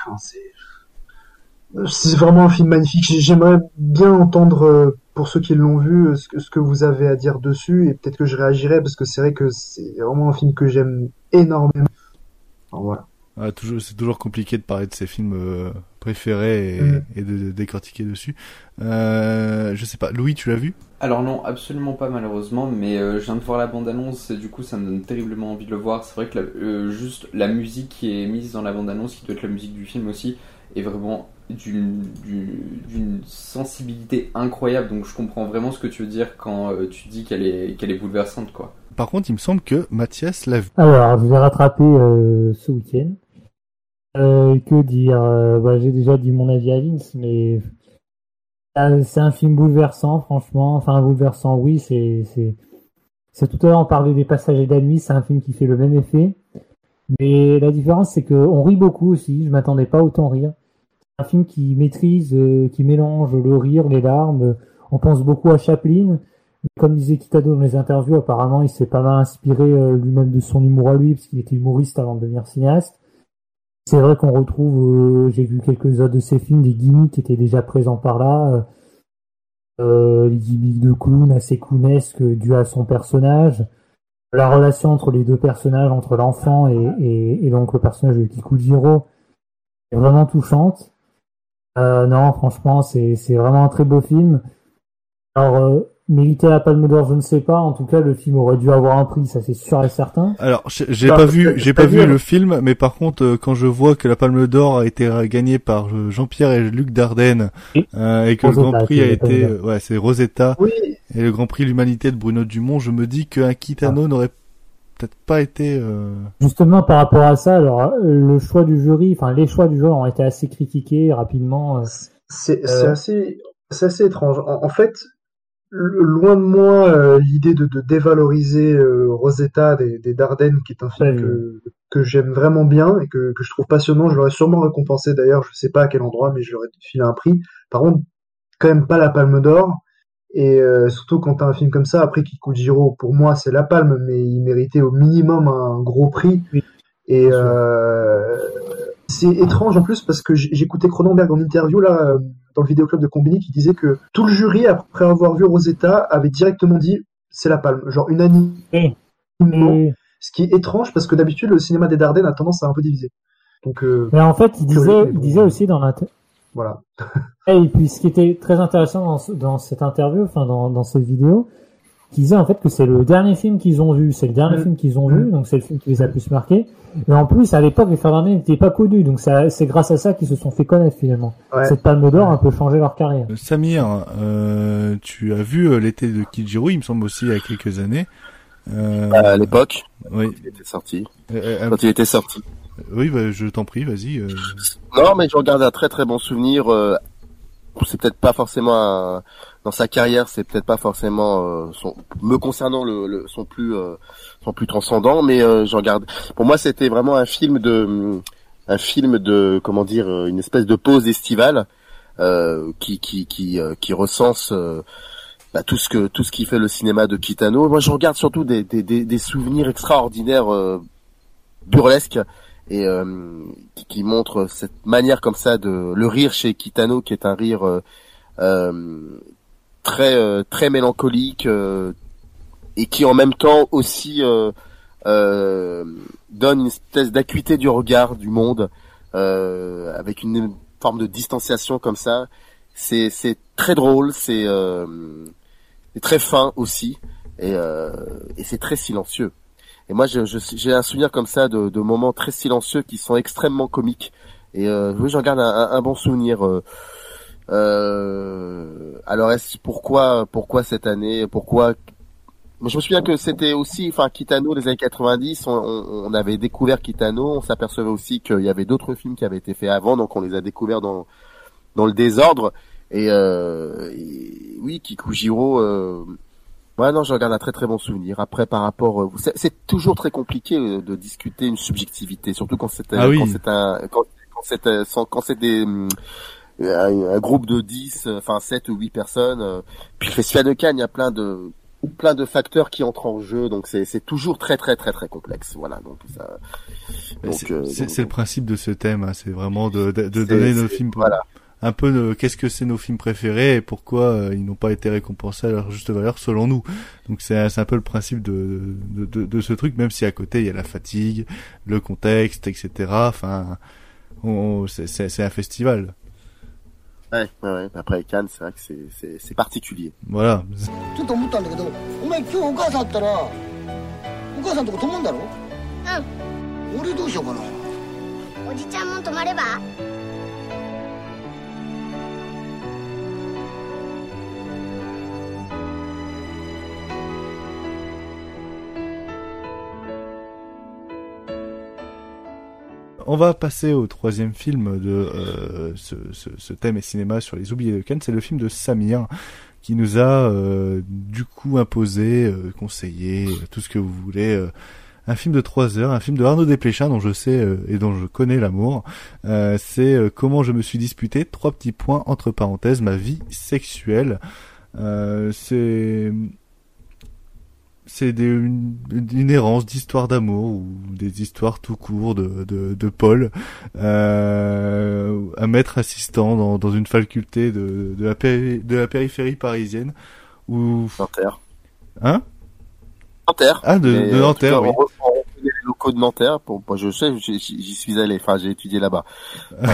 c'est vraiment un film magnifique. J'aimerais bien entendre pour ceux qui l'ont vu ce que, vous avez à dire dessus et peut-être que je réagirai parce que c'est vrai que c'est vraiment un film que j'aime énormément. Voilà. C'est toujours compliqué de parler de ses films préférés et, mm. et de, de, décortiquer dessus. Euh, je sais pas, Louis, tu l'as vu? Alors non, absolument pas malheureusement, mais euh, je viens de voir la bande-annonce et du coup ça me donne terriblement envie de le voir. C'est vrai que la, euh, juste la musique qui est mise dans la bande-annonce, qui doit être la musique du film aussi, est vraiment d'une, d'une, sensibilité incroyable. Donc je comprends vraiment ce que tu veux dire quand euh, tu dis qu'elle est, qu'elle est bouleversante, quoi. Par contre, il me semble que Mathias l'a vu. Alors, je vais rattraper ce week-end. Euh, que dire euh, bah, J'ai déjà dit mon avis à Vince, mais euh, c'est un film bouleversant, franchement. Enfin, bouleversant, oui, c'est c'est tout à l'heure on parlait des passagers d'Admis, c'est un film qui fait le même effet, mais la différence c'est que on rit beaucoup aussi. Je m'attendais pas autant rire. C'est un film qui maîtrise, euh, qui mélange le rire, les larmes. On pense beaucoup à Chaplin. Comme disait Kitado dans les interviews, apparemment il s'est pas mal inspiré lui-même de son humour à lui, parce qu'il était humoriste avant de devenir cinéaste. C'est vrai qu'on retrouve, euh, j'ai vu quelques-uns de ces films, des gimmicks qui étaient déjà présents par là. Euh, euh les gimmicks de clown assez clownesque dû à son personnage. La relation entre les deux personnages, entre l'enfant et, donc le personnage de Kikujiro, est vraiment touchante. Non, franchement, c'est vraiment un très beau film. Alors, Mériter la Palme d'Or, je ne sais pas. En tout cas, le film aurait dû avoir un prix, ça c'est sûr et certain. Alors, j'ai pas vu, j'ai pas vu le film, mais par contre, euh, quand je vois que la Palme d'Or a été gagnée par euh, Jean-Pierre et Luc Dardenne euh, et que le Grand Prix a été, ouais, c'est Rosetta oui. et le Grand Prix l'Humanité de Bruno Dumont, je me dis qu'un Kitano ah. n'aurait peut-être pas été. Justement, par rapport à ça, alors le choix du jury, enfin les choix du jury ont été assez critiqués rapidement. C'est assez, c'est assez étrange. en, en fait loin de moi euh, l'idée de, de, dévaloriser euh, Rosetta des, des, Dardennes, qui est un film que, que j'aime vraiment bien et que, que je trouve passionnant. Je l'aurais sûrement récompensé d'ailleurs, je sais pas à quel endroit, mais je leur ai filé un prix. Par contre, quand même pas la Palme d'Or. Et euh, surtout quand t'as un film comme ça, après Kikujiro, pour moi c'est la Palme, mais il méritait au minimum un gros prix. Et euh, c'est étrange en plus parce que j'écoutais Cronenberg en interview là dans le vidéoclub de Combini qui disait que tout le jury après avoir vu Rosetta avait directement dit c'est la palme, genre unanimement. Ce qui est étrange parce que d'habitude le cinéma des Dardennes a tendance à un peu diviser. Donc euh, Mais en fait, il disait, il disait aussi dans l'interview. Voilà. et puis ce qui était très intéressant dans, dans cette interview, enfin dans, dans cette vidéo, qui disait en fait que c'est le dernier film qu'ils ont vu, c'est le dernier mm. film qu'ils ont vu, mm. donc c'est le film qui les a plus marqués. Et en plus, à l'époque, les Fernandez n'étaient pas connus, donc c'est grâce à ça qu'ils se sont fait connaître finalement. Cette palme d'or a un peu changé leur carrière. Euh, Samir, euh, tu as vu euh, l'été de Kijiro, il me semble aussi il y a quelques années. Euh... À l'époque, oui. il était sorti. quand il était sorti. Oui, bah, je t'en prie, vas-y. Non, mais je regarde un très très bon souvenir. c'est peut-être pas forcément un dans sa carrière, c'est peut-être pas forcément euh, son, me concernant le, le son plus euh, son plus transcendant, mais euh, je regarde. Pour moi, c'était vraiment un film de un film de comment dire une espèce de pause estivale qui qui qui qui recense bah, tout ce que tout ce qui fait le cinéma de Kitano. Moi, je regarde surtout des des, des, souvenirs extraordinaires burlesques et qui, qui montrent cette manière comme ça de le rire chez Kitano qui est un rire euh, très euh, très mélancolique euh, et qui en même temps aussi euh, donne une espèce d'acuité du regard du monde avec une forme de distanciation comme ça. C'est c'est très drôle, c'est très fin aussi et, et c'est très silencieux. Et moi, j'ai un souvenir comme ça de, de, moments très silencieux qui sont extrêmement comiques. Et euh, oui, j'en garde un, un, bon souvenir. Euh, alors est-ce pourquoi pourquoi cette année Pourquoi je me souviens que c'était aussi, enfin, Kitano, les années 90, on, on avait découvert Kitano, on s'apercevait aussi qu'il y avait d'autres films qui avaient été faits avant, donc on les a découverts dans dans le désordre. Et, euh, oui, Kikujiro, euh, ouais, non, je regarde un très très bon souvenir. Après, par rapport, euh, c'est toujours très compliqué euh, de discuter une subjectivité, surtout quand c'est ah quand c'est un quand, quand c'est quand c'est des un, groupe de 10, euh, enfin 7 ou 8 personnes. Euh, puis le Festival de Cannes, il y a plein de plein de facteurs qui entrent en jeu, donc c'est c'est toujours très très très très complexe. Voilà, donc ça. Euh, c'est le principe de ce thème, hein, c'est vraiment de, de, de donner nos films. Voilà. Un peu de qu'est-ce que c'est nos films préférés et pourquoi ils n'ont pas été récompensés à leur juste valeur selon nous. Donc c'est un peu le principe de, de, de, de ce truc, même si à côté il y a la fatigue, le contexte, etc. Enfin, c'est un festival. Ouais, ouais, ouais. Après Cannes, c'est vrai que c'est, c'est, c'est particulier. Voilà. On va passer au troisième film de euh, ce, thème et cinéma sur les oubliés de Cannes. C'est le film de Samir qui nous a euh, du coup imposé, euh, conseillé, tout ce que vous voulez. un film de trois heures, un film de Arnaud Desplechin dont je sais et dont je connais l'amour. c'est Comment je me suis disputé, trois petits points entre parenthèses, ma vie sexuelle. c'est c'est une, une, errance d'histoires d'amour ou des histoires tout court de, de, de Paul, euh, un maître assistant dans, dans une faculté de, de, la de la périphérie parisienne. Ou... Nanterre. Hein? Nanterre. Ah, de, de Nanterre, oui locaux de Nanterre. Pour, moi, je sais, j'y suis allé. Enfin, j'ai étudié là-bas.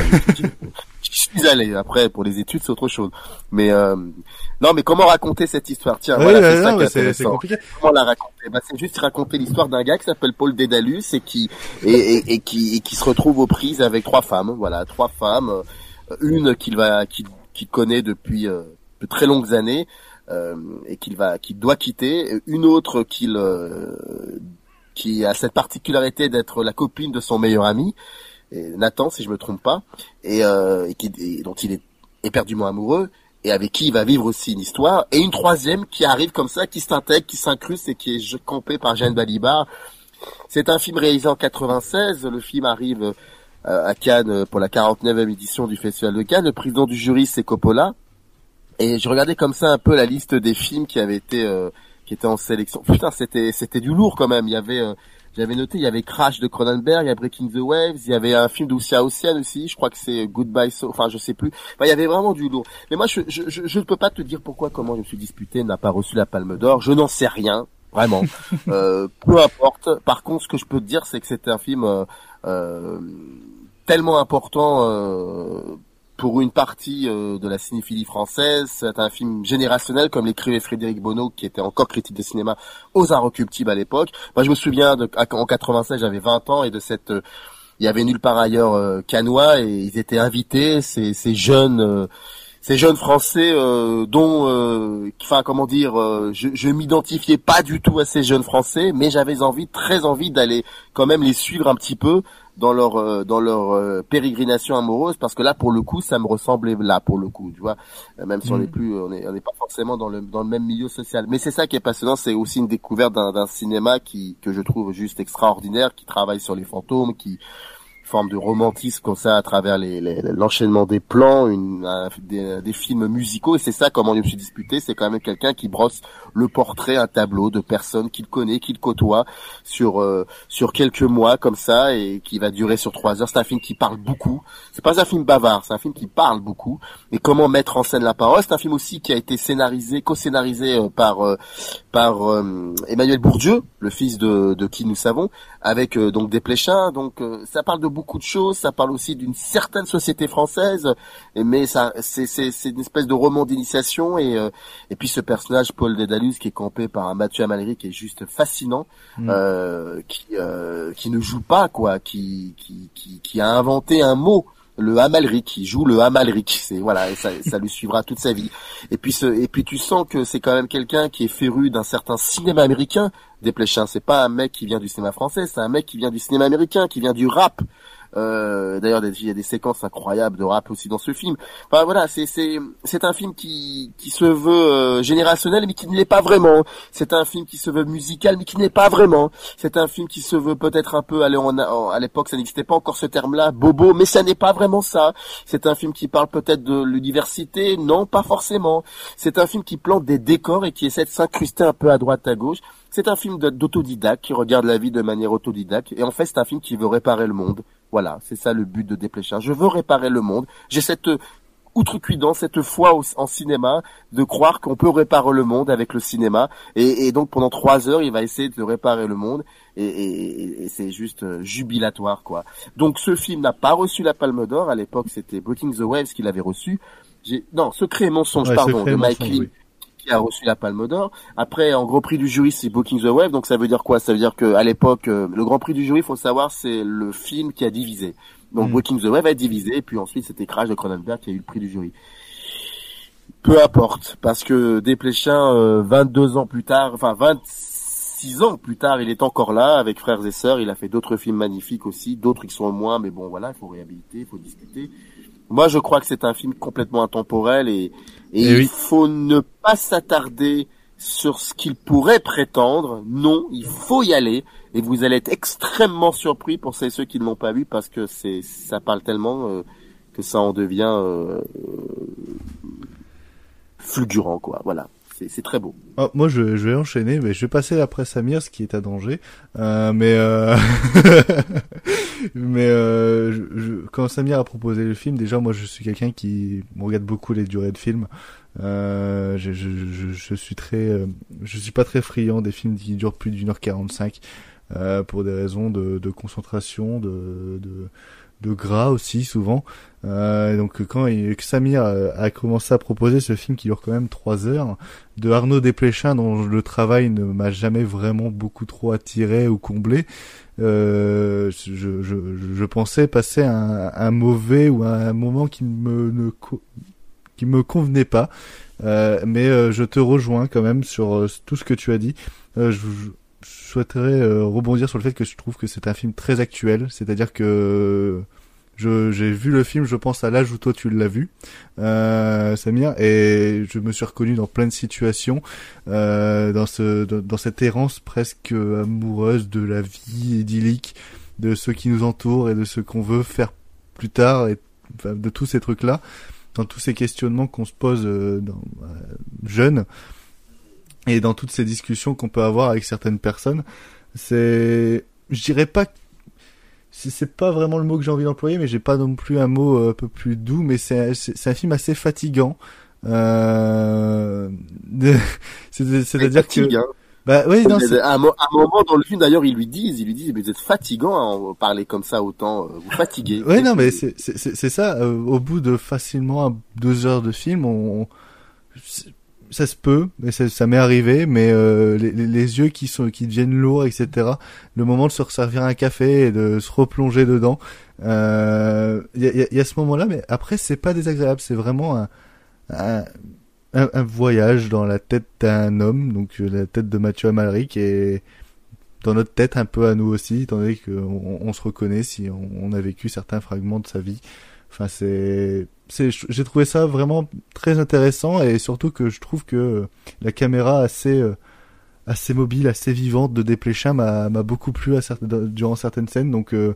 j'y suis allé. Après, pour les études, c'est autre chose. Mais euh, non, mais comment raconter cette histoire? Tiens, voilà, c'est ça. Compliqué. Comment la raconter? Bah, c'est juste raconter l'histoire d'un gars qui s'appelle Paul Dédalus et qui et, et, et qui et qui se retrouve aux prises avec trois femmes. Voilà, trois femmes. Euh, une qu'il va qu'il qu'il connaît depuis euh, de très longues années. Euh, et qu'il va qu'il doit quitter une autre qu'il euh, qui a cette particularité d'être la copine de son meilleur ami, Nathan, si je me trompe pas, et, euh, et, qui, dont il est éperdument amoureux. et avec qui il va vivre aussi une histoire, et une troisième qui arrive comme ça, qui s'intègre, qui s'incruste et qui est campée par Jeanne Balibar. C'est un film réalisé en 96, le film arrive euh, à Cannes pour la 49e édition du Festival de Cannes, le président du jury c'est Coppola, et je regardais comme ça un peu la liste des films qui avaient été euh, qui étaient en sélection. Putain, c'était c'était du lourd quand même. Il y avait euh, j'avais noté, il y avait Crash de Cronenberg, il y a Breaking the Waves, il y avait un film d'Oussia Ocean aussi, je crois que c'est Goodbye So, enfin je sais plus. Enfin, il y avait vraiment du lourd. Mais moi je, je, je, ne peux pas te dire pourquoi comment je me suis disputé n'a pas reçu la Palme d'Or, je n'en sais rien, vraiment. euh, peu importe. Par contre ce que je peux te dire c'est que c'était un film euh, euh tellement important euh, pour une partie euh, de la cinéphilie française. C'est un film générationnel, comme l'écrivait Frédéric Bonneau, qui était encore critique de cinéma aux Inrecuptibles à l'époque. Moi, je me souviens, de, en 96, j'avais 20 ans, et de cette... Euh, il y avait nulle part ailleurs euh, canois, et ils étaient invités, ces, ces jeunes... ces jeunes Français dont, enfin comment dire, je, je m'identifiais pas du tout à ces jeunes Français, mais j'avais envie, très envie d'aller quand même les suivre un petit peu dans leur euh, dans leur euh, pérégrination amoureuse parce que là pour le coup ça me ressemblait là pour le coup tu vois euh, même si on n'est mm. plus on est on n'est pas forcément dans le dans le même milieu social mais c'est ça qui est passionnant c'est aussi une découverte d'un cinéma qui que je trouve juste extraordinaire qui travaille sur les fantômes qui forme de romantisme comme ça à travers l'enchaînement des plans, des, films musicaux. Et c'est ça comment je me suis disputé. C'est quand même quelqu'un qui brosse le portrait, un tableau de personnes qu'il connaît, qu'il côtoie sur euh, sur quelques mois comme ça et qui va durer sur trois heures. C'est un film qui parle beaucoup. C'est pas un film bavard, c'est un film qui parle beaucoup. Et comment mettre en scène la parole. C'est un film aussi qui a été scénarisé, co-scénarisé euh, par euh, par Emmanuel Bourdieu, le fils de, de qui nous savons, avec donc des Pléchins. Donc ça parle de beaucoup de choses. Ça parle aussi d'une certaine société française, mais ça, c'est, c'est, c'est une espèce de roman d'initiation. Et, euh, et puis ce personnage, Paul Dédalus, qui est campé par un Mathieu Amalric, qui est juste fascinant, mm. euh, qui, euh, qui ne joue pas, quoi, qui, qui, qui, qui a inventé un mot le Amalric, il joue le Amalric, c'est voilà, et ça, ça lui suivra toute sa vie. Et puis ce, et puis tu sens que c'est quand même quelqu'un qui est féru d'un certain cinéma américain. Desplechin, c'est pas un mec qui vient du cinéma français, c'est un mec qui vient du cinéma américain, qui vient du rap, euh, D'ailleurs, il y a des séquences incroyables de rap aussi dans ce film. Enfin voilà, c'est c'est un film qui qui se veut euh, générationnel mais qui ne l'est pas vraiment. C'est un film qui se veut musical mais qui n'est pas vraiment. C'est un film qui se veut peut-être un peu aller en, à l'époque ça n'existait pas encore ce terme-là, bobo, mais ça n'est pas vraiment ça. C'est un film qui parle peut-être de l'université, non, pas forcément. C'est un film qui plante des décors et qui essaie de s'incruster un peu à droite à gauche. C'est un film d'autodidacte qui regarde la vie de manière autodidacte et en fait c'est un film qui veut réparer le monde. Voilà, c'est ça le but de Desplechin. Je veux réparer le monde. J'ai cette outrecuidance, cette foi en cinéma, de croire qu'on peut réparer le monde avec le cinéma. Et, donc pendant trois heures, il va essayer de réparer le monde. Et, c'est juste euh, jubilatoire, quoi. Donc ce film n'a pas reçu la Palme d'Or. À l'époque, c'était Breaking the Waves qu'il avait reçu. Non, Secret et mensonge, pardon, de Mike Lee qui a reçu la Palme d'Or. Après, en gros prix du jury, c'est Booking the Wave. Donc ça veut dire quoi? Ça veut dire que à l'époque, euh, le grand prix du jury, faut savoir, c'est le film qui a divisé. Donc mm. the Wave a divisé, et puis ensuite c'était Crash de Cronenberg qui a eu le prix du jury. Peu importe, parce que Desplechin, euh, 22 ans plus tard, enfin 26 ans plus tard, il est encore là avec frères et sœurs. Il a fait d'autres films magnifiques aussi, d'autres qui sont moins, mais bon voilà, il faut réhabiliter, il faut discuter. Moi, je crois que c'est un film complètement intemporel et, et, eh il faut ne pas s'attarder sur ce qu'il pourrait prétendre. Non, il faut y aller. Et vous allez être extrêmement surpris pour ceux qui ne l'ont pas vu parce que c'est ça parle tellement euh, que ça en devient euh, fulgurant, quoi. Voilà c'est très beau. Oh, moi, je, je, vais enchaîner, mais je vais passer après Samir, ce qui est à danger. Euh, mais euh... mais euh, je, quand Samir a proposé le film, déjà, moi, je suis quelqu'un qui regarde beaucoup les durées de films. Euh, je, je, je, suis très, euh, je suis pas très friand des films qui durent plus d'une heure quarante-cinq euh, pour des raisons de, de concentration, de, de de gras aussi souvent. Euh, donc quand Samir a, commencé à proposer ce film qui dure quand même trois heures, de Arnaud Desplechin dont le travail ne m'a jamais vraiment beaucoup trop attiré ou comblé, euh, je, je, je, pensais passer un, un, mauvais ou un moment qui me ne, qui me convenait pas. Euh, mais euh, je te rejoins quand même sur euh, tout ce que tu as dit. je, je souhaiterais rebondir sur le fait que je trouve que c'est un film très actuel, c'est-à-dire que je j'ai vu le film, je pense à l'âge où toi tu l'as vu, euh, Samir, et je me suis reconnu dans plein de situations, euh, dans ce dans, cette errance presque amoureuse de la vie idyllique de ceux qui nous entourent et de ce qu'on veut faire plus tard de tous ces trucs là, dans tous ces questionnements qu'on se pose euh, euh, jeune et dans toutes ces discussions qu'on peut avoir avec certaines personnes, c'est je dirais pas c'est pas vraiment le mot que j'ai envie d'employer, mais j'ai pas non plus un mot euh, un peu plus doux, mais c'est c'est un film assez fatigant. Euh... C'est-à-dire que bah oui, non, à, un, moment dans le film d'ailleurs, ils lui disent, ils lui disent, mais vous êtes fatigant à parler comme ça autant, euh, vous fatiguez. Oui, non, mais c'est c'est ça. Euh, au bout de facilement deux heures de film, on, ça se peut, mais ça, m'est arrivé, mais euh, les, yeux qui sont qui deviennent lourds, etc. Le moment de se resservir un café et de se replonger dedans, il euh, y, a, ce moment-là, mais après c'est pas désagréable, c'est vraiment un, voyage dans la tête d'un homme, donc euh, la tête de Mathieu Amalric et dans notre tête un peu à nous aussi, étant donné qu'on on se reconnaît si on, a vécu certains fragments de sa vie. Enfin c'est j'ai trouvé ça vraiment très intéressant et surtout que je trouve que la caméra assez euh, assez mobile, assez vivante de Desplechin m'a beaucoup plu durant certaines scènes. Donc euh,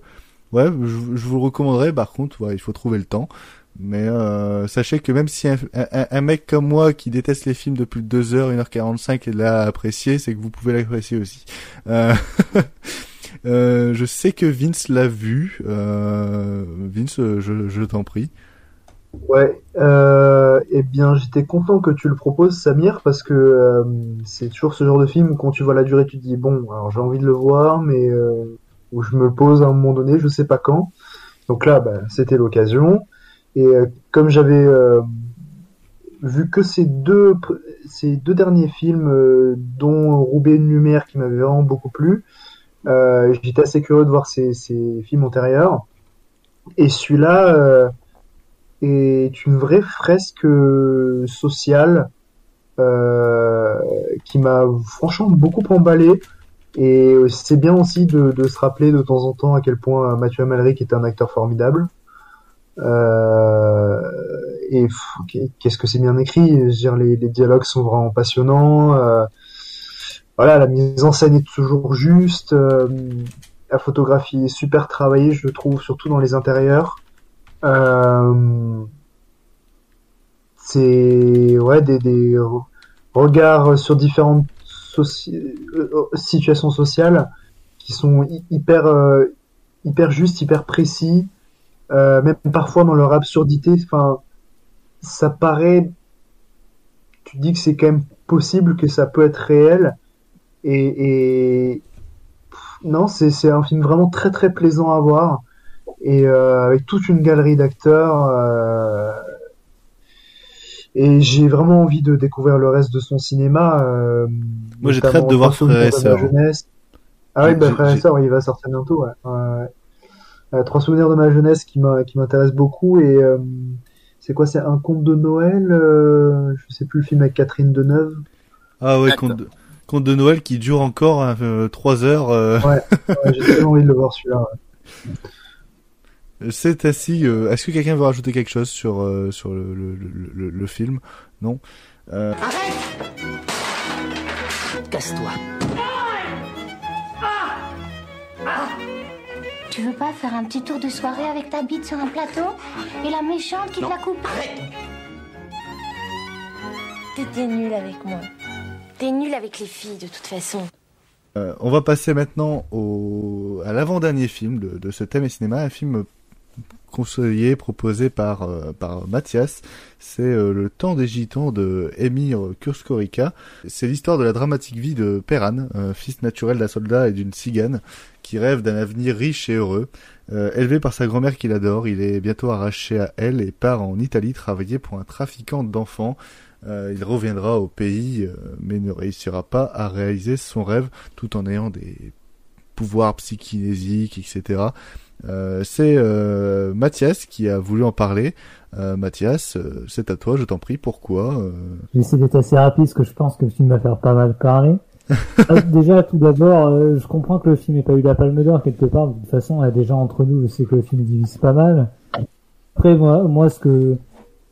ouais, je, vous le recommanderais. Par contre, il faut trouver le temps. Mais euh, sachez que même si un, mec comme moi qui déteste les films depuis 2h, 1h45 et l'a apprécié, c'est que vous pouvez l'apprécier aussi. Euh, euh, je sais que Vince l'a vu. Vince, je, t'en prie. Ouais, euh, eh bien j'étais content que tu le proposes Samir parce que euh, c'est toujours ce genre de film où quand tu vois la durée tu te dis bon alors j'ai envie de le voir mais euh, où je me pose à un moment donné je sais pas quand donc là bah, c'était l'occasion et euh, comme j'avais euh, vu que ces deux ces deux derniers films dont Roubaix une lumière qui m'avait vraiment beaucoup plu j'étais assez curieux de voir ces, ces films antérieurs et celui-là est une vraie fresque euh, sociale euh, qui m'a franchement beaucoup emballé. Et c'est bien aussi de, de, se rappeler de temps en temps à quel point Mathieu Amalric est un acteur formidable. Euh, et qu'est-ce que c'est bien écrit? Je veux dire, les, les, dialogues sont vraiment passionnants. Euh, voilà, la mise en scène est toujours juste. Euh, la photographie est super travaillée, je trouve, surtout dans les intérieurs. Euh, c'est ouais des, des, regards sur différentes euh, situations sociales qui sont hyper euh, hyper justes, hyper précis, euh, même parfois dans leur absurdité. Enfin, ça paraît. Tu dis que c'est quand même possible que ça peut être réel et, et... non, c'est un film vraiment très très plaisant à voir et euh, avec toute une galerie d'acteurs. Euh, et j'ai vraiment envie de découvrir le reste de son cinéma. Euh, Moi, j'ai très hâte de voir Frères et Sœurs. Ah oui, bah, Frères et Sœurs, il va sortir bientôt. Ouais. Trois souvenirs de ma jeunesse qui m'intéresse beaucoup et c'est quoi C'est un conte de Noël Je sais plus le film avec Catherine Deneuve. Ah ouais, conte de, conte de Noël qui dure encore 3 heures. Ouais, ouais j'ai tellement envie de le voir celui-là. C'est ainsi. Euh, est-ce que quelqu'un veut rajouter quelque chose sur euh, sur le, le, le, le, film? Non? Euh... Arrête Casse-toi. Tu veux pas faire un petit tour de soirée avec ta bite sur un plateau? Et la méchante qui te la coupe? Arrête T'étais nul avec moi. T'es nul avec les filles de toute façon. Euh, on va passer maintenant au, à l'avant-dernier film de, ce thème et cinéma, un film conseillé, proposé par, euh, par Mathias. C'est euh, Le temps des gitans de Emir Kurskorica. C'est l'histoire de la dramatique vie de Peran, fils naturel d'un soldat et d'une cigane, qui rêve d'un avenir riche et heureux. Élevé par sa grand-mère qu'il adore, il est bientôt arraché à elle et part en Italie travailler pour un trafiquant d'enfants. Il reviendra au pays, mais ne réussira pas à réaliser son rêve tout en ayant des pouvoirs psychinésiques, etc. Euh, c'est euh, Mathias qui a voulu en parler. Euh, Mathias, euh, c'est à toi, je t'en prie. Pourquoi Je vais essayer d'être assez rapide parce que je pense que le film va faire pas mal parler. Déjà, tout d'abord, euh, je comprends que le film n'ait pas eu la palme d'or quelque part. De toute façon, il y a déjà entre nous, je sais que le film divise pas mal. Après, moi, moi, ce que,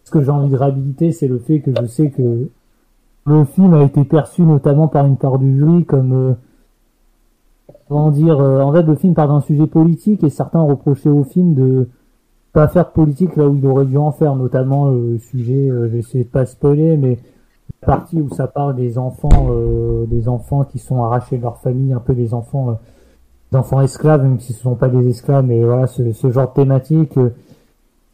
ce que j'ai envie de réhabiliter, c'est le fait que je sais que le film a été perçu notamment par une part du jury comme, euh, comment dire, euh, en fait, le film part d'un sujet politique et certains reprochaient au film de pas faire de politique là où il aurait dû en faire, notamment le sujet, euh, j'essaie de pas spoiler, mais la partie où ça parle des enfants, euh, des enfants qui sont arrachés de leur famille, un peu des enfants, euh, des enfants esclaves, même si ce sont pas des esclaves, mais voilà, ce, ce genre de thématique.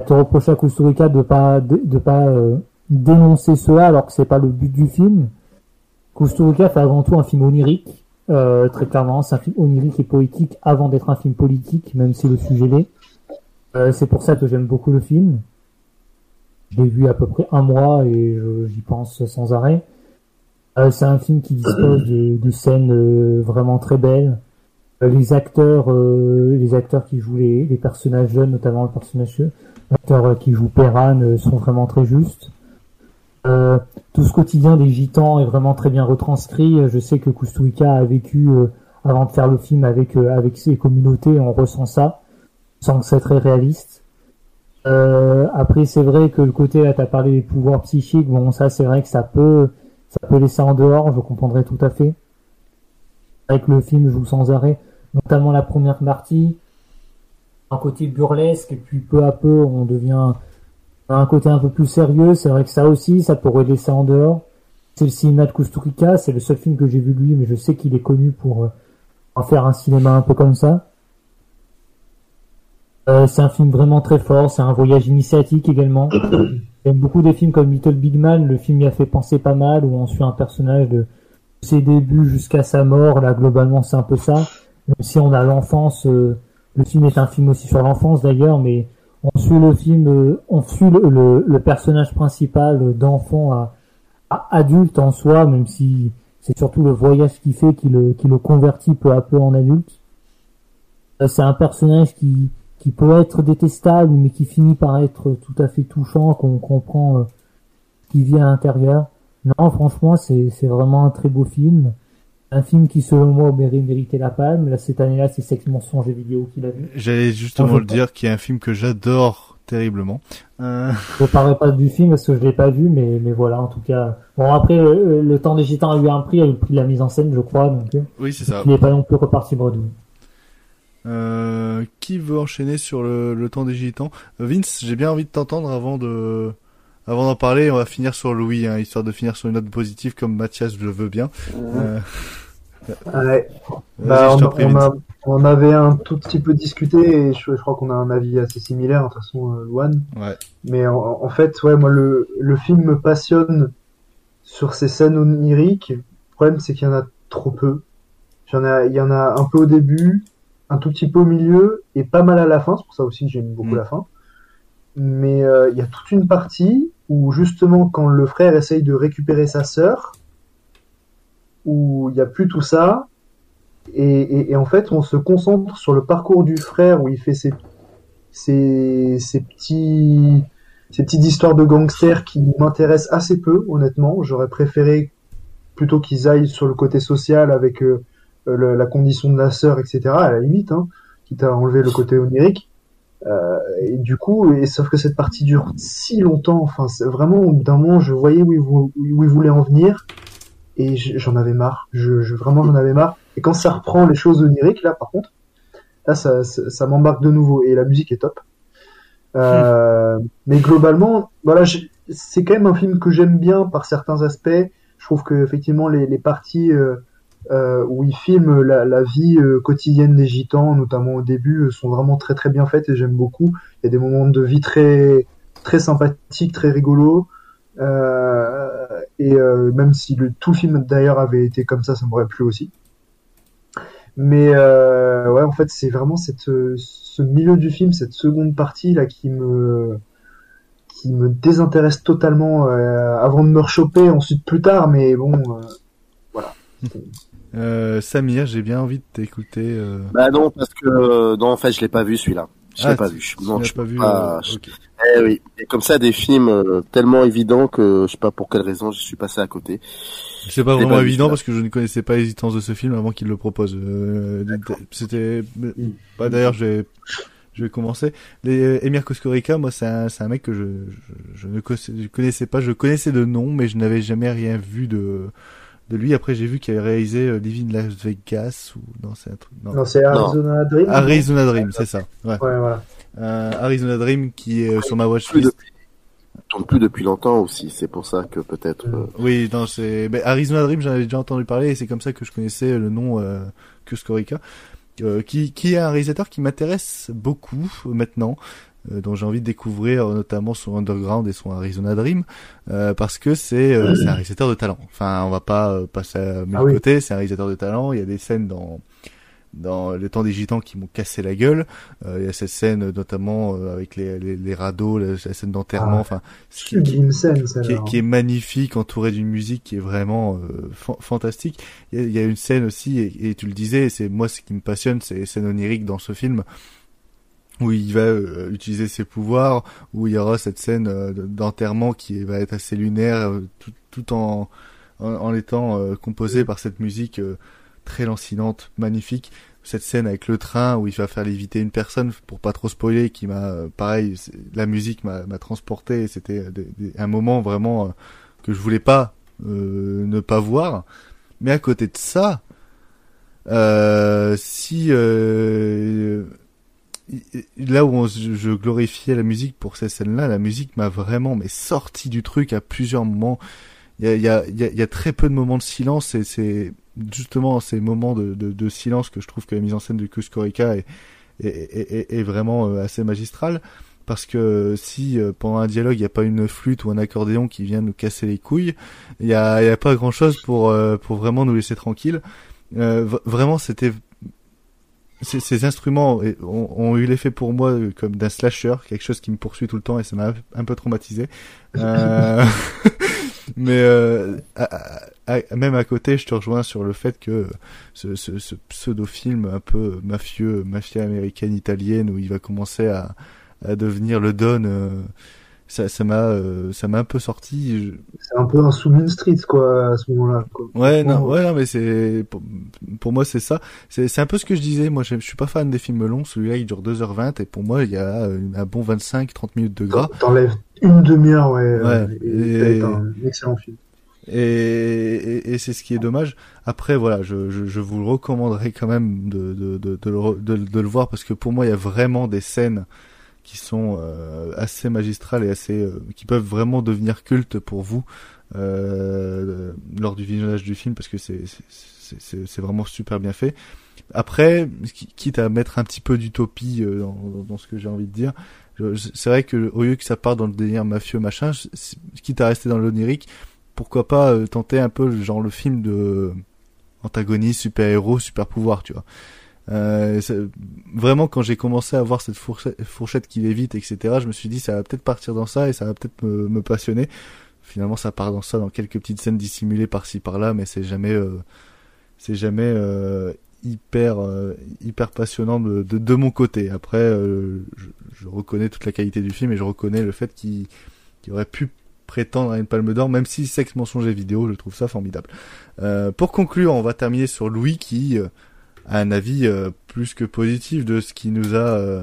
Te reproche à Kusturica de pas de, pas euh, dénoncer cela alors que c'est pas le but du film. Kusturica fait avant tout un film onirique, euh, très clairement, c'est un film onirique et poétique avant d'être un film politique, même si le sujet l'est. Euh, c'est pour ça que j'aime beaucoup le film. Je l'ai vu à peu près un mois et j'y pense sans arrêt. C'est un film qui dispose de, scènes vraiment très belles. Les acteurs, les acteurs qui jouent les, les personnages jeunes, notamment le personnage l'acteur euh, qui joue Perran, euh, sont vraiment très justes. Euh, tout ce quotidien des gitans est vraiment très bien retranscrit. Euh, Je sais que Kusturica a vécu euh, avant de faire le film avec euh, avec ses communautés, on ressent ça, sans que c'est très réaliste. Après, c'est vrai que le côté là, t'as parlé des pouvoirs psychiques. Bon, ça, c'est vrai que ça peut, ça peut laisser en dehors. Je comprendrais tout à fait. Avec le film joue sans arrêt, notamment la première partie, un côté burlesque, et puis peu à peu, on devient un côté un peu plus sérieux. C'est vrai que ça aussi, ça pourrait laisser en dehors. C'est le cinéma de Kusturica. C'est le seul film que j'ai vu de lui, mais je sais qu'il est connu pour euh, en faire un cinéma un peu comme ça. Euh, c'est un film vraiment très fort, c'est un voyage initiatique également. J'aime beaucoup des films comme Little Big Man, le film y a fait penser pas mal, où on suit un personnage de ses débuts jusqu'à sa mort, là globalement c'est un peu ça. Même si on a l'enfance, euh, le film est un film aussi sur l'enfance d'ailleurs, mais on suit le film, euh, on suit le, le, le personnage principal d'enfant à, à adulte en soi, même si c'est surtout le voyage qui fait qui le, qui le convertit peu à peu en adulte. Euh, C'est un personnage qui, qui peut être détestable, mais qui finit par être tout à fait touchant, qu'on comprend euh, qui vit à l'intérieur. Non, franchement, c'est c'est vraiment un très beau film. Un film qui, selon moi, mérité la palme. Là, cette année-là, c'est Sex Mensonge et Vidéo qui l'a vu. J'allais justement je le dire qu'il y a un film que j'adore terriblement. Euh, Je parlerai pas du film parce que je l'ai pas vu, mais, mais voilà, en tout cas. Bon, après, le, le temps des gitans a eu un prix, a eu le prix de la mise en scène, je crois, donc. euh, Oui, c'est ça. Il n'est pas non plus reparti bredouille. Euh, qui veut enchaîner sur le, le temps des gitans? Euh, Vince, j'ai bien envie de t'entendre avant de avant d'en parler. On va finir sur Louis, hein, histoire de finir sur une note positive comme Mathias le veut bien. Euh, Ouais. Bah, on, a- avait un tout petit peu discuté et je, je crois qu'on a un avis assez similaire, de toute façon, euh, Luan. Ouais. Mais en, en fait, ouais, moi, le, le film me passionne sur ces scènes oniriques. Le problème, c'est qu'il y en a trop peu. Il y en a un peu au début, un tout petit peu au milieu et pas mal à la fin. C'est pour ça aussi que j'aime beaucoup la fin. Mais euh, il y a toute une partie où justement, quand le frère essaye de récupérer sa sœur, où il y a plus tout ça, et, en fait, on se concentre sur le parcours du frère où il fait ses, petits, ces petites histoires de gangsters qui m'intéressent assez peu, honnêtement. J'aurais préféré plutôt qu'ils aillent sur le côté social avec euh, la condition de la sœur, etc. À la limite, hein, quitte à enlever le côté onirique. Euh, et du coup, et sauf que cette partie dure si longtemps. Enfin, vraiment d'un moment, je voyais où il, vou- où il voulait en venir, et j'en avais marre. Je, je vraiment, j'en avais marre. Et quand ça reprend les choses oniriques, là, par contre, là, ça, ça, ça m'embarque de nouveau. Et la musique est top. Euh, mais globalement, voilà, c'est quand même un film que j'aime bien par certains aspects. Je trouve que effectivement les, les parties euh, euh, où il filme la, la vie euh, quotidienne des gitans, notamment au début, euh, sont vraiment très très bien faites et j'aime beaucoup. Il y a des moments de vie très très sympathiques, très rigolos. Euh, et euh, même si le, tout le film d'ailleurs avait été comme ça, ça m'aurait plu aussi. Mais euh, ouais, en fait, c'est vraiment cette, ce milieu du film, cette seconde partie là qui me qui me désintéresse totalement euh, avant de me rechoper ensuite plus tard. Mais bon, euh, voilà. Euh, Samir, j'ai bien envie de t'écouter. Euh... Bah non, parce que euh, non, en fait, je l'ai pas vu celui-là. Je Ah, l'ai pas tu- vu. Non, je pas vu, pas- euh, je- ok. Eh oui, et comme ça des films euh, tellement évidents que je sais pas pour quelle raison je suis passé à côté. C'est pas vraiment évident parce que je ne connaissais pas l'existence de ce film avant qu'il le propose. Euh, C'était, bah, d'ailleurs, je vais, je vais commencer. Les Emir Kusturica, moi, c'est un, c'est un mec que je, je, je ne connaissais pas. Je connaissais de nom, mais je n'avais jamais rien vu de, de lui. Après, j'ai vu qu'il avait réalisé euh, Living Las Vegas ou non, c'est un truc. Non, c'est Arizona Dream. Arizona Dream, c'est ça. Ouais. Ouais, voilà. Euh, Arizona Dream qui est euh, sur ma Plus watchlist. depuis, tourne plus depuis longtemps aussi, c'est pour ça que peut-être. euh, Oui, non, c'est ben, Arizona Dream, j'en avais déjà entendu parler et c'est comme ça que je connaissais le nom euh, Kusturica, euh, qui qui est un réalisateur qui m'intéresse beaucoup euh, maintenant. Euh, dont j'ai envie de découvrir euh, notamment son Underground et son Arizona Dream euh, parce que c'est euh, un réalisateur de talent. Enfin, on va pas euh, passer à mille Ah oui. côtés, c'est un réalisateur de talent. Il y a des scènes dans dans le temps des gitans qui m'ont cassé la gueule. Euh, il y a cette scène notamment euh, avec les, les, les radeaux, la, la scène d'enterrement, Ah, enfin qui, qui- qui est, celle-là. qui est magnifique, entouré d'une musique qui est vraiment euh, fan- fantastique. Il y, a, il y a une scène aussi, et, et tu le disais, c'est moi ce qui me passionne, c'est les scènes oniriques dans ce film où il va euh, utiliser ses pouvoirs, où il y aura cette scène euh, d'enterrement qui va être assez lunaire, euh, tout, tout en, en, en étant euh, composée par cette musique euh, très lancinante, magnifique. Cette scène avec le train où il va faire léviter une personne, pour pas trop spoiler, qui m'a, pareil, la musique m'a transporté. C'était un moment vraiment que je voulais pas ne pas voir. Mais à côté de ça, si là où je glorifiais la musique pour ces scènes-là, la musique m'a vraiment mais sorti du truc à plusieurs moments. Il y a, très peu de moments de silence et c'est justement ces moments de, silence que je trouve que la mise en scène de Kuskorica est, vraiment euh, assez magistrale. Parce que si euh, pendant un dialogue il n'y a pas une flûte ou un accordéon qui vient nous casser les couilles, il y a, y a pas grand chose pour euh, pour vraiment nous laisser tranquilles. V- vraiment c'était ces, ces instruments ont, eu l'effet pour moi euh, comme d'un slasher, quelque chose qui me poursuit tout le temps et ça m'a un- peu traumatisé. Euh, mais euh, même à côté, je te rejoins sur le fait que ce, ce, ce pseudo-film un peu mafieux, mafia américaine italienne où il va commencer à, à devenir le Don, euh, ça ça m'a euh, ça m'a un peu sorti. Je- C'est un peu un sous Moon Street, quoi, à ce moment-là. quoi. Ouais, non, ouais, non, mais c'est pour, pour moi c'est ça. C'est c'est un peu ce que je disais. Moi, je, je suis pas fan des films longs. Celui-là, il dure 2h20 et pour moi, il y a euh, un bon 25-30 minutes de gras. T'enlèves une demi-heure, ouais. Ouais, euh, et et- un excellent film. Et, et, et c'est ce qui est dommage. Après, voilà, je, je, je vous le recommanderais quand même de, de, de, de, le, de, de le voir parce que pour moi, il y a vraiment des scènes qui sont euh, assez magistrales et assez euh, qui peuvent vraiment devenir cultes pour vous euh, lors du visionnage du film parce que c'est c'est- vraiment super bien fait. Après, qui- quitte à mettre un petit peu d'utopie euh, dans, ce que j'ai envie de dire, c'est vrai que au lieu que ça parte dans le délire mafieux machin, quitte à rester dans l'onirique, pourquoi pas euh, tenter un peu genre le film de antagoniste, super héros, super pouvoir, tu vois. Euh, vraiment quand j'ai commencé à voir cette fourchette, qui l'évite, etc., je me suis dit ça va peut-être partir dans ça et ça va peut-être me, passionner. Finalement, ça part dans ça, dans quelques petites scènes dissimulées par-ci par-là, mais c'est jamais, euh, c'est jamais euh, hyper, euh, hyper passionnant de, de, mon côté. Après, euh, je, je reconnais toute la qualité du film et je reconnais le fait qu'il aurait pu prétendre à une palme d'or, même si Sex Mensonger vidéo, je trouve ça formidable. Euh, pour conclure, on va terminer sur Louis qui un avis euh, plus que positif de ce qu'il nous a, euh,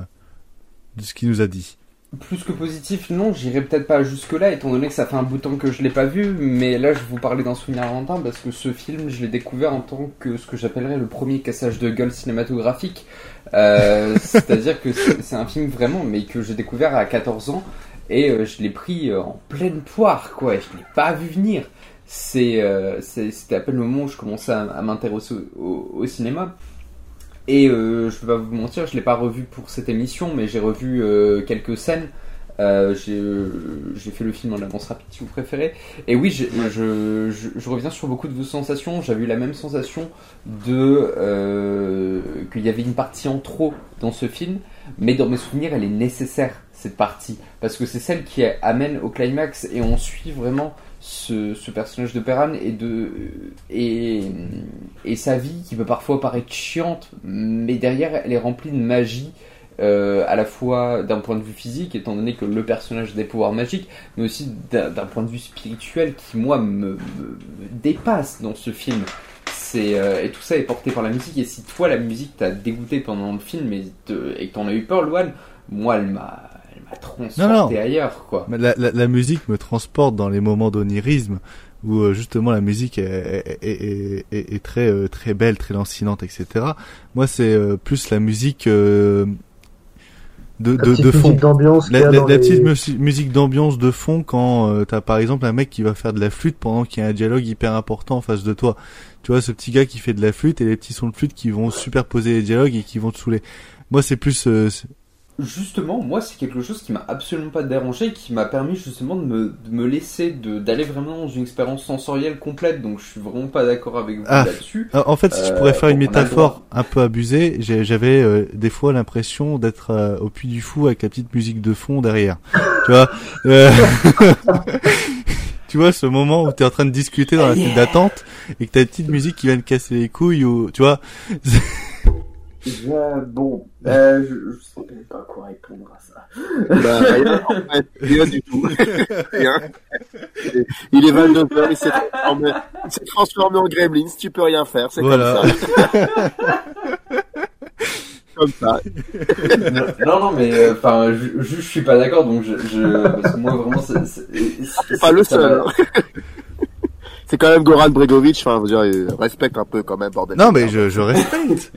de ce qu'il nous a dit. Plus que positif, non, j'irai peut-être pas jusque-là, étant donné que ça fait un bout de temps que je l'ai pas vu, mais là je vais vous parler d'un souvenir lointain, parce que ce film, je l'ai découvert en tant que ce que j'appellerais le premier cassage de gueule cinématographique. Euh, C'est-à-dire que c'est un film vraiment, mais que j'ai découvert à 14 ans, et je l'ai pris en pleine poire, quoi, et je l'ai pas vu venir. C'était à peine le moment où je commençais à, à m'intéresser au, au- au cinéma. Et euh, je vais pas vous mentir, je l'ai pas revu pour cette émission, mais j'ai revu euh, quelques scènes. Euh, j'ai euh, j'ai fait le film en avance rapide si vous préférez. Et oui, je, je, je, je reviens sur beaucoup de vos sensations. J'avais eu la même sensation de qu'il y avait une partie en trop dans ce film, mais dans mes souvenirs, elle est nécessaire cette partie parce que c'est celle qui amène au climax et on suit vraiment ce, ce personnage de Perran et de et, et sa vie qui peut parfois paraître chiante, mais derrière elle est remplie de magie euh, à la fois d'un point de vue physique, étant donné que le personnage a des pouvoirs magiques, mais aussi d'un point de vue spirituel qui, moi, me, me- dépasse dans ce film. Euh, et tout ça est porté par la musique. Et si toi, la musique t'a dégoûté pendant le film et, et t'en as eu peur, Loane, moi, elle m'a, m'a transporté Non, non. ailleurs, quoi. Mais La, la, la musique me transporte dans les moments d'onirisme où euh, justement la musique est, est, est, est- est très euh, très belle, très lancinante, etc. Moi, c'est euh, plus la musique euh, de, La de, petite de fond. La, a la- dans la les- petite musi- musique d'ambiance de fond quand euh, t'as par exemple un mec qui va faire de la flûte pendant qu'il y a un dialogue hyper important en face de toi. Tu vois, ce petit gars qui fait de la flûte et les petits sons de flûte qui vont superposer les dialogues et qui vont te saouler. Moi, c'est plus euh, Justement, moi, c'est quelque chose qui m'a absolument pas dérangé, qui m'a permis justement de me, de me laisser, de- d'aller vraiment dans une expérience sensorielle complète. Donc, je suis vraiment pas d'accord avec vous Ah, là-dessus. en fait, si je Euh, pourrais faire une métaphore un peu abusée, j'avais euh, des fois l'impression d'être euh, au Puy du Fou avec la petite musique de fond derrière. tu vois euh, Tu vois ce moment où tu es en train de discuter dans la file d'attente et que t'as une petite musique qui vient te casser les couilles ou tu vois Je- bon, euh, je, je sais même pas quoi répondre à ça. Bah, rien, en fait, rien du tout. rien. Il est 22h, il s'est transformé, il s'est transformé en gremlins, tu peux rien faire, c'est Voilà. comme ça. comme ça. non, non, mais euh, enfin, je, je, je suis pas d'accord, donc je, je, parce que moi vraiment, c'est, c'est, C'est pas le seul. C'est quand même Goran Bregovic, enfin, je veux dire, il respecte un peu quand même, bordel. Non mais je, je respecte.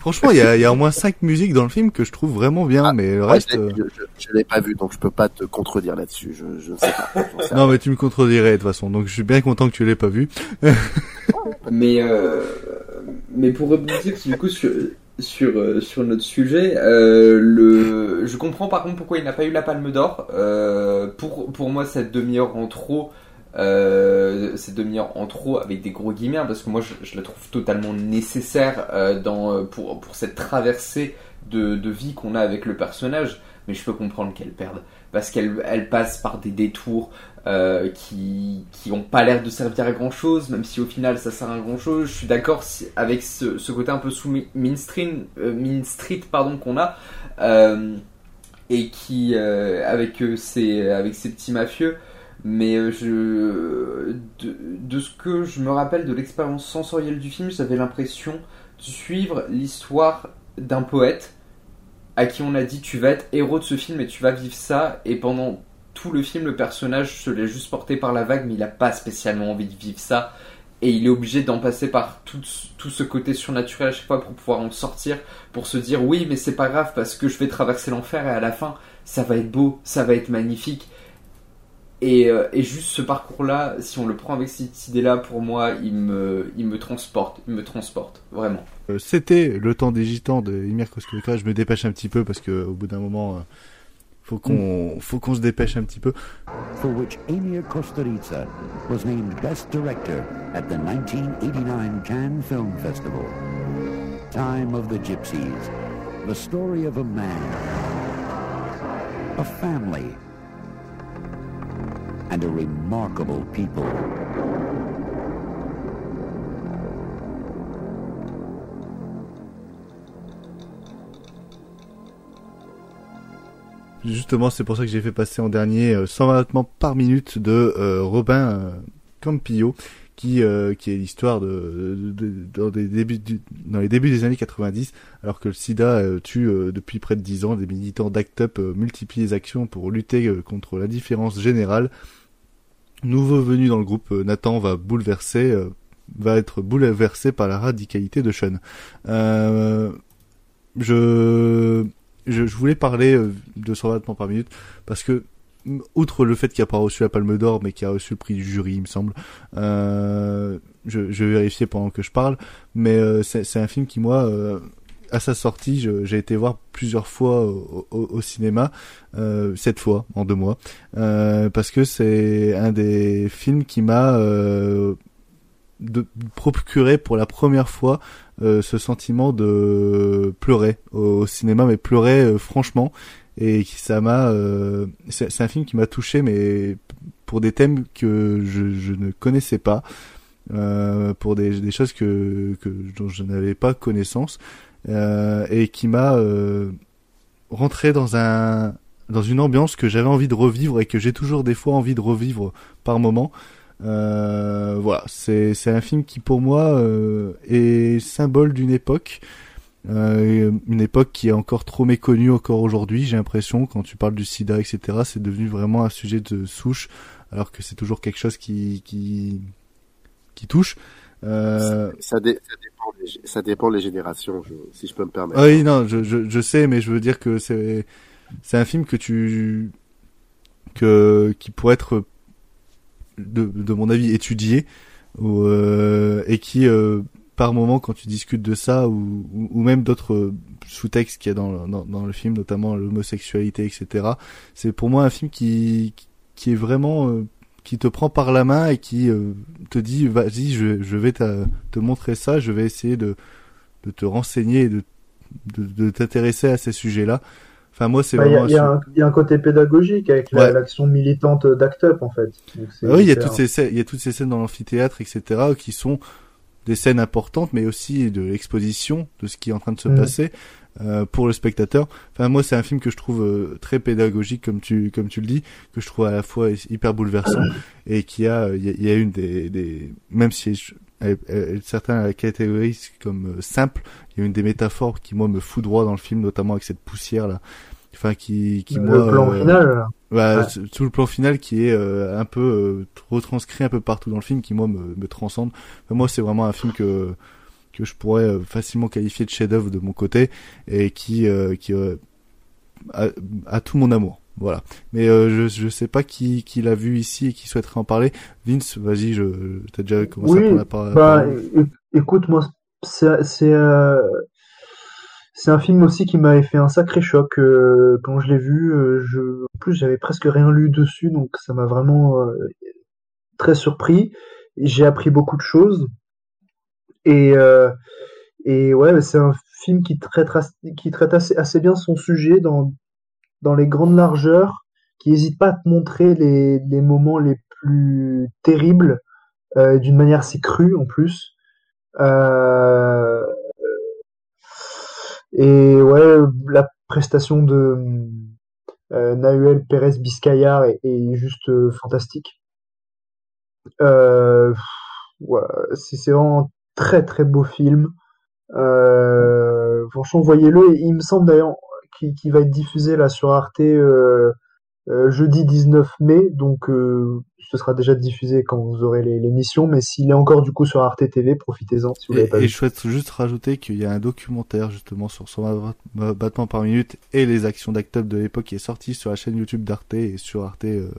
Franchement, il y a, il y a au moins cinq musiques dans le film que je trouve vraiment bien, mais le Ouais, reste. je, euh, je, je- je l'ai pas vu, donc je peux pas te contredire là-dessus. Je, je ne sais pas. J'en sais Non mais tu me contredirais de toute façon, donc je suis bien content que tu l'aies pas vu. Mais, euh, mais pour rebondir du coup sur, sur, euh, sur notre sujet, euh, le, je comprends par contre pourquoi il n'a pas eu la Palme d'Or. Euh, pour, pour moi, cette demi-heure en trop, euh, cette demi-heure en trop avec des gros guillemets, hein, parce que moi je, la trouve totalement nécessaire euh, dans, euh, pour, pour cette traversée de, de vie qu'on a avec le personnage, mais je peux comprendre qu'elle perde. Parce qu'elle elle passe par des détours euh, qui qui ont pas l'air de servir à grand chose, même si au final ça sert à grand chose. Je suis d'accord avec ce, côté un peu sous Mean Street, pardon qu'on a et qui avec ces avec ces petits mafieux. Mais euh, je de, ce que je me rappelle de l'expérience sensorielle du film, j'avais l'impression de suivre l'histoire d'un poète à qui on a dit tu vas être héros de ce film et tu vas vivre ça. Et pendant tout le film le personnage se l'est juste porté par la vague mais il a pas spécialement envie de vivre ça. Et il est obligé d'en passer par tout, tout ce côté surnaturel à chaque fois pour pouvoir en sortir pour se dire oui mais c'est pas grave parce que je vais traverser l'enfer et à la fin ça va être beau ça va être magnifique et, euh, et juste ce parcours là si on le prend avec cette idée là pour moi il me, il me transporte il me transporte vraiment Euh, C'était le temps des gitans de Emir Kusturica. Je me dépêche un petit peu parce que au bout d'un moment, euh, faut qu'on, faut qu'on se dépêche un petit peu. for which Emir Kusturica was named Best Director at the 1989 Cannes Film Festival. Time of the Gypsies, the story of a man, a family, and a remarkable people. Justement, c'est pour ça que j'ai fait passer en dernier euh, 120 battements par minute de euh, Robin euh, Campillo, qui euh, qui est l'histoire de, dans, les débuts des années 90, alors que le SIDA euh, tue euh, depuis près de 10 ans, des militants d'ACT UP euh, multiplient les actions pour lutter euh, contre l'indifférence générale. Nouveau venu dans le groupe, euh, Nathan va bouleverser, euh, va être bouleversé par la radicalité de Sean. Euh, je, je, voulais parler de 120 battements par minute parce que outre le fait qu'il n'a pas reçu la Palme d'Or mais qu'il a reçu le prix du jury il me semble euh, je, je vais vérifier pendant que je parle mais c'est un film qui moi à sa sortie j'ai été voir plusieurs fois au, au- au cinéma euh, sept fois en deux mois euh, parce que c'est un des films qui m'a euh, de pour la première fois euh, ce sentiment de pleurer au, cinéma mais pleurer euh, franchement et qui ça m'a euh, c'est c'est un film qui m'a touché mais pour des thèmes que je, je ne connaissais pas euh, pour des, des choses que, que dont je n'avais pas connaissance euh, et qui m'a euh, rentrait dans un dans une ambiance que j'avais envie de revivre et que j'ai toujours des fois envie de revivre par moment. Euh, voilà, c'est c'est un film qui pour moi est symbole d'une époque, une époque qui est encore trop méconnue encore aujourd'hui. J'ai l'impression quand tu parles du SIDA, etc., c'est devenu vraiment un sujet de souche, alors que c'est toujours quelque chose qui qui touche. Ça, ça, ça dépend des générations, si je peux me permettre. Oui, non, je, je, sais, mais je veux dire que c'est c'est un film que tu que qui pourrait être de, de mon avis étudié euh, et qui euh, par moment quand tu discutes de ça ou, ou, même d'autres sous-textes qu'il y a dans, dans, le film notamment l'homosexualité etc c'est pour moi un film qui qui est vraiment euh, qui te prend par la main et qui euh, te dit vas-y je, je vais te montrer ça je vais essayer de, de te renseigner et de, de, de t'intéresser à ces sujets là enfin moi c'est bah, vraiment il y, y, a un côté pédagogique avec ouais. l'action militante d'Act Up en fait ah oui il y a toutes ces il y a toutes ces scènes dans l'amphithéâtre etc qui sont des scènes importantes mais aussi de l'exposition de ce qui est en train de se mmh. passer euh, pour le spectateur. Enfin moi c'est un film que je trouve euh, très pédagogique comme tu comme tu le dis, que je trouve à la fois hyper bouleversant et qui a il y, y, a une des, des même si je, elle, elle, certains la catégorisent comme euh, simple, il y a une des métaphores qui moi me fout droit dans le film notamment avec cette poussière là. Enfin qui qui le moi plan final. Bah, ouais. tout le plan final qui est un peu retranscrit un peu partout dans le film qui moi me, me transcende. Enfin, moi c'est vraiment un film que que je pourrais euh, facilement qualifier de chef-d'œuvre de mon côté et qui euh, qui euh, a, a, tout mon amour. Voilà. Mais je je sais pas qui qui l'a vu ici et qui souhaiterait en parler. Vince, vas-y, je t'as déjà commencé oui, à prendre la parole. Bah, écoute, moi c'est c'est c'est un film aussi qui m'avait fait un sacré choc euh, quand je l'ai vu. Je, en plus, j'avais presque rien lu dessus, donc ça m'a vraiment très surpris. J'ai appris beaucoup de choses. Et, euh, et ouais, c'est un film qui traite, qui traite assez, assez bien son sujet dans, dans les grandes largeurs, qui n'hésite pas à te montrer les, les moments les plus terribles euh, d'une manière assez crue en plus. Euh, et ouais, la prestation de euh, Nahuel Pérez Biscayar est, est juste fantastique. Ouais, c'est vraiment très très beau film. Euh, franchement, voyez-le. Il me semble d'ailleurs qu'il qu va être diffusé là sur Arte euh, jeudi 19 mai, donc euh, ce sera déjà diffusé quand vous aurez l'émission. Mais s'il est encore du coup sur Arte TV, profitez-en. Si vous et, pas et je souhaite juste rajouter qu'il y a un documentaire justement sur son battement par minute et les actions d'Act Up de l'époque qui est sorti sur la chaîne YouTube d'Arte et sur Arte euh,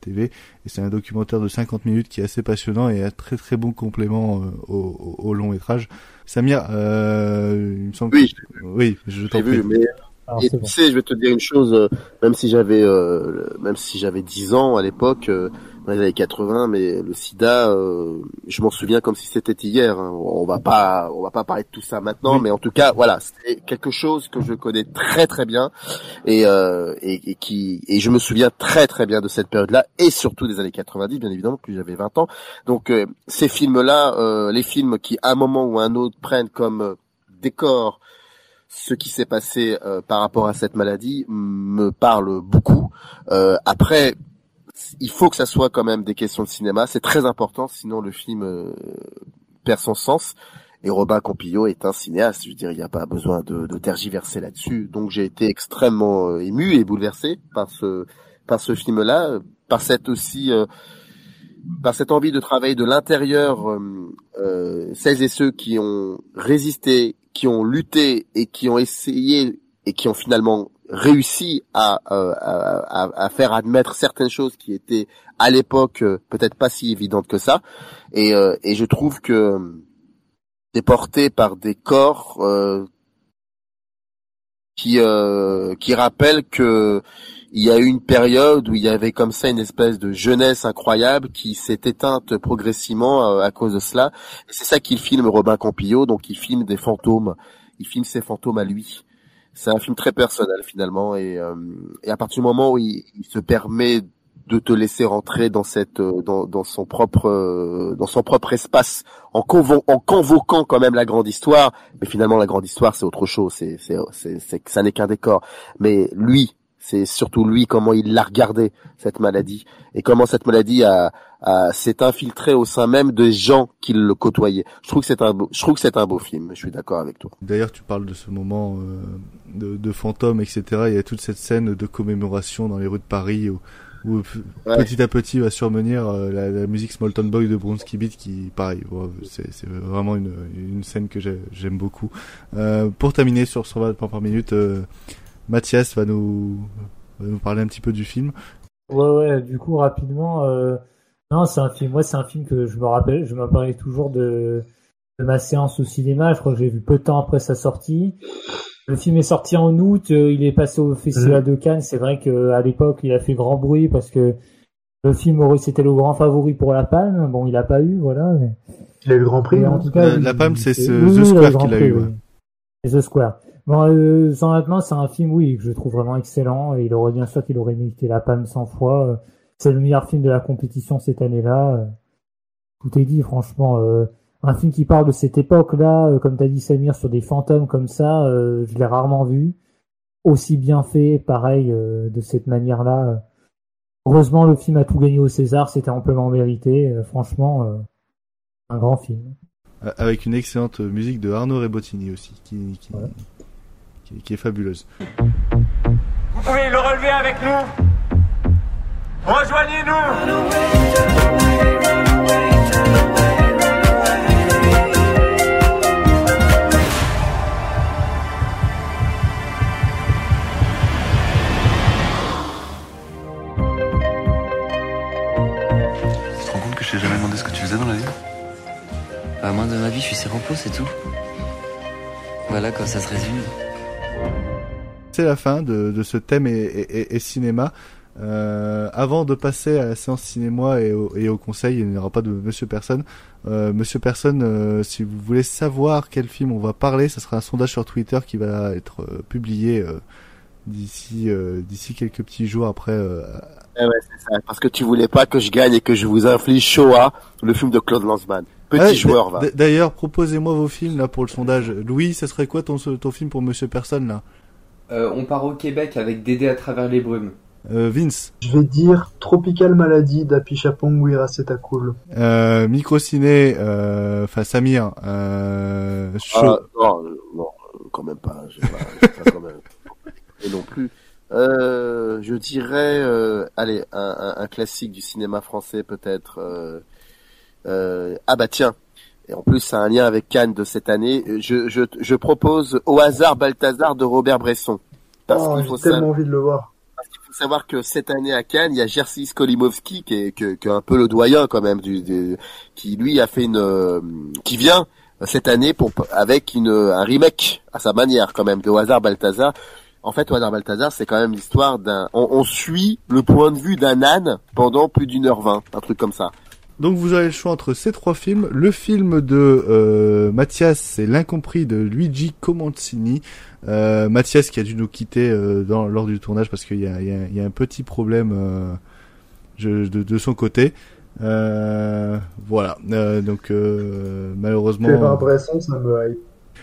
TV. Et c'est un documentaire de 50 minutes qui est assez passionnant et un très très bon complément euh, au, au, long métrage. Samir, euh, il me semble oui, que... oui, je t'en prie. Mais... Alors, et tu bon. sais, je vais te dire une chose, euh, même si j'avais, euh, même si j'avais 10 ans à l'époque, euh, dans les années 80, mais le SIDA, euh, je m'en souviens comme si c'était hier. Hein. On va pas, on va pas parler de tout ça maintenant, oui. mais en tout cas, voilà, c'est quelque chose que je connais très très bien et, euh, et, et, qui, et je me souviens très très bien de cette période-là et surtout des années 90, bien évidemment, plus j'avais 20 ans. Donc euh, ces films-là, les films qui à un moment ou à un autre prennent comme décor ce qui s'est passé euh, par rapport à cette maladie me parle beaucoup. Euh, après, il faut que ça soit quand même des questions de cinéma, c'est très important, sinon le film euh, perd son sens. Et Robin Campillo est un cinéaste, je veux dire, il n'y a pas besoin de, de tergiverser là-dessus. Donc j'ai été extrêmement euh, ému et bouleversé par ce par ce film-là, par cette aussi euh, par cette envie de travailler de l'intérieur celles et ceux qui ont résisté, qui ont lutté et qui ont essayé et qui ont finalement réussi à, euh, à, à, faire admettre certaines choses qui étaient à l'époque euh, peut-être pas si évidentes que ça. Et, euh, et je trouve que c'est porté par des corps qui qui rappellent que il y a eu une période où il y avait comme ça une espèce de jeunesse incroyable qui s'est éteinte progressivement à cause de cela. C'est ça qu'il filme Robin Campillo, donc il filme des fantômes, il filme ses fantômes à lui. C'est un film très personnel finalement. Et, euh, et à partir du moment où il, se permet de te laisser rentrer dans cette euh, dans, son propre euh, dans son propre espace en, convo en convoquant quand même la grande histoire. Mais finalement la grande histoire c'est autre chose. C'est c'est ça n'est qu'un décor. Mais lui c'est surtout lui comment il l'a regardé cette maladie et comment cette maladie a, a s'est infiltrée au sein même des gens qui le côtoyaient. Je trouve que c'est un beau, je trouve que c'est un beau film je suis d'accord avec toi. D'ailleurs tu parles de ce moment euh, de, de fantômes etc il y a toute cette scène de commémoration dans les rues de Paris où où ouais. petit à petit va survenir euh, la, la, musique Smolton Boy de Bronski Beat qui pareil c'est vraiment une, une scène que j'aime beaucoup. Euh, pour terminer sur 120 points par minute euh, Mathias va nous va nous parler un petit peu du film ouais ouais du coup rapidement euh, non c'est un film moi c'est un film que je me rappelle je me rappelle toujours de de ma séance au cinéma je crois que j'ai vu peu de temps après sa sortie le film est sorti en août, euh, il est passé au Festival mmh. de Cannes. C'est vrai qu'à l'époque, il a fait grand bruit parce que le film aurait c'était le grand favori pour la Palme. Bon, il n'a pas eu, voilà. Mais... Il a eu le Grand Prix. En tout cas, euh, la Palme, c'est ce The Square qu'il a eu. Ouais. The Square. Bon, euh, sans maintenant, c'est un film, oui, que je trouve vraiment excellent. Et il aurait bien sûr qu'il aurait mérité la Palme 100 fois. C'est le meilleur film de la compétition cette année-là. Tout est dit, franchement. Euh, un film qui parle de cette époque-là, euh, comme t'as dit Samir, sur des fantômes comme ça, euh, je l'ai rarement vu. Aussi bien fait, pareil, euh, de cette manière-là. Heureusement, le film a tout gagné au César, c'était amplement mérité. franchement, un grand film. Avec une excellente musique de Arnaud Rebottini aussi, qui, qui, ouais. Qui, qui est fabuleuse. Vous pouvez le relever avec nous Rejoignez-nous Je t'ai jamais demandé ce que tu faisais dans la vie? Bah moi de ma vie je suis séropo c'est tout. Voilà quand ça se résume. C'est la fin de, de ce thème et, et, et cinéma. Euh, avant de passer à la séance cinéma et au, et au conseil, il n'y aura pas de Monsieur Personne. Euh, Monsieur Personne, euh, si vous voulez savoir quel film on va parler, ce sera un sondage sur Twitter qui va être publié d'ici d'ici quelques petits jours après eh ouais, ça. Parce que tu voulais pas que je gagne et que je vous inflige Shoah, le film de Claude Lanzmann. Petit joueur, va. D'ailleurs, proposez-moi vos films là pour le sondage. Louis, ça serait quoi ton, ton film pour Monsieur Personne là? Euh, On part au Québec avec Dédé à travers les brumes. Euh, Vince. Je vais dire Tropical Maladie d'Api Chapong. Euh, Microciné, euh, enfin Samir. Euh, ah, non, non, quand même pas. pas, pas quand même. Et non plus. Euh, je dirais, euh, allez, un, un, un, classique du cinéma français peut-être. Euh, euh, ah bah tiens, et en plus ça a un lien avec Cannes de cette année. Je, je, je propose au hasard Balthazar de Robert Bresson. Parce oh, j'ai tellement envie de le voir. Parce qu'il faut savoir que cette année à Cannes, il y a Jerzy Skolimowski qui est, qui, qui est un peu le doyen quand même, du, du qui lui a fait une, qui vient cette année pour avec une un remake à sa manière quand même de au hasard Balthazar en fait, Wadar Balthazar, c'est quand même l'histoire d'un... On, on, suit le point de vue d'un âne pendant plus d'une heure vingt, un truc comme ça. Donc vous avez le choix entre ces trois films. Le film de euh, Mathias, c'est L'incompris de Luigi Comencini. Euh, Mathias qui a dû nous quitter euh, dans, lors du tournage parce qu'il y a, y, a, y a, un petit problème euh, je, de, de, son côté. Euh, voilà. Euh, donc malheureusement... C'est pas Bresson, ça me hype.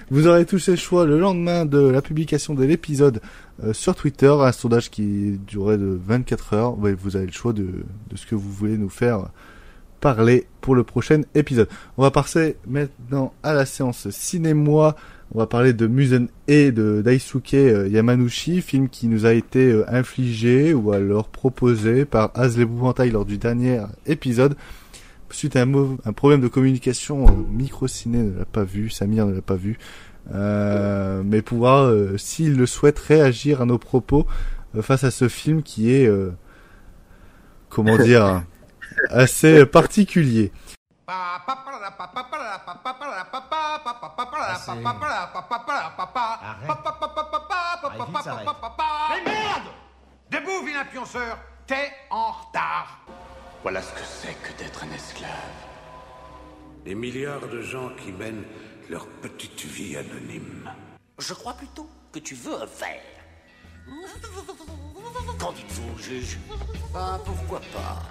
Vous aurez tous ces choix le lendemain de la publication de l'épisode euh, sur Twitter, un sondage qui durerait de 24 heures. Ouais, vous avez le choix de, de ce que vous voulez nous faire parler pour le prochain épisode. On va passer maintenant à la séance cinéma. On va parler de Musen et de Daisuke Yamanouchi, film qui nous a été euh, infligé ou alors proposé par Az l'épouvantail lors du dernier épisode suite à un, un problème de communication, euh, Microciné ne l'a pas vu, Samir ne l'a pas vu, euh, mais pouvoir, euh, s'il le souhaite, réagir à nos propos euh, face à ce film qui est, euh, comment dire, assez particulier. Mais merde Debout, vilain pionceur T'es en retard voilà ce que c'est que d'être un esclave. Des milliards de gens qui mènent leur petite vie anonyme. Je crois plutôt que tu veux un verre. Qu'en dites-vous, juge? Ben, pourquoi pas?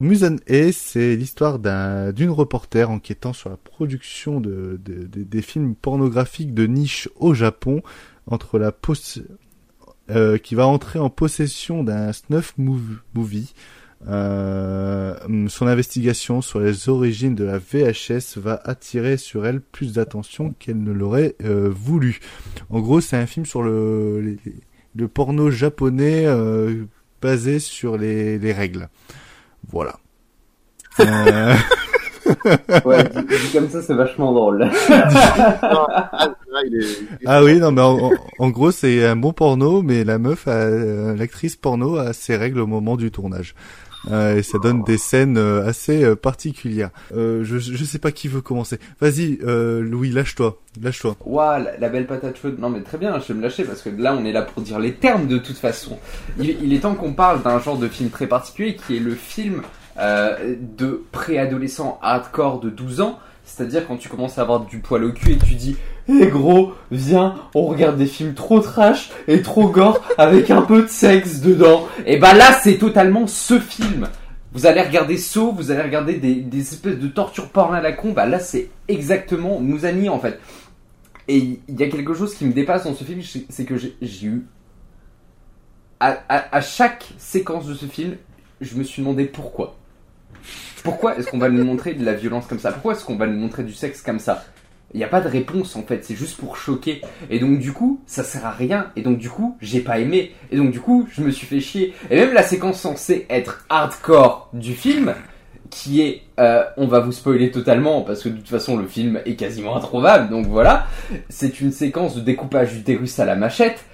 Musan A, c'est l'histoire d'un, d'une reporter enquêtant sur la production de, de- de- des films pornographiques de niche au Japon, entre la euh, qui va entrer en possession d'un snuff mov- movie. Euh, son investigation sur les origines de la VHS va attirer sur elle plus d'attention qu'elle ne l'aurait euh, voulu. En gros, c'est un film sur le, le porno japonais euh, basé sur les, les règles. Voilà. Euh, Ouais, dit, dit comme ça, c'est vachement drôle. ah oui, non, mais en, en- gros, c'est un bon porno, mais la meuf, a- euh, l'actrice porno a ses règles au moment du tournage. Euh, et ça donne des scènes euh, assez euh, particulières. Je, je sais pas qui veut commencer. Vas-y, Louis, lâche-toi, lâche-toi. Ouah, la, belle patate chaude. Non, mais très bien, je vais me lâcher parce que là, on est là pour dire les termes de toute façon. Il est temps qu'on parle d'un genre de film très particulier qui est le film euh, de préadolescent hardcore de 12 ans. C'est-à-dire quand tu commences à avoir du poil au cul et tu dis Eh gros, viens, on regarde des films trop trash et trop gore avec un peu de sexe dedans. Et bah là, c'est totalement ce film. Vous allez regarder Saw, vous allez regarder des, espèces de torture porn à la con, bah là c'est exactement Mousani en fait. Et il y a quelque chose qui me dépasse dans ce film, c'est que j'ai eu... À chaque séquence de ce film, je me suis demandé pourquoi. Pourquoi est-ce qu'on va nous montrer de la violence comme ça? Pourquoi est-ce qu'on va nous montrer du sexe comme ça? Il n'y a pas de réponse en fait, c'est juste pour choquer. Et donc du coup, ça sert à rien. Et donc du coup, j'ai pas aimé. Et donc du coup, je me suis fait chier. Et même la séquence censée être hardcore du film, qui est, euh, on va vous spoiler totalement parce que de toute façon le film est quasiment introuvable. Donc voilà, c'est une séquence de découpage d'utérus à la machette.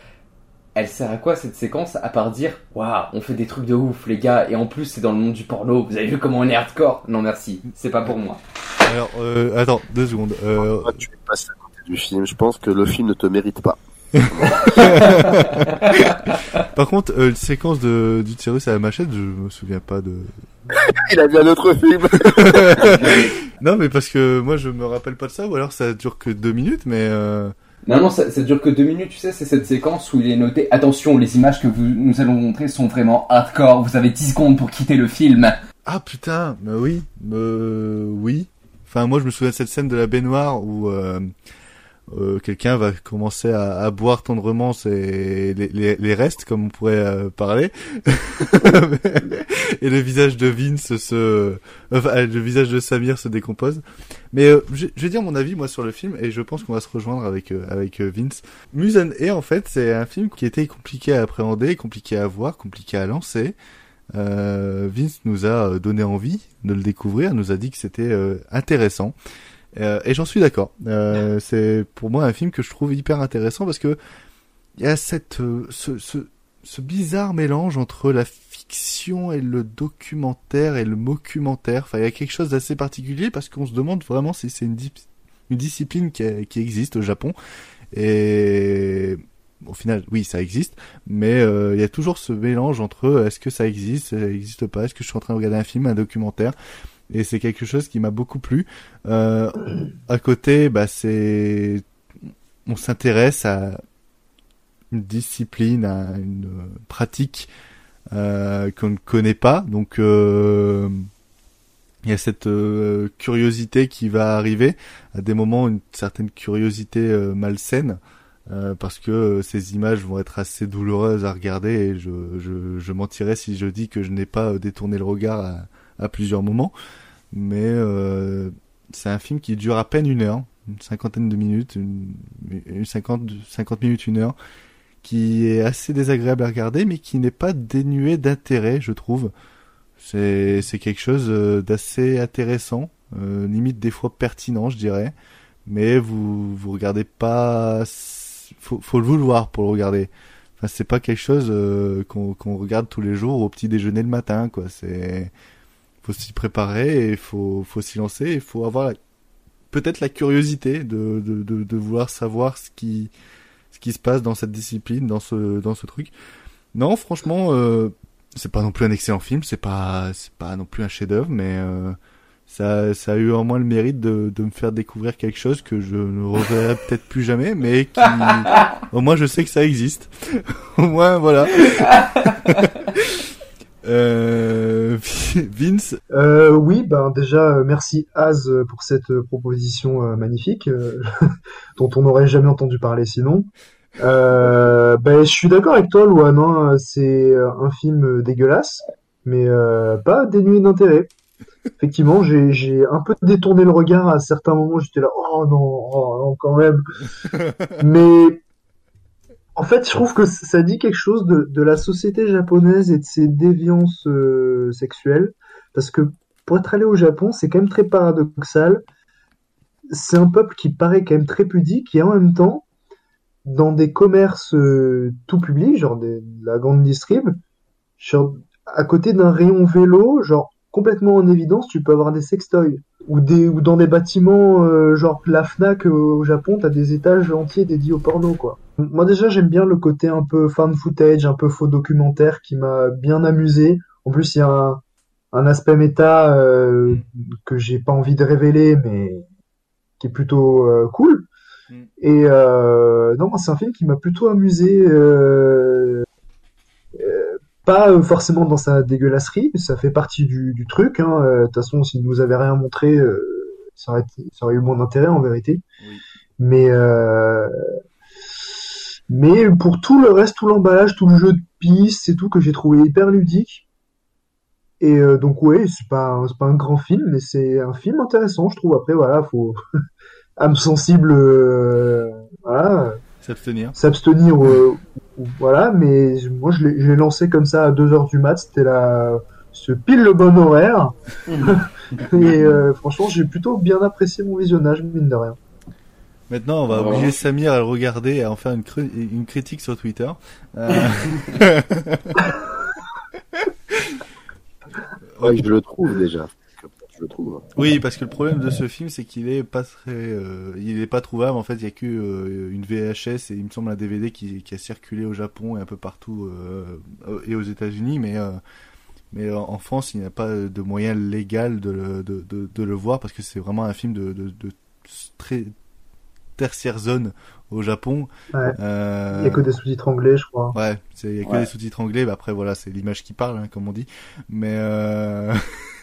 Elle sert à quoi cette séquence à part dire waouh on fait des trucs de ouf les gars et en plus c'est dans le monde du porno vous avez vu comment on est hardcore non merci c'est pas pour moi Alors, euh, attends, deux secondes. Euh... Tu passes à côté du film. Je pense que le film ne te mérite pas. Par contre, euh, une séquence de du tirus à la machette, je me souviens pas de. Il a vu un autre film. non, mais parce que moi je me rappelle pas de ça, ou alors ça dure que deux minutes, mais. Euh... non non ça, ça dure que deux minutes tu sais c'est cette séquence où il est noté attention les images que vous, nous allons montrer sont vraiment hardcore vous avez 10 secondes pour quitter le film Ah putain, bah oui, euh, oui. Enfin, moi je me souviens de cette scène de la baignoire où euh, euh, quelqu'un va commencer à, à boire tendrement ses, les, les, les restes, comme on pourrait euh, parler, et le visage de Vince se, enfin, le visage de Samir se décompose. Mais euh, je, je vais dire mon avis moi sur le film et je pense qu'on va se rejoindre avec euh, avec euh, Vince. Musan et en fait c'est un film qui était compliqué à appréhender, compliqué à voir, compliqué à lancer. Euh, Vince nous a euh, donné envie de le découvrir, nous a dit que c'était euh, intéressant. Euh, et j'en suis d'accord. Euh, c'est pour moi un film que je trouve hyper intéressant parce que il y a cette euh, ce, ce, ce bizarre mélange entre la fiction et le documentaire et le mockumentaire. Enfin, il y a quelque chose d'assez particulier parce qu'on se demande vraiment si c'est une, discipline qui, a- qui existe au Japon. Et au final, oui, ça existe, mais euh, il y a toujours ce mélange entre est-ce que ça existe, ça existe pas, est-ce que je suis en train de regarder un film, un documentaire, et c'est quelque chose qui m'a beaucoup plu. Euh, à côté, bah c'est, on s'intéresse à une discipline, à une pratique euh, qu'on ne connaît pas, donc euh, il y a cette euh, curiosité qui va arriver à des moments, une certaine curiosité euh, malsaine. Euh, parce que ces images vont être assez douloureuses à regarder je, je, je mentirais si je dis que je n'ai pas détourné le regard à plusieurs moments. Mais euh, c'est un film qui dure à peine une heure, une cinquantaine de minutes, une, une 50, 50 minutes, une heure, qui est assez désagréable à regarder, mais qui n'est pas dénué d'intérêt, je trouve. C'est c'est quelque chose euh, d'assez intéressant, euh, limite des fois pertinent, je dirais. Mais vous vous regardez pas, faut faut le vouloir pour le regarder. Enfin, c'est pas quelque chose euh, qu'on qu'on regarde tous les jours au petit déjeuner le matin, quoi. C'est faut s'y préparer et faut faut s'y lancer. Il faut avoir peut-être la curiosité de, de de de vouloir savoir ce qui ce qui se passe dans cette discipline, dans ce dans ce truc. Non, franchement, euh, c'est pas non plus un excellent film, c'est pas c'est pas non plus un chef-d'œuvre, mais euh, ça, ça a eu au moins le mérite de, de me faire découvrir quelque chose que je ne reverrai peut-être plus jamais, mais qui, au moins je sais que ça existe. au moins, voilà. euh, Vince. Euh, oui, ben déjà merci Az pour cette proposition euh, magnifique euh, dont on n'aurait jamais entendu parler sinon. Euh, ben, je suis d'accord avec toi, Luan. Hein, c'est un film dégueulasse, mais pas dénué d'intérêt effectivement, j'ai un peu détourné le regard à certains moments. J'étais là, oh non, oh non, quand même. Mais en fait, je trouve que ça dit quelque chose de, la société japonaise et de ses déviances euh, sexuelles. Parce que pour être allé au Japon, c'est quand même très paradoxal. C'est un peuple qui paraît quand même très pudique et en même temps, dans des commerces euh, tout publics, genre de la grande distrib, à côté d'un rayon vélo, genre complètement en évidence, tu peux avoir des sextoys ou des ou dans des bâtiments euh, genre la Fnac euh, au Japon, t'as des étages entiers dédiés au porno quoi. Moi déjà j'aime bien le côté un peu fan footage, un peu faux documentaire qui m'a bien amusé. En plus il y a un, un aspect méta euh, que j'ai pas envie de révéler mais qui est plutôt euh, cool. Mm. Et non c'est un film qui m'a plutôt amusé pas euh, forcément dans sa dégueulasserie, ça fait partie du, du truc. Hein. Euh, de toute façon, s'il nous avait rien montré, euh, ça, aurait, ça aurait eu moins d'intérêt en vérité. Oui. Mais mais pour tout le reste, tout l'emballage, tout le jeu de pistes, c'est tout que j'ai trouvé hyper ludique. Et donc ouais, c'est pas c'est pas un grand film, mais c'est un film intéressant, je trouve. Après voilà, faut âme sensible, voilà S'abstenir. S'abstenir, euh, voilà, mais moi je l'ai lancé comme ça à 2h du mat, c'était la ce pile le bon horaire. et euh, franchement, j'ai plutôt bien apprécié mon visionnage, mine de rien. Maintenant, on va obliger Samir à le regarder et à en faire une, une critique sur Twitter. Euh... ouais, je le trouve déjà je trouve. Oui, parce que le problème de ce film, c'est qu'il est pas très, euh, il est pas trouvable. En fait, il y a que euh, une VHS et il me semble un DVD qui, qui, a circulé au Japon et un peu partout euh, et aux États-Unis, mais mais en France, il n'y a pas de moyen légal de le, de, de, de le voir parce que c'est vraiment un film de, de, de très tertiaire zone au Japon. Ouais. Euh... Il n'y a que des sous-titres anglais, je crois. Ouais, il n'y a que ouais. des sous-titres anglais. Bah après, voilà, c'est l'image qui parle, hein, comme on dit. Mais euh...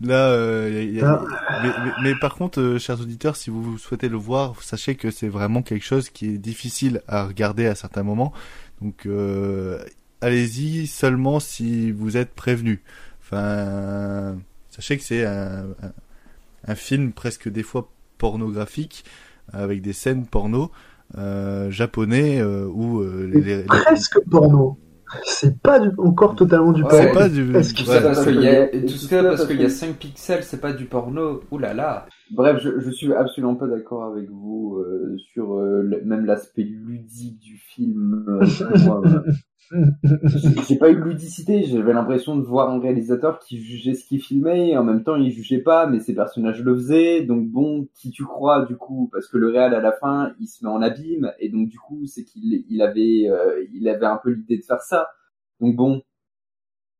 Là, euh, y a, ah. mais, mais, mais, par contre, euh, chers auditeurs, si vous souhaitez le voir, sachez que c'est vraiment quelque chose qui est difficile à regarder à certains moments. Donc, euh, allez-y seulement si vous êtes prévenu. Enfin, sachez que c'est un, un, un, film presque des fois pornographique avec des scènes porno euh, japonais où les, les, presque porno. C'est pas du, encore totalement du porno. C'est pas du. Tout ça parce qu'il y a, tout ça parce qu'il y a 5 pixels, c'est pas du porno. Ouh là là. Bref, je, je suis absolument pas d'accord avec vous euh, sur euh, le, même l'aspect ludique du film. Euh, moi, j'ai pas eu de ludicité, j'avais l'impression de voir un réalisateur qui jugeait ce qu'il filmait, et en même temps il jugeait pas, mais ses personnages le faisaient, donc bon, qui tu crois du coup, parce que le réal à la fin, il se met en abîme, et donc du coup c'est qu'il il avait, euh, il avait un peu l'idée de faire ça, donc bon,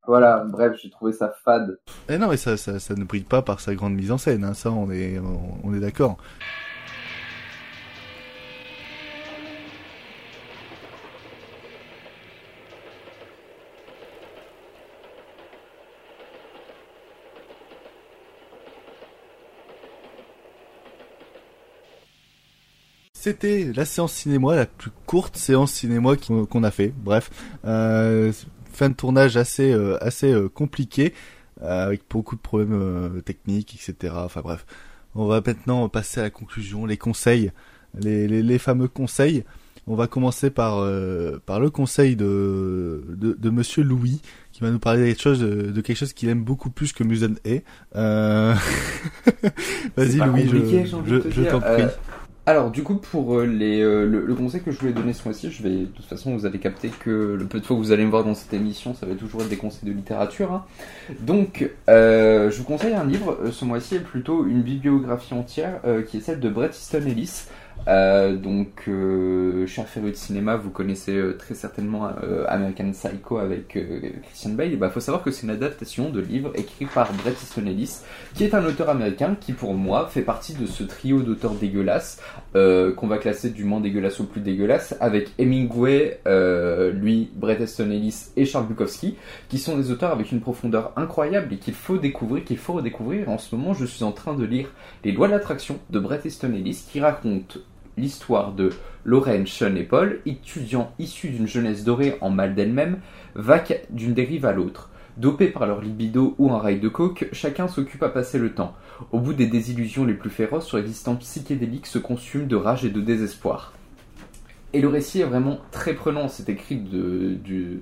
voilà, bref, j'ai trouvé ça fade. Eh non, mais ça, ça, ne brille pas par sa grande mise en scène, hein, ça on est, on est d'accord. C'était la séance cinéma, la plus courte séance cinéma qu'on a fait. Bref, euh, fin de tournage assez euh, assez euh, compliqué, avec beaucoup de problèmes techniques, etc. Enfin bref, on va maintenant passer à la conclusion, les conseils, les, les, les fameux conseils. On va commencer par par le conseil de, de, de Monsieur Louis qui va nous parler de, choses, de, de quelque chose qu'il aime beaucoup plus que Musen est. Vas-y Louis, je, je, je t'en prie. Alors, du coup, pour euh, les, euh, le, conseil que je voulais donner ce mois-ci, je vais, de toute façon, vous allez capter que le peu de fois que vous allez me voir dans cette émission, ça va toujours être des conseils de littérature. Hein. Donc, euh, je vous conseille un livre, ce mois-ci, est plutôt une bibliographie entière, qui est celle de Bret Easton Ellis. Euh, donc, euh, cher féru de cinéma, vous connaissez euh, très certainement euh, American Psycho avec euh, Christian Bale. Il bah, faut savoir que c'est une adaptation de livre écrit par Bret Easton Ellis, qui est un auteur américain qui, pour moi, fait partie de ce trio d'auteurs dégueulasses qu'on va classer du moins dégueulasse au plus dégueulasse, avec Hemingway, lui, Bret Easton Ellis et Charles Bukowski, qui sont des auteurs avec une profondeur incroyable et qu'il faut découvrir, qu'il faut redécouvrir. En ce moment, je suis en train de lire Les lois de l'attraction de Bret Easton Ellis, qui raconte l'histoire de Lorraine, Sean et Paul, étudiants issus d'une jeunesse dorée en mal d'elle-même, vaquent d'une dérive à l'autre. Dopés par leur libido ou un rail de coke, chacun s'occupe à passer le temps. Au bout des désillusions les plus féroces, leur existence psychédélique se consume de rage et de désespoir. Et le récit est vraiment très prenant. C'est écrit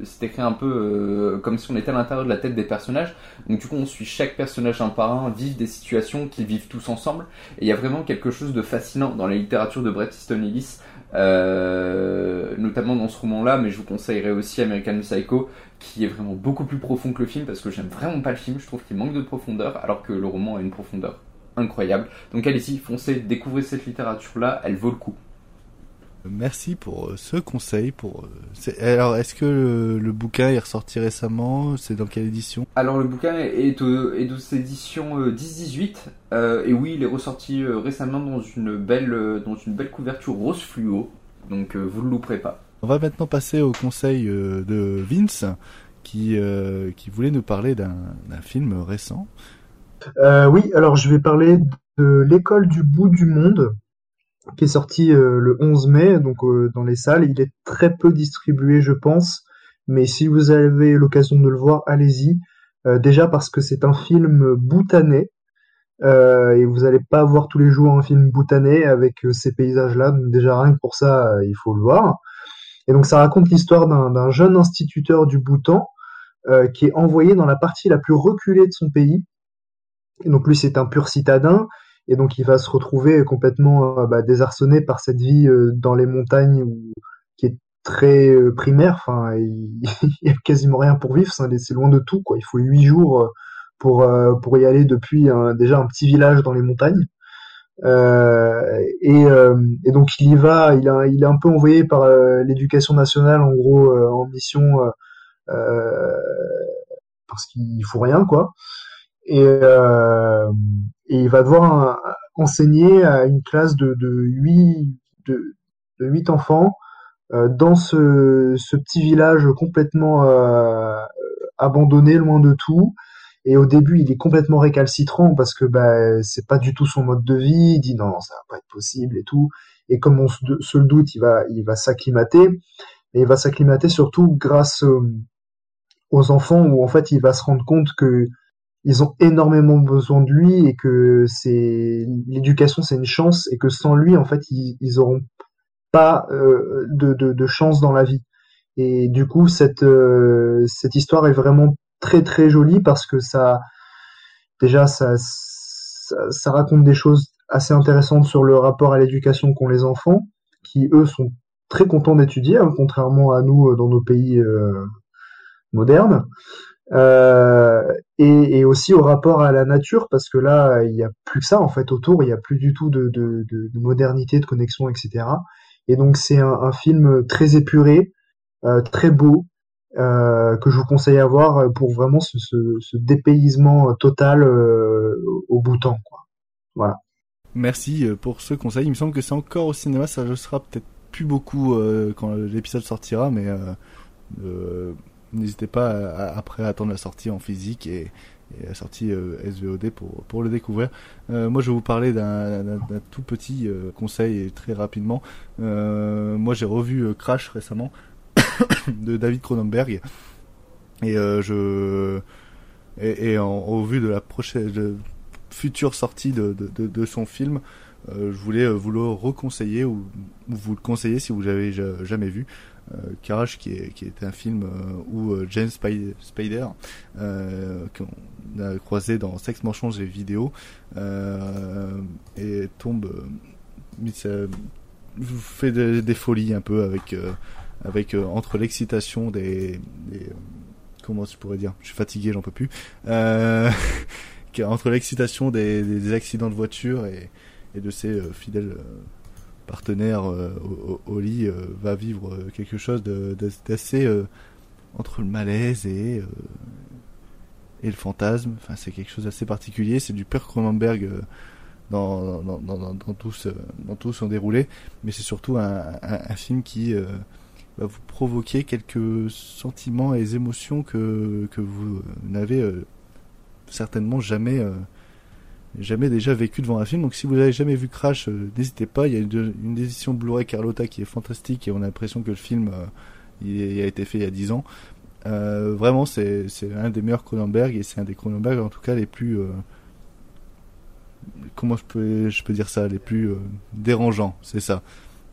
c'est écrit un peu euh, comme si on était à l'intérieur de la tête des personnages. Donc du coup, on suit chaque personnage un par un, vivent des situations qu'ils vivent tous ensemble. Et il y a vraiment quelque chose de fascinant dans la littérature de Bret Easton Ellis, euh, notamment dans ce roman-là. Mais je vous conseillerais aussi American Psycho, qui est vraiment beaucoup plus profond que le film parce que j'aime vraiment pas le film. Je trouve qu'il manque de profondeur, alors que le roman a une profondeur incroyable. Donc allez-y, foncez, découvrez cette littérature-là, elle vaut le coup. Merci pour euh, ce conseil. Pour euh, alors, est-ce que le, le bouquin est ressorti récemment? C'est dans quelle édition? Alors le bouquin est, au- est euh, 10-18 euh, et oui il est ressorti récemment dans une belle dans une belle couverture rose fluo donc euh, vous ne le louperez pas. On va maintenant passer au conseil de Vince, qui euh, qui voulait nous parler d'un d'un film récent. Euh, oui, alors je vais parler de l'école du bout du monde, qui est sorti euh, le 11 mai, donc euh, dans les salles. Il est très peu distribué, je pense, mais si vous avez l'occasion de le voir, allez-y. Euh, déjà parce que c'est un film bhoutanais, et vous n'allez pas voir tous les jours un film bhoutanais avec ces paysages-là, donc déjà rien que pour ça, il faut le voir. Et donc ça raconte l'histoire d'un jeune instituteur du Bhoutan qui est envoyé dans la partie la plus reculée de son pays, et donc lui, c'est un pur citadin, et donc il va se retrouver complètement euh, bah, désarçonné par cette vie euh, dans les montagnes où- qui est très euh, primaire. Enfin, il, il y a quasiment rien pour vivre, c'est loin de tout, quoi. Il faut huit jours pour pour y aller depuis déjà un petit village dans les montagnes. Euh, et, euh, et donc il y va, il, a, il est un peu envoyé par euh, l'éducation nationale en gros en mission parce qu'il faut rien quoi et, et il va devoir un- enseigner à une classe de, de huit de, de enfants euh, dans ce, ce petit village complètement euh, abandonné, loin de tout. Et au début, il est complètement récalcitrant parce que bah, c'est pas du tout son mode de vie. Il dit non, ça va pas être possible et tout. Et comme on se, se le doute, il va, il va s'acclimater. Et il va s'acclimater surtout grâce euh, aux enfants où en fait il va se rendre compte que ils ont énormément besoin de lui et que c'est l'éducation c'est une chance et que sans lui en fait ils, ils auront pas euh, de, chance dans la vie. Et du coup cette euh, cette histoire est vraiment très très jolie parce que ça déjà ça raconte des choses assez intéressantes sur le rapport à l'éducation qu'ont les enfants qui eux sont très contents d'étudier hein, contrairement à nous euh, dans nos pays modernes euh, et, aussi au rapport à la nature parce que là il y a plus que ça en fait autour. Il y a plus du tout de, de, de, de modernité de connexion etc et donc c'est un, film très épuré euh, très beau euh, que je vous conseille à voir pour vraiment ce, dépaysement total au Bhoutan quoi. Voilà. Merci pour ce conseil. Il me semble que c'est encore au cinéma, ça le sera peut-être plus beaucoup quand l'épisode sortira, mais n'hésitez pas à- après à attendre la sortie en physique et, la sortie euh, SVOD pour, le découvrir. Euh, moi, je vais vous parler d'un tout petit euh, conseil très rapidement. Euh, moi, j'ai revu euh, Crash récemment de David Cronenberg et euh, je et, en, au vu de la prochaine future sortie de, de, son film, euh, je voulais euh, vous le reconseiller ou, ou vous le conseiller si vous l'avez ja- jamais vu. Euh, Crash, qui est, qui est un film euh, où euh, James Spider, qu'on a croisé dans Sex Mensonges et vidéo, et tombe, ça fait des, des folies un peu avec, avec entre l'excitation des, comment je pourrais dire, je suis fatigué, j'en peux plus. Entre l'excitation des, des, accidents de voiture et, et de ses fidèles partenaire au, au, lit va vivre quelque chose d'assez entre le malaise et et le fantasme. Enfin, c'est quelque chose d'assez particulier. C'est du père Cronenberg dans, dans, dans, tout, ce, son déroulé, mais c'est surtout un, film qui va vous provoquer quelques sentiments et émotions que, que vous n'avez euh, certainement jamais euh, jamais déjà vécu devant un film. Donc si vous n'avez jamais vu Crash, euh, n'hésitez pas. Il y a une, une édition Blu-ray Carlotta qui est fantastique et on a l'impression que le film il, a été fait il y a 10 ans. vraiment, c'est un des meilleurs Cronenberg et c'est un des Cronenberg en tout cas les plus comment je peux dire ça, les plus dérangeants, c'est ça.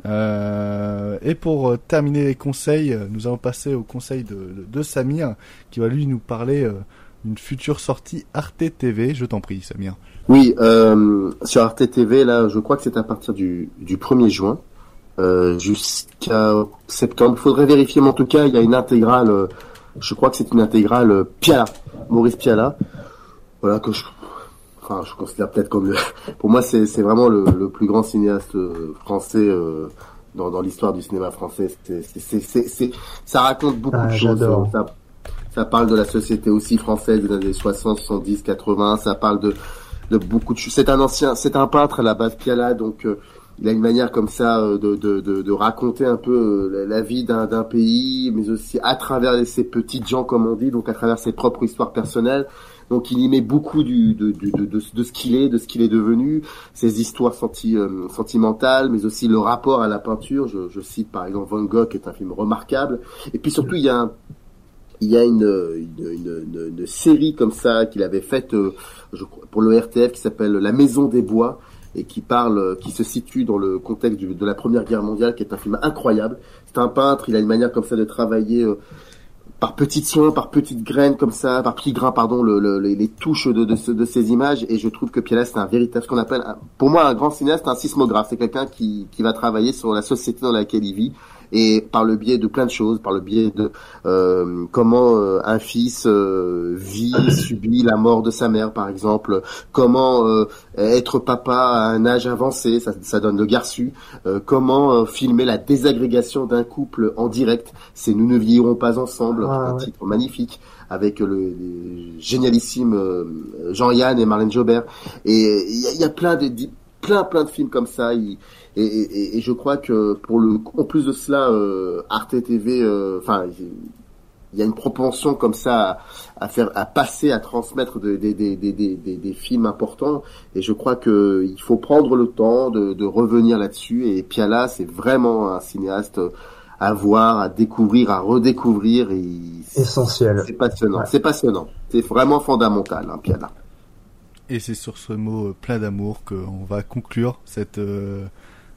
Euh, et pour euh, terminer les conseils, euh, nous allons passer au conseil de, Samir, qui va lui nous parler d'une future sortie Arte TV. Je t'en prie, Samir. Oui, euh, sur Arte TV, là, je crois que c'est à partir du, du 1er juin euh, jusqu'à septembre. Il faudrait vérifier, mais en tout cas, il y a une intégrale. je crois que c'est une intégrale Piala, Maurice Piala. Voilà que je enfin, je considère peut-être comme le, pour moi, c'est, c'est vraiment le, le, plus grand cinéaste euh, français euh, dans, dans l'histoire du cinéma français. C'est, ça raconte beaucoup ah, de choses. Ça, ça parle de la société aussi française des années 60, 70, 80. Ça parle de, beaucoup de. C'est un ancien, c'est un peintre à la base Piala, donc euh, il a une manière comme ça de, de, de, de raconter un peu la, vie d'un, pays, mais aussi à travers ses petites gens, comme on dit, donc à travers ses propres histoires personnelles. Donc il y met beaucoup du, de, de, de, de ce qu'il est, de ce qu'il est devenu, ses histoires senti, euh, sentimentales, mais aussi le rapport à la peinture. Je, je, cite par exemple Van Gogh, qui est un film remarquable. Et puis surtout, il y a un, il y a une, une, série comme ça qu'il avait faite euh, pour le RTF qui s'appelle La Maison des Bois et qui parle, qui se situe dans le contexte de la Première Guerre mondiale, qui est un film incroyable. C'est un peintre, il a une manière comme ça de travailler. Euh, par petites soins, par petites graines comme ça, par petits grains, pardon, le, les touches de, de, de, ces images. Et je trouve que Piala, c'est un véritable, ce qu'on appelle, pour moi, un grand cinéaste, un sismographe. C'est quelqu'un qui, qui va travailler sur la société dans laquelle il vit et par le biais de plein de choses, par le biais de euh, comment euh, un fils euh, vit, subit la mort de sa mère, par exemple, comment euh, être papa à un âge avancé, ça, ça donne le garçu, comment filmer la désagrégation d'un couple en direct, c'est Nous ne vieillirons pas ensemble, ah, un titre magnifique avec le, génialissime Jean-Yann et Marlène Jobert, et il y, y, a plein de plein plein de films comme ça. Il, et, et, et, je crois que pour le, en plus de cela, euh, Arte TV, euh, enfin, il y a une propension comme ça à, faire, à passer, à transmettre des, des, des, des, des, des films importants. Et je crois que il faut prendre le temps de, de revenir là-dessus. Et Piala, c'est vraiment un cinéaste à voir, à découvrir, à redécouvrir. Et Essentiel. C'est passionnant. C'est passionnant. C'est vraiment fondamental, hein, Piala. Et c'est sur ce mot euh, plein d'amour qu'on va conclure cette euh,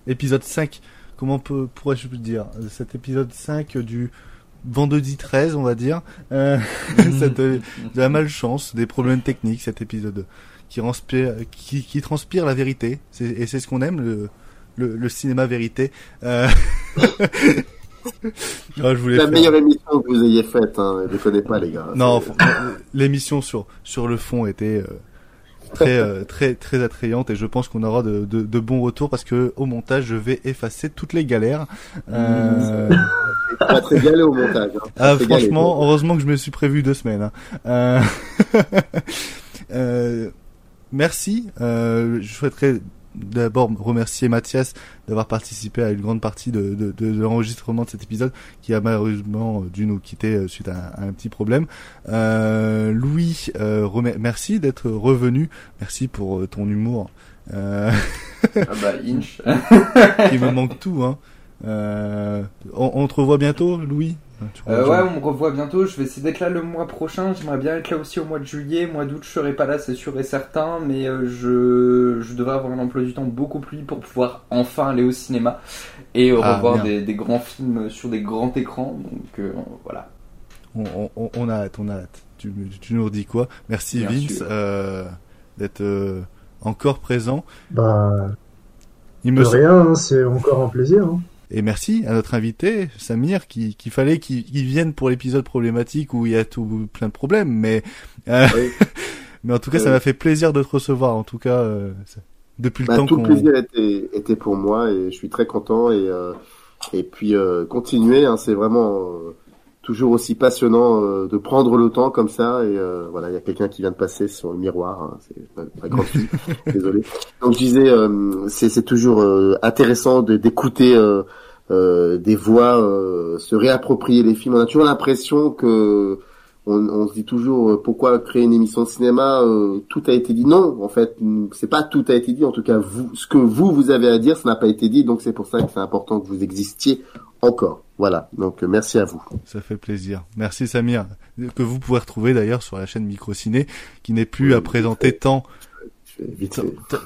épisode 5. Comment pourrais-je dire? Cet épisode 5 du vendredi 13, on va dire. Euh, de la malchance, des problèmes techniques, cet épisode qui transpire, qui, qui transpire la vérité. Et c'est ce qu'on aime, le, le, le, cinéma vérité. Euh... Non, je voulais la meilleure émission que vous ayez faite, hein, ne connais pas les gars. Non, l'émission sur sur le fond était euh, très euh, très très attrayante et je pense qu'on aura de, de, de, bons retours parce que au montage je vais effacer toutes les galères. Euh... pas très galé au montage. Hein. Ah, franchement, heureusement que je me suis prévu deux semaines. Hein. Euh... euh... Merci. Euh, je souhaiterais d'abord remercier Mathias d'avoir participé à une grande partie de, de, de, l'enregistrement de cet épisode qui a malheureusement dû nous quitter euh, suite à un, petit problème. Euh, Louis, euh, merci d'être revenu. Merci pour euh, ton humour. Euh... ah bah, inch. qui me manque tout. Hein. Euh, on, on te revoit bientôt, Louis? Euh, ouais, on me revoit bientôt. Je vais essayer d'être là le mois prochain. J'aimerais bien être là aussi au mois de juillet. Mois d'août, je serai pas là, c'est sûr et certain. Mais euh, je, je devrais avoir un emploi du temps beaucoup plus pour pouvoir enfin aller au cinéma et euh, ah, revoir des, des, grands films sur des grands écrans. Donc euh, voilà. On, on, on, a hâte, on a hâte. Tu, tu nous redis quoi? Merci bien Vince d'être encore présent. Bah, il me de rien, hein, c'est encore un plaisir. Hein. Et merci à notre invité, Samir, qui, qu'il fallait qu'il vienne pour l'épisode problématique où il y a tout plein de problèmes, mais euh, mais en tout cas, ça m'a fait plaisir de te recevoir. En tout cas, euh, depuis le Bah, temps tout le plaisir était, était pour moi et je suis très content et euh, et puis euh, continuer, hein, c'est vraiment euh, toujours aussi passionnant euh, de prendre le temps comme ça et euh, voilà, il y a quelqu'un qui vient de passer sur le miroir, hein, c'est pas, grand désolé. Donc je disais, euh, c'est c'est toujours euh, intéressant de- d'écouter euh, euh, des voix euh, se réapproprier les films. On a toujours l'impression que on, on se dit toujours euh, pourquoi créer une émission de cinéma euh, tout a été dit non en fait c'est pas tout a été dit en tout cas vous ce que vous vous avez à dire ça n'a pas été dit donc c'est pour ça que c'est important que vous existiez encore voilà donc euh, merci à vous Ça fait plaisir. Merci Samir, que vous pouvez retrouver d'ailleurs sur la chaîne Microciné, qui n'est plus à présenter tant, tant,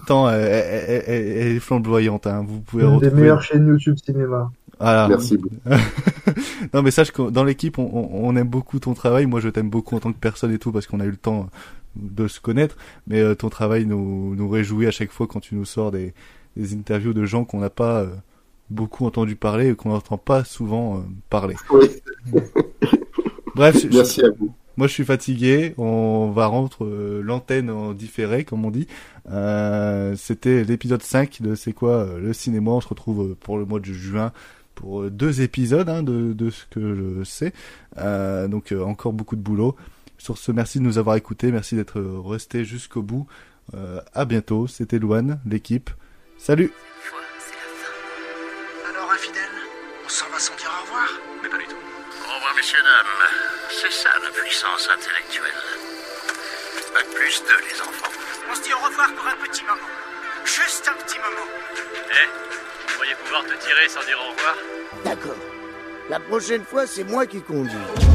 tant euh, elle, elle- elle- elle est flamboyante. Hein. Vous pouvez Une des retrouver. meilleures chaînes YouTube cinéma. Voilà. Merci beaucoup. non mais sache que dans l'équipe on, aime beaucoup ton travail. Moi je t'aime beaucoup en tant que personne et tout parce qu'on a eu le temps de se connaître. Mais euh, ton travail nous, nous réjouit à chaque fois quand tu nous sors des, des interviews de gens qu'on n'a pas euh, beaucoup entendu parler et qu'on n'entend pas souvent euh, parler. Bref, je- Merci je- à vous. Moi, je suis fatigué. On va rendre euh, l'antenne en différé, comme on dit. Euh, C'était l'épisode 5 de C'est quoi euh, le cinéma. On se retrouve pour le mois de juin pour euh, deux épisodes hein, de, de ce que je sais. Euh, donc euh, encore beaucoup de boulot. Sur ce, merci de nous avoir écoutés. Merci d'être euh, restés jusqu'au bout. Euh, à bientôt. C'était Louane, l'équipe. Salut Alors, infidèle, on s'en va sans dire au revoir Mais pas du tout. Au revoir, messieurs, dames. C'est ça la puissance intellectuelle. Bac plus deux, les enfants. On se dit au revoir pour un petit moment. Juste un petit moment. Eh, vous pourriez pouvoir te tirer sans dire au revoir D'accord. La prochaine fois, c'est moi qui conduis.